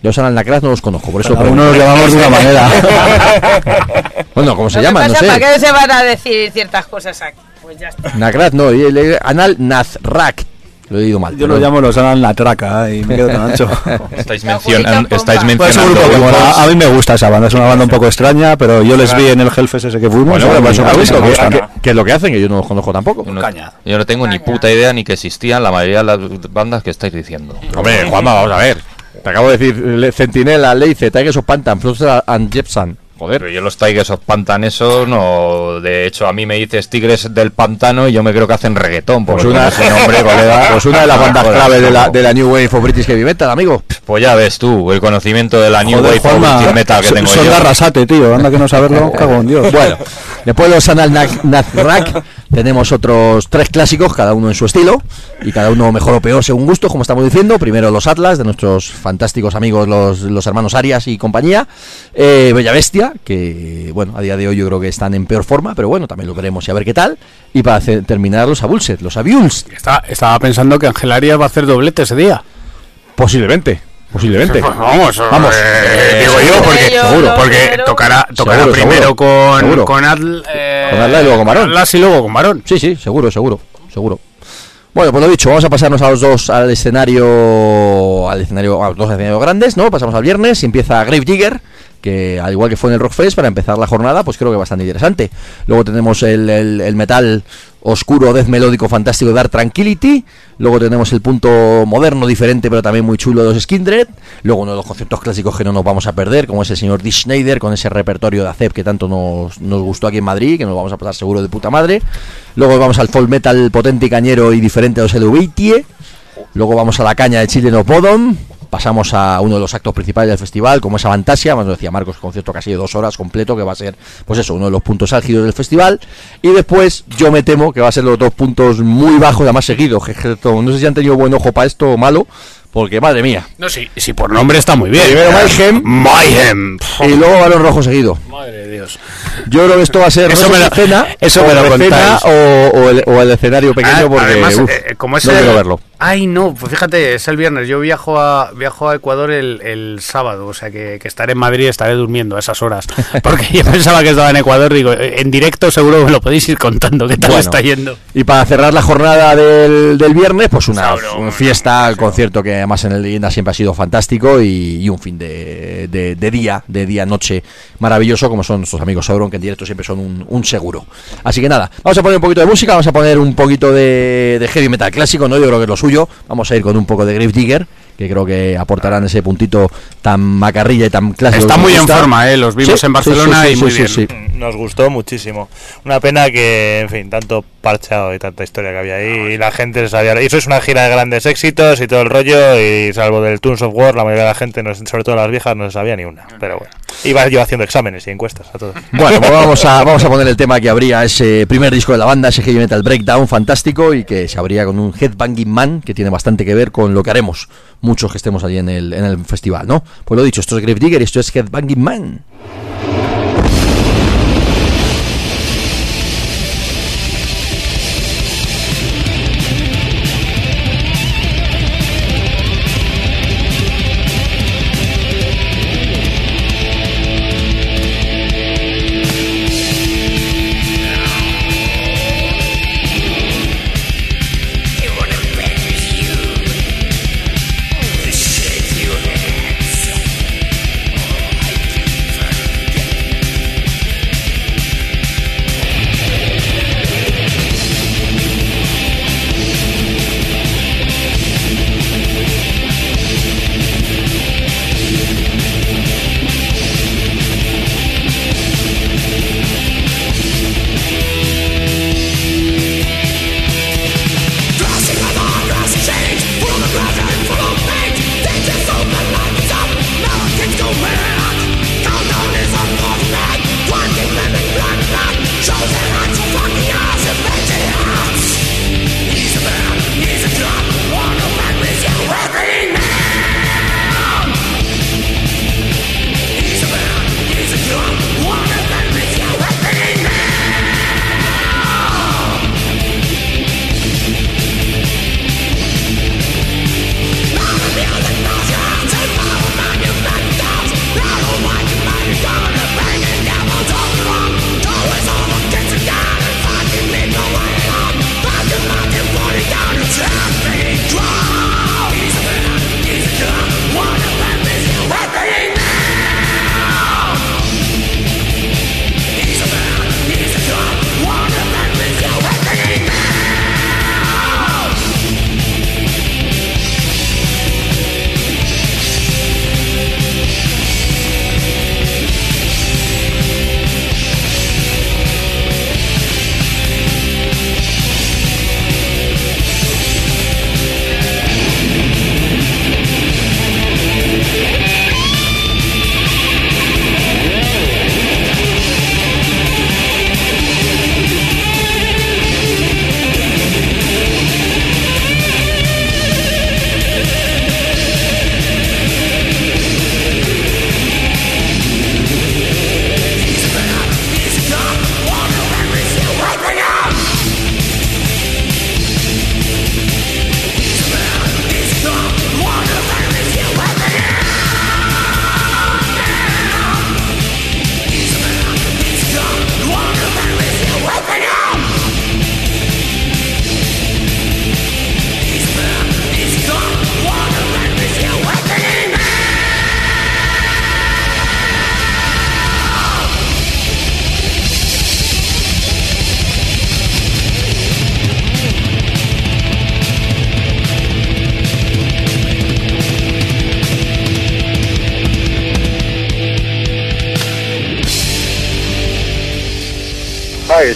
Yo los Anal Nakraz no los conozco, por eso Cada pregunto. uno los llamamos de una manera. bueno, ¿cómo se Lo que llaman? No sé. ¿Para qué se van a decir ciertas cosas aquí? Pues ya está. Nakraz, no, y el- Anal Nazrak. Lo he dicho mal. Yo lo llamo los Alan la traca y me quedo tan ancho. Estáis, mencion- estáis Pues mencionando grupo que grupos- A mí me gusta esa banda, es una banda un poco extraña, pero yo les vi en el Hellfest ese que fuimos. Bueno, a mí pregunto, me ¿qué, gustan. qué- qué es lo que hacen? Que yo no los conozco tampoco. Yo no, yo no tengo ni puta idea ni que existían la mayoría de las bandas que estáis diciendo. Hombre, Juanma, vamos a ver. Te acabo de decir Le- Centinela, Leice, Tigers of Pantan, Flotsam and Jepsan. Joder. Pero yo los Tigers of Pantan eso no... De hecho, a mí me dices Tigres del Pantano y yo me creo que hacen reggaetón. Pues una, ese nombre, colega... pues una de las bandas clave de la, ¿cómo? de la New Wave of British Heavy Metal, amigo. Pues ya ves tú, el conocimiento de la New Joder, Wave of British Metal que son- tengo son yo. de Arrasate, tío. Anda que no saberlo, cago en Dios. Bueno, después de los Anal Nazrak tenemos otros tres clásicos, cada uno en su estilo, y cada uno mejor o peor según gusto, como estamos diciendo. Primero los Atlas, de nuestros fantásticos amigos los, los hermanos Arias y compañía. Eh, Bella Bestia, que bueno, a día de hoy yo creo que están en peor forma, pero bueno, también lo veremos y a ver qué tal. Y para hacer- terminar los Abulset, los Abuls. Está- estaba pensando que Ángel Arias va a hacer doblete ese día. Posiblemente, posiblemente. Pues vamos, Vamos. eh, digo yo, porque, seguro. porque tocará, tocará Seguro, primero seguro, con, seguro. con Atl, eh, Con Atlas y luego con Varón. Atlas y luego con Varón. Sí, sí, seguro, seguro, seguro. Bueno, pues lo dicho, vamos a pasarnos a los dos al escenario, al escenario, a los dos escenarios grandes, ¿no? Pasamos al viernes y empieza Grave Digger, que al igual que fue en el Rockfest, para empezar la jornada, pues creo que bastante interesante. Luego tenemos el, el- el metal oscuro, death melódico fantástico de Dark Tranquility. Luego tenemos el punto moderno, diferente, pero también muy chulo de los Skindred. Luego uno de los conceptos clásicos que no nos vamos a perder, como es el señor Dee Schneider, con ese repertorio de ACEP que tanto nos, nos gustó aquí en Madrid, que nos vamos a pasar seguro de puta madre. Luego vamos al folk metal potente y cañero y diferente de los. Luego vamos a la caña de Chile No Podom. Pasamos a uno de los actos principales del festival, como es Avantasia, más lo decía Marcos, concierto casi de dos horas completo, que va a ser, pues eso, uno de los puntos álgidos del festival. Y después, yo me temo que va a ser los dos puntos muy bajos, además seguidos. No sé si han tenido buen ojo para esto o malo, porque madre mía. No, sí, sí, por nombre está muy bien. Primero Mayhem. Mayhem. Y luego Balón Rojo seguido. Madre de Dios. Yo creo que esto va a ser Eso no me lo- escena, eso o me lo contáis. o, o el, o el escenario pequeño, Ah, porque además, uf, eh, como es no el- quiero verlo. Ay, no, pues fíjate, es el viernes. Yo viajo a viajo a Ecuador el, el sábado, o sea que, que estaré en Madrid, estaré durmiendo a esas horas. Porque yo pensaba que estaba en Ecuador, digo, en directo seguro me lo podéis ir contando qué tal Bueno. está yendo. Y para cerrar la jornada del, del viernes, pues una, una fiesta, el concierto que además en el Leyenda siempre ha sido fantástico y, y un fin de, de- de día, de día-noche maravilloso, como son nuestros amigos Sauron, que en directo siempre son un, un seguro. Así que nada, vamos a poner un poquito de música, vamos a poner un poquito de, de heavy metal clásico, ¿no? Yo creo que es lo suyo. Vamos a ir con un poco de Grave Digger, que creo que aportarán ese puntito tan macarrilla y tan clásico. Está muy en forma, ¿eh? Los vimos Sí, en Barcelona sí, sí, y muy sí, bien. sí, sí. Nos gustó muchísimo. Una pena que, en fin, tanto parchado y tanta historia que había ahí y la gente se sabía. Y eso es una gira de grandes éxitos y todo el rollo y salvo del Toons of War, la mayoría de la gente, no- sobre todo las viejas, no se sabía ni una. Pero bueno. Iba yo haciendo exámenes y encuestas a todos. Bueno, pues vamos a, vamos a poner el tema que abría ese primer disco de la banda, ese heavy metal breakdown fantástico y que se abría con un Headbanging Man que tiene bastante que ver con lo que haremos muchos que estemos allí en el, en el festival, ¿no? Pues lo dicho, esto es Grave Digger y esto es Headbanging Man.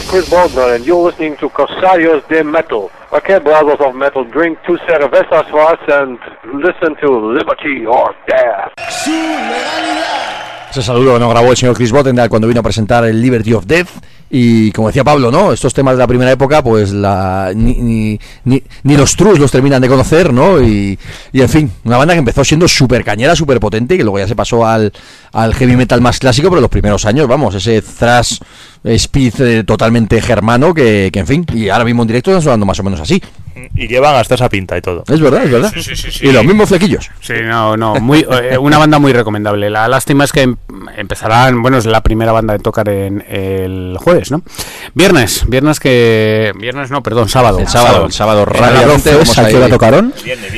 Chris Baldwin, and you're listening to Corsarios de Metal. Okay, brothers of metal, drink two cervezas fast and listen to Liberty or Death. Ese saludo nos grabó el señor Chris Bottendal cuando vino a presentar el Liberty of Death. Y como decía Pablo, ¿no? Estos temas de la primera época, pues la, ni, ni, ni, ni los trus los terminan de conocer, ¿no? Y, y en fin, una banda que empezó siendo súper cañera, súper potente, y que luego ya se pasó al, al heavy metal más clásico, pero los primeros años, vamos, ese thrash speed eh, totalmente germano que, que, en fin, y ahora mismo en directo están sonando más o menos así. Y llevan hasta esa pinta y todo. Es verdad, es verdad. Sí, sí, sí, sí. Y los mismos flequillos. Sí, no, no, muy, eh, una banda muy recomendable. La lástima es que em- empezarán, bueno, es la primera banda de tocar en el jueves, ¿no? Viernes, viernes que... Viernes no, perdón, sábado. El sábado, el sábado, ¿A las rápidamente 12 vamos a qué hora tocaron?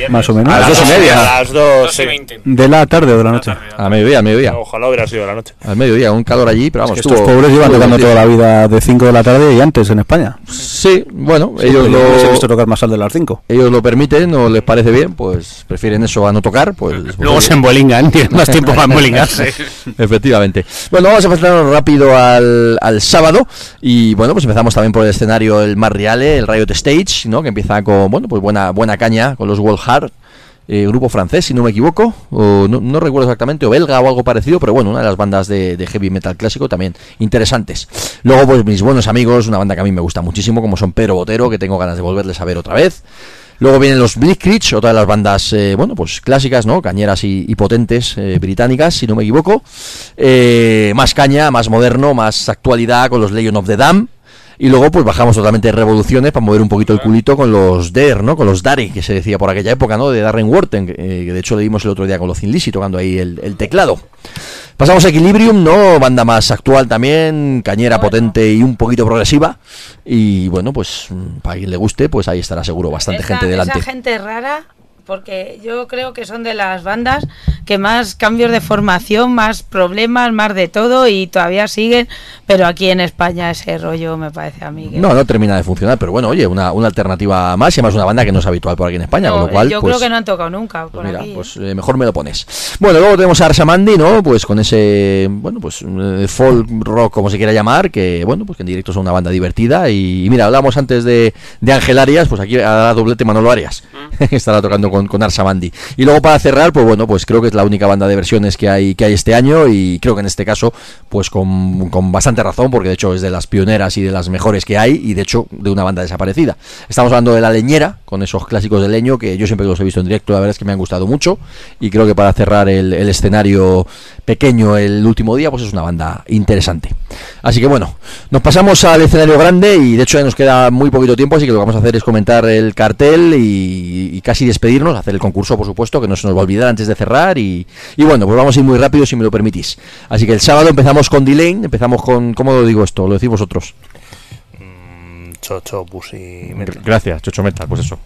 Más o menos. A las dos y media. A las dos, sí. ¿De la tarde o de la noche? A mediodía, a mediodía. Ojalá hubiera sido la noche. Al mediodía, un calor allí, pero vamos, Estos estuvo- pobres llevan tocando toda la vida de 5 de la tarde y antes en España. Sí, bueno, Sí, ellos les he lo, visto tocar más tarde a las 5. ellos lo permiten o les parece bien, pues prefieren eso a no tocar, pues... Luego se embolingan, tienen más tiempo para embolingarse. Efectivamente. Bueno, vamos a pasarnos rápido al, al sábado y bueno, pues empezamos también por el escenario el más real, el Riot Stage, ¿no? Que empieza con, bueno, pues buena buena caña con los World Hard. Eh, grupo francés, si no me equivoco, o no, recuerdo exactamente, o belga o algo parecido, pero bueno, una de las bandas de, heavy metal clásico también interesantes. Luego, pues mis buenos amigos, una banda que a mí me gusta muchísimo, como son Pedro Botero, que tengo ganas de volverles a ver otra vez. Luego vienen los Blitzkrieg, otra de las bandas, eh, bueno, pues clásicas, ¿no? Cañeras y, y potentes eh, británicas, si no me equivoco. Eh, más caña, más moderno, más actualidad con los Legion of the Dam. Y luego pues bajamos totalmente revoluciones para mover un poquito el culito con los Der, ¿no? Con los Dari, que se decía por aquella época, ¿no? De Darren Worten, que, eh, que de hecho le dimos el otro día con los Lizzy tocando ahí el, el teclado. Pasamos a Equilibrium, ¿no? Banda más actual también, cañera potente y un poquito progresiva. Y bueno, pues mm, para quien le guste, pues ahí estará seguro bastante Esa- gente delante. Esa gente rara, porque yo creo que son de las bandas que más cambios de formación, más problemas, más de todo y todavía siguen, pero aquí en España ese rollo me parece a mí que... No, no termina de funcionar, pero bueno, oye, una, una alternativa más y además una banda que no es habitual por aquí en España, No, con lo cual, yo pues, creo que no han tocado nunca por mira, aquí. ¿eh? pues eh, mejor me lo pones. Bueno, luego tenemos a Arsamandi, ¿no? Pues con ese, bueno, pues eh, folk rock, como se quiera llamar, que, bueno, pues que en directo son una banda divertida. Y, y mira, hablamos antes de, de Ángel Arias, pues aquí hará doblete Manolo Arias, que estará tocando con, con Arsamandi. Y luego para cerrar, pues bueno, pues creo que es la única banda de versiones que hay, que hay este año y creo que en este caso, pues con, con bastante razón, porque de hecho es de las pioneras y de las mejores que hay y de hecho de una banda desaparecida. Estamos hablando de La Leñera, con esos clásicos de leño que yo siempre los he visto en directo, la verdad es que me han gustado mucho y creo que para cerrar el escenario pequeño el último día, pues es una banda interesante. Así que bueno, nos pasamos al escenario grande y de hecho ya nos queda muy poquito tiempo, así que lo que vamos a hacer es comentar el cartel y, casi despedirnos, hacer el concurso por supuesto, que no se nos va a olvidar antes de cerrar y, y bueno, pues vamos a ir muy rápido si me lo permitís. Así que el sábado empezamos con Delane, empezamos con, ¿cómo lo digo esto? Lo decís vosotros. Chocho, Pussy, Metal. Gracias, Chocho Metal, pues eso.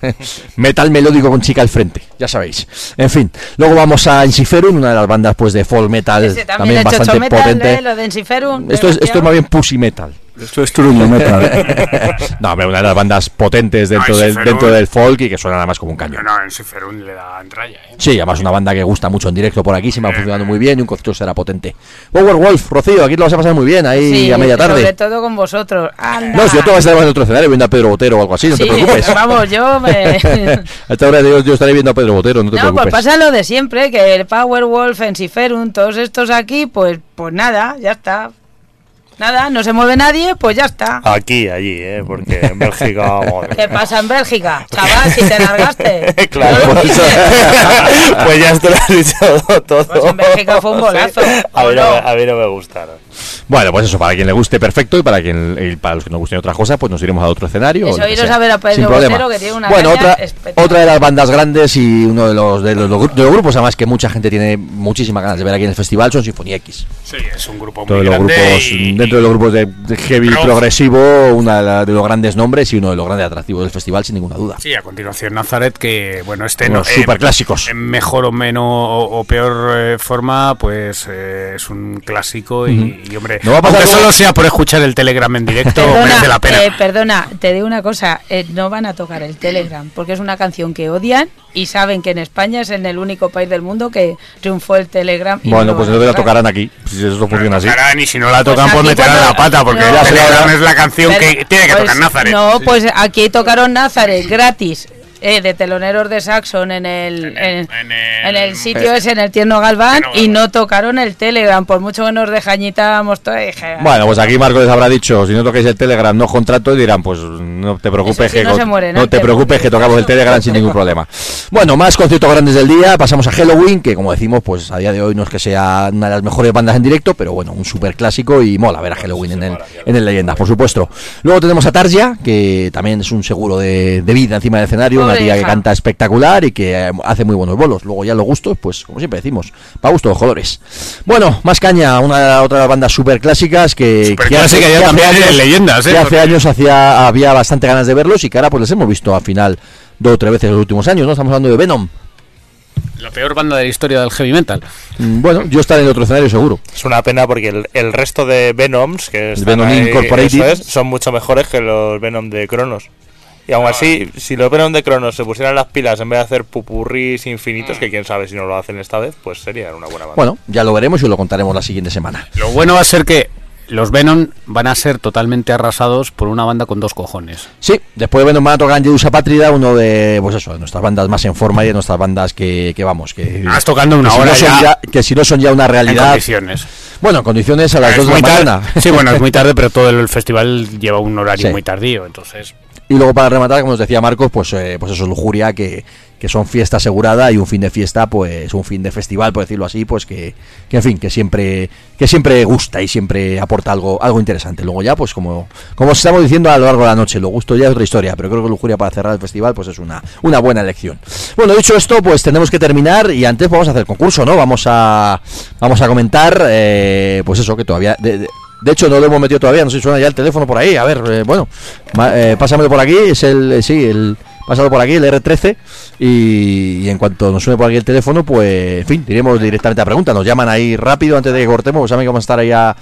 Metal melódico con chica al frente, ya sabéis. En fin, luego vamos a Ensiferum, una de las bandas pues de folk metal Ese también, bastante Metal, potente. ¿eh? lo de Ensiferum, Esto es, esto es más bien Pussy Metal. Esto es Truño Metal. no, hombre, una de las bandas potentes dentro, No, del, dentro del folk y que suena nada más como un cañón. No, en Siferun le da en raya, ¿eh? Sí, además una banda que gusta mucho en directo por aquí, se me va funcionando muy bien y un concierto será potente. Power Wolf, Rocío, aquí lo vas a pasar muy bien, ahí Sí, a media Sobre tarde. todo con vosotros. Anda. No, si yo te vas a estar en otro escenario viendo a Pedro Botero o algo así, no Sí, te preocupes. Vamos, yo me... a esta hora yo, yo estaré viendo a Pedro Botero, no te No, pues preocupes. pasa lo de siempre, que el Powerwolf, Ensiferum, todos estos aquí, pues, pues nada, ya está. Nada, no se mueve nadie, pues ya está. Aquí, allí, ¿eh? Porque en Bélgica... madre ¿Qué pasa en Bélgica? Chaval, si te largaste. Claro, pues, pues ya esto lo has dicho todo. Pues en Bélgica fue un golazo. A mí, ¿o no, a mí no me gustaron. Bueno, pues eso, para quien le guste, perfecto. Y para quien y para los que nos gusten otras cosas, pues nos iremos a otro escenario. o Eso, iros sea, a ver a Pedro. Botero, que tiene una Bueno, otra, otra de las bandas grandes y uno de los, de los, de los grupos, además, que mucha gente tiene muchísimas ganas de ver aquí en el festival, son Sinfonía X. Sí, es un grupo Todos muy los grande grupos, y- dentro de los grupos de, de heavy Rock. progresivo, una de, los grandes nombres y uno de los grandes atractivos del festival, sin ninguna duda. Sí, a continuación Nazareth, que bueno, este no, superclásicos. En mejor o menos o, o peor eh, forma, pues eh, es un clásico y, y, hombre, No va a pasar aunque solo sea por escuchar el Telegram en directo, merece la pena. eh, perdona, te digo una cosa, eh, no van a tocar el Telegram, porque es una canción que odian y saben que en España es en el único país del mundo que triunfó el Telegram. y Bueno, no pues entonces la tocarán aquí, si eso funciona así. Y si no la Pues tocan, pues, aquí meterán cuando- la pata, porque no, Telegram pero- es la canción Pero- que tiene que pues, tocar Nazareth. No, pues aquí tocaron Nazareth gratis. Eh, de teloneros de Saxon en el, en, en el sitio ese, en el Tierno Galván, y no tocaron el Telegram, por mucho que nos dejañitábamos todo. dije, Bueno, pues aquí Marco les habrá dicho, si no toquéis el Telegram, no os contrato, y dirán, pues no te preocupes, sí, que, no mueren te preocupes que tocamos el Telegram sin ningún problema. Bueno, más conciertos grandes del día, pasamos a Halloween, que como decimos, pues a día de hoy no es que sea una de las mejores bandas en directo, pero bueno, un super clásico y mola ver a Halloween en el, en el Leyendas, por supuesto. Luego tenemos a Tarja, que también es un seguro de, de vida encima del escenario, una tía que canta espectacular y que eh, hace muy buenos bolos. Luego ya los gustos, pues como siempre decimos, para gusto los colores. Bueno, más caña, una otra de las bandas super clásicas que, que Superclásica ya también en leyendas, ¿eh? que hace años hacía, había bastante ganas de verlos y que ahora pues les hemos visto al final dos o tres veces en los últimos años, ¿no? Estamos hablando de Venom. La peor banda de la historia del heavy metal. Mm, Bueno, yo estaré en otro escenario seguro. Es una pena porque el, el resto de Venoms, que están Venom ahí, eso es, son mucho mejores que los Venom de Cronos. Y aún así, si los Venom de Cronos se pusieran las pilas en vez de hacer pupurris infinitos, que quién sabe si no lo hacen esta vez, pues sería una buena banda. Bueno, ya lo veremos y os lo contaremos la siguiente semana. Lo bueno va a ser que los Venom van a ser totalmente arrasados por una banda con dos cojones. Sí, después de Venom van a tocar Jerusa Patrida, uno de, pues eso, de nuestras bandas más en forma y de nuestras bandas que, que vamos, que... Estás tocando una que si hora no son ya Que si no son ya una en realidad... condiciones. Bueno, en condiciones a las Es 2 de la mañana. Sí, bueno, es muy tarde, pero todo el festival lleva un horario Sí. muy tardío, entonces... Y luego para rematar, como nos decía Marcos, pues, eh, pues eso es lujuria, que, que son fiesta asegurada y un fin de fiesta, pues un fin de festival, por decirlo así, pues que, que en fin, que siempre, que siempre gusta y siempre aporta algo, algo interesante. Luego ya, pues como, como os estamos diciendo a lo largo de la noche, lo gusto ya es otra historia, pero creo que lujuria para cerrar el festival, pues es una, una buena elección. Bueno, dicho esto, pues tenemos que terminar y antes vamos a hacer concurso, ¿no? Vamos a, vamos a comentar, eh, pues eso, que todavía... de hecho, no lo hemos metido todavía, no sé si suena ya el teléfono por ahí. A ver, eh, bueno, eh, pásamelo por aquí, es el, eh, sí, el, pásalo por aquí, el R13. Y, en cuanto nos suene por aquí el teléfono, pues, en fin, diremos directamente a pregunta. Nos llaman ahí rápido antes de que cortemos, pues saben que vamos a estar ahí a,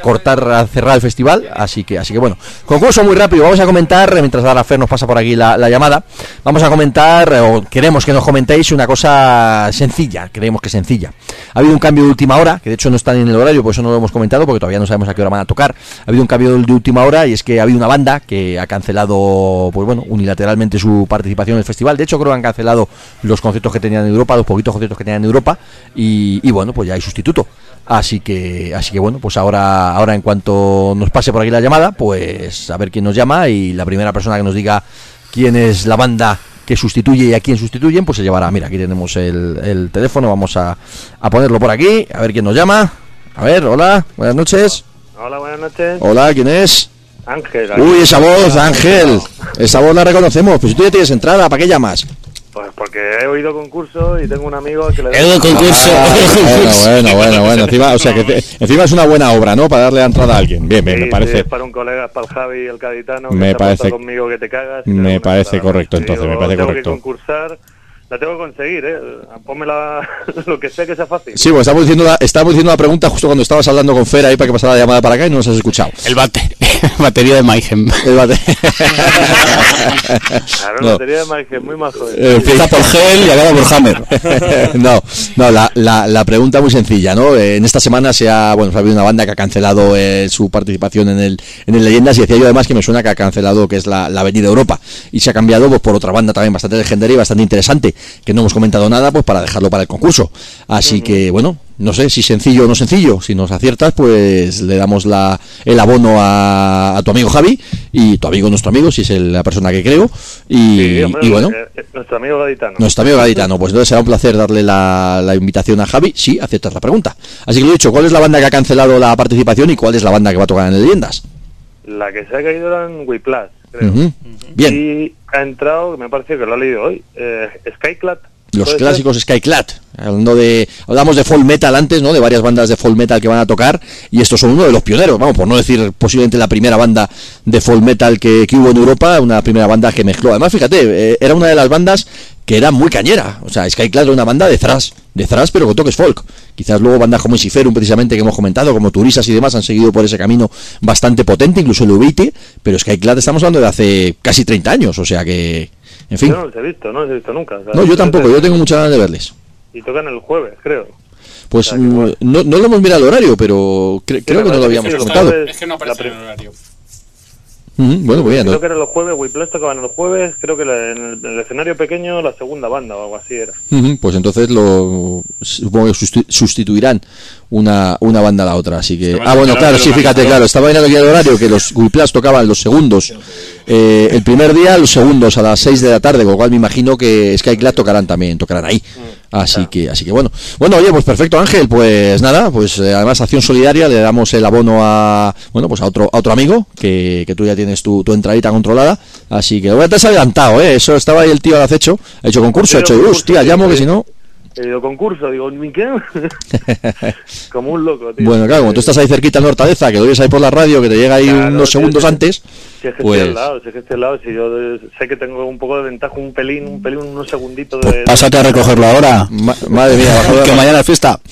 cortar, a cerrar el festival. Así que, así que bueno, concurso muy rápido. Vamos a comentar, mientras ahora Fer nos pasa por aquí la, la llamada, vamos a comentar, o queremos que nos comentéis una cosa sencilla, creemos que sencilla. Ha habido un cambio de última hora, que de hecho no está ni en el horario, por eso no lo hemos comentado, porque todavía no sabemos a qué hora van a tocar. Ha habido un cambio de última hora y es que ha habido una banda que ha cancelado, pues bueno, unilateralmente su participación en el festival. De hecho, creo que han cancelado los conciertos que tenían en Europa, los poquitos conciertos que tenían en Europa, y, y bueno, pues ya hay sustituto. Así que, así que bueno, pues ahora, ahora en cuanto nos pase por aquí la llamada, pues a ver quién nos llama y la primera persona que nos diga quién es la banda que sustituye y a quién sustituyen, pues se llevará. Mira, aquí tenemos el, el teléfono, vamos a, a ponerlo por aquí, a ver quién nos llama. A ver, hola, buenas noches. Hola, buenas noches. Hola, ¿quién es? Ángel. Uy, esa voz, Ángel. Esa voz la reconocemos. Pues si tú ya tienes entrada, ¿para qué llamas? Pues porque he oído concurso y tengo un amigo que le He oído concurso. Ah, bueno, bueno, bueno, bueno. Encima, o sea, que te- encima es una buena obra, ¿no? Para darle entrada a alguien. Bien, bien, Sí, me sí, parece. es para un colega, es para el Javi, el gaditano. que Me parece- conmigo que te cagas. Me parece entrada. correcto, entonces, me digo, parece tengo correcto. que concursar, la tengo que conseguir, ¿eh? Pónmela lo que sea que sea fácil. Sí, pues estamos diciendo, la, estamos diciendo la pregunta justo cuando estabas hablando con Fer ahí para que pasara la llamada para acá y no nos has escuchado. El bate, batería de Mayhem. El bate. Claro, No. la batería de es muy majo. Eh, empieza por Gel y acaba por Hammer. no, no, la, la, la pregunta muy sencilla, ¿no? Eh, En esta semana se ha, bueno, se ha habido una banda que ha cancelado eh, su participación en el, en el Leyendas y decía yo además que me suena que ha cancelado que es la, la Avenida Europa y se ha cambiado pues, por otra banda también bastante legendaria y bastante interesante que no hemos comentado nada pues para dejarlo para el concurso. Así que bueno, no sé si sencillo o no sencillo. Si nos aciertas, pues le damos la, el abono a, a tu amigo Javi y tu amigo nuestro amigo, si es el- la persona que creo. Y, Sí, hombre, y bueno. eh, eh, nuestro amigo gaditano. Nuestro amigo gaditano, pues entonces será un placer darle la, la invitación a Javi si aceptas la pregunta. Así que lo he dicho, ¿cuál es la banda que ha cancelado la participación y cuál es la banda que va a tocar en Leyendas? La que se ha caído era en Wiplas, creo. Ujú. Bien, Y ha entrado, que me parece que lo ha leído hoy, eh, Skyclad. Los ¿puede ser? clásicos Skyclad. Hablando de, hablamos de folk metal antes, ¿no? De varias bandas de folk metal que van a tocar y estos son uno de los pioneros, vamos, por no decir posiblemente la primera banda de folk metal que, que hubo en Europa, una primera banda que mezcló. Además, fíjate, eh, era una de las bandas que era muy cañera. O sea, Skyclad era una banda de thrash, de thrash pero con toques folk. Quizás luego bandas como Isiferum precisamente que hemos comentado, como Turisas y demás han seguido por ese camino bastante potente, incluso el pero Skyclad estamos hablando de hace casi 30 años, o sea que, en fin. Yo no los he visto, no los he visto nunca. o sea, No, yo tampoco, yo tengo muchas ganas de verles. Y tocan el jueves, creo. Pues mm, no, no lo hemos mirado el horario, pero cre- creo que no lo habíamos comentado. Es que no aparece en el horario. Ujú, bueno, ya, Creo no- que era los jueves, Whiplash tocaban los jueves, creo que la- en el, en el escenario pequeño la segunda banda o algo así era. Ujú, pues entonces lo supongo que susti- sustituirán una, una banda a la otra, así que... Ah, bueno, claro, el sí, fíjate, claro, estaba viendo el guía de horario que los Whiplash tocaban los segundos eh, el primer día, los segundos a las 6 de la tarde, con lo cual me imagino que Skyclad tocarán también, tocarán ahí. Así que, así que bueno. Bueno, oye, pues perfecto, Ángel, pues nada, pues eh, además acción solidaria, le damos el abono a, bueno, pues a otro, a otro amigo, que, que tú ya tienes tu, tu entradita controlada. Así que, bueno, te has adelantado, eh, eso estaba ahí el tío al acecho, ha hecho concurso, ha hecho, hostia, llamo que si no... He ido concurso, digo, ¿ni qué? Como un loco, tío. Bueno, claro, como tú estás ahí cerquita en Hortaleza, que lo oyes ahí por la radio, que te llega ahí Claro, unos segundos antes, Si es que pues... estoy al lado, si es que estoy al lado, si yo sé que tengo un poco de ventaja, un pelín, un pelín, unos segunditos de... Pásate a recogerlo ahora. Ma- madre mía, que mañana es fiesta.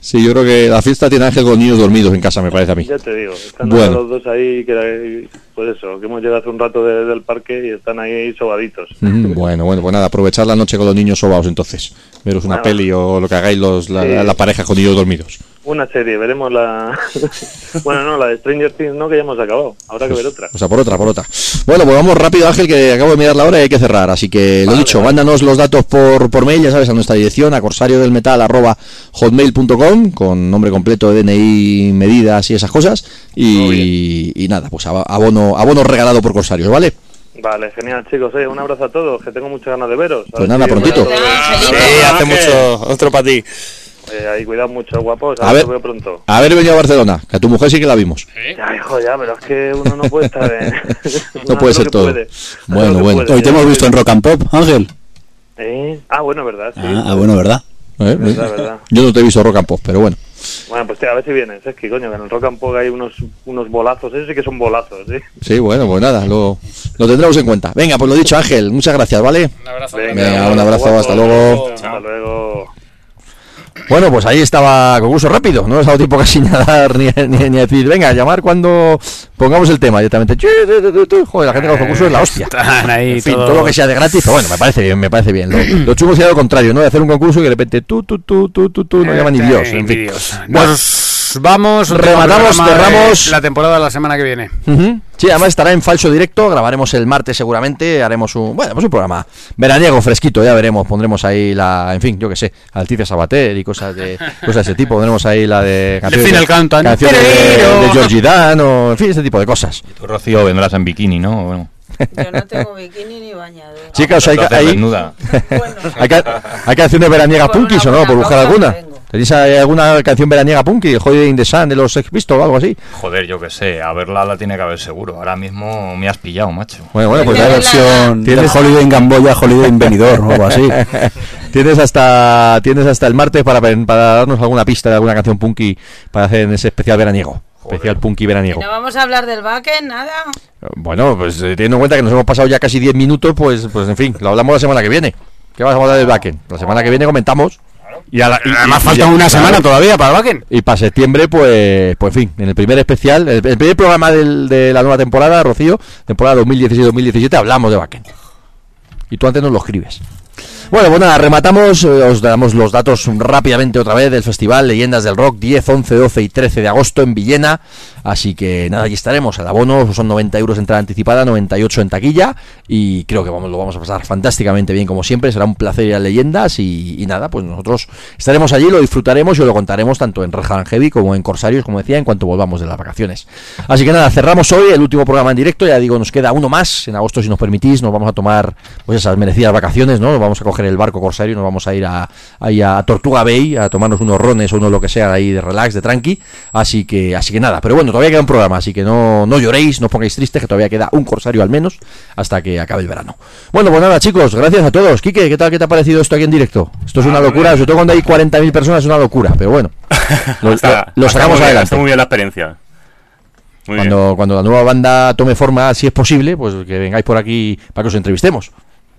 Sí, yo creo que la fiesta tiene Ángel con niños dormidos en casa, me parece a mí. Ya te digo, están Bueno. los dos ahí, que pues eso, que hemos llegado hace un rato de- del parque y están ahí sobaditos. Ujú, Bueno, bueno, pues nada, aprovechar la noche con los niños sobaos entonces. Veros una Nada. peli o lo que hagáis los, la, Sí. la pareja con niños dormidos. Una serie, veremos la... bueno, no, la de Stranger Things no, que ya hemos acabado. Habrá que ver otra. O sea, por otra, por otra. Bueno, pues vamos rápido, Ángel, que acabo de mirar la hora y hay que cerrar. Así que lo dicho, mándanos los datos por, por mail, ya sabes, a nuestra dirección, a corsario del metal arroba hotmail.com, con nombre completo, DNI, medidas y esas cosas. Y, y nada, pues ab- abono, abono regalado por Corsarios, ¿vale? Vale, genial, chicos. Oye, un abrazo a todos, que tengo muchas ganas de veros. Pues nada, si prontito. Sí, hace mucho. Otro para ti. Eh, ahí, cuidado mucho, guapos. A A ver, veo pronto. Haber venido a Barcelona, que a tu mujer sí que la vimos. Ya, hijo, ya, pero es que uno no puede estar en... No puede ser todo. Bueno, bueno. Hoy te hemos visto en Rock and Pop, Ángel. ¿Eh? Ah, bueno, verdad, sí. Ah, ah, bueno, ¿verdad? ¿Eh? Verdad, verdad. Yo no te he visto rock and pop, pero bueno. Bueno, pues tío, a ver si vienes. Es que, coño, que en el Rock and Pop hay unos, unos bolazos. Esos sí que son bolazos, ¿sí? Sí, bueno, pues nada, lo, lo tendremos en cuenta. Venga, pues lo dicho, Ángel, muchas gracias, ¿vale? Venga, un abrazo, hasta luego. Hasta luego. Bueno, pues ahí estaba concurso rápido, no nos ha dado tiempo casi ni a dar ni, ni- ni a decir, venga, a llamar cuando pongamos el tema directamente. Joder, la gente con los concursos es la hostia. Están ahí En fin, todos- todo lo que sea de gratis, pero bueno, me parece bien, me parece bien. Lo, lo chungo sería lo contrario, ¿no? De hacer un concurso y de repente tú, tú, tú, tú, tú, tú, no llama ni Dios. En fin. Bueno, Vamos. Rematamos, cerramos. La temporada la semana que viene. Ujú. Sí, además estará en falso directo, grabaremos el martes seguramente, haremos un, bueno, pues un programa veraniego, fresquito, ya veremos, pondremos ahí la, en fin, yo que sé, Alticia Sabater y cosas de cosas de ese tipo, pondremos ahí la de el canto, ¿no? canciones de, Pero- de Georgie Dan o, en fin, ese tipo de cosas. Tú, Rocío, vendrás en bikini, ¿no? Bueno. Yo no tengo bikini ni bañador. Chicas, hay, hay, hay, ca- hay canciones veraniegas punkis o no, por buscar alguna. ¿Tenéis ahí alguna canción veraniega punky, Holiday in the Sun de los Sex Pistols o algo así? Joder, yo que sé, a verla la tiene que haber seguro. Ahora mismo me has pillado, macho. Bueno, bueno, pues La versión de Holiday in Gamboya, Holiday in Benidorm o algo así. tienes hasta tienes hasta el martes para, para darnos alguna pista de alguna canción punky para hacer en ese especial veraniego. Especial punky veraniego. No vamos a hablar del backend, nada. Bueno, pues eh, teniendo en cuenta que nos hemos pasado ya casi 10 minutos, pues pues en fin, lo hablamos la semana que viene. ¿Qué vamos a hablar del backend? La semana que viene comentamos. Y, a la- y- Además y- falta y- una claro. semana todavía para el backend. Y para septiembre, pues, pues en fin, en el primer especial, el, el primer programa del- de la nueva temporada, Rocío, temporada 2016-2017, hablamos de backend. Y tú antes nos lo escribes. Bueno, pues nada, rematamos, eh, os damos los datos rápidamente otra vez del festival Leyendas del Rock, 10, 11, 12 y 13 de agosto en Villena. Así que nada, allí estaremos. El abono son 90 euros entrada anticipada, 98 en taquilla. Y creo que vamos, lo vamos a pasar fantásticamente bien, como siempre. Será un placer ir a Leyendas. Y, nada, pues nosotros estaremos allí, lo disfrutaremos y os lo contaremos tanto en Red Hot and Heavy como en Corsarios, como decía, en cuanto volvamos de las vacaciones. Así que nada, cerramos hoy el último programa en directo. Ya digo, nos queda uno más. En agosto, si nos permitís, nos vamos a tomar pues esas merecidas vacaciones, ¿no? Vamos a coger el barco Corsario y nos vamos a ir a, a Tortuga Bay a tomarnos unos rones o uno lo que sea ahí de relax, de tranqui. Así que, así que nada, pero bueno, todavía queda un programa, así que no, no lloréis, no os pongáis tristes, que todavía queda un Corsario al menos hasta que acabe el verano. Bueno, pues nada, chicos, gracias a todos. Quique, ¿qué tal? ¿Qué te ha parecido esto aquí en directo? Esto es una locura, sobre todo cuando hay 40.000 personas es una locura, pero bueno, lo, sacamos muy adelante. Está muy bien la experiencia. Muy bien. Cuando, cuando la nueva banda tome forma, si es posible, pues que vengáis por aquí para que os entrevistemos.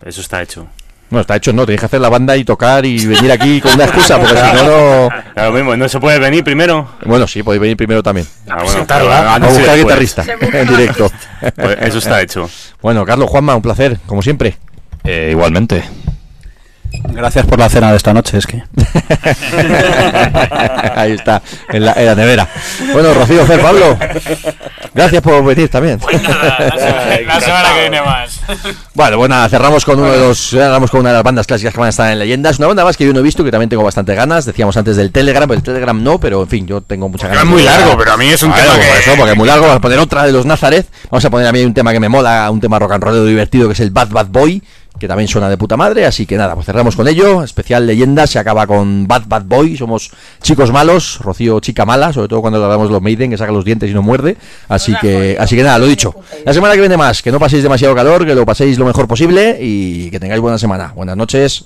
Eso está hecho. No, está hecho, no, tenéis que hacer la banda y tocar y venir aquí con una excusa, porque si no, no... Lo mismo, ¿no se puede venir primero? Bueno, sí, podéis venir primero también. Ah, bueno, a buscar guitarrista en directo. Pues eso está hecho. Bueno, Carlos, Juanma, un placer, como siempre. Eh, igualmente. Gracias por la cena de esta noche, es que. Ahí está, en la, en la nevera. Bueno, Rocío, Fer, Pablo, gracias por venir también. La semana que viene más. Bueno, pues nada, cerramos con uno de los cerramos con una de las bandas clásicas que van a estar en leyendas. Una banda más que yo no he visto que también tengo bastante ganas. Decíamos antes del Telegram, pero el Telegram no, pero en fin, yo tengo muchas ganas. es muy largo, pero a mí es un tema por que- eso, porque es muy largo. Vamos a poner otra de los Nazaret. Vamos a poner a mí un tema que me mola, un tema rock and rollero divertido que es el Bad Bad Boy. Que también suena de puta madre, así que nada, pues cerramos con ello. Especial leyenda se acaba con Bad Bad Boy. Somos chicos malos, Rocío chica mala, sobre todo cuando le hablamos de los Maiden, que saca los dientes y no muerde. Así que, así que nada, lo dicho. La semana que viene más, que no paséis demasiado calor, que lo paséis lo mejor posible y que tengáis buena semana. Buenas noches.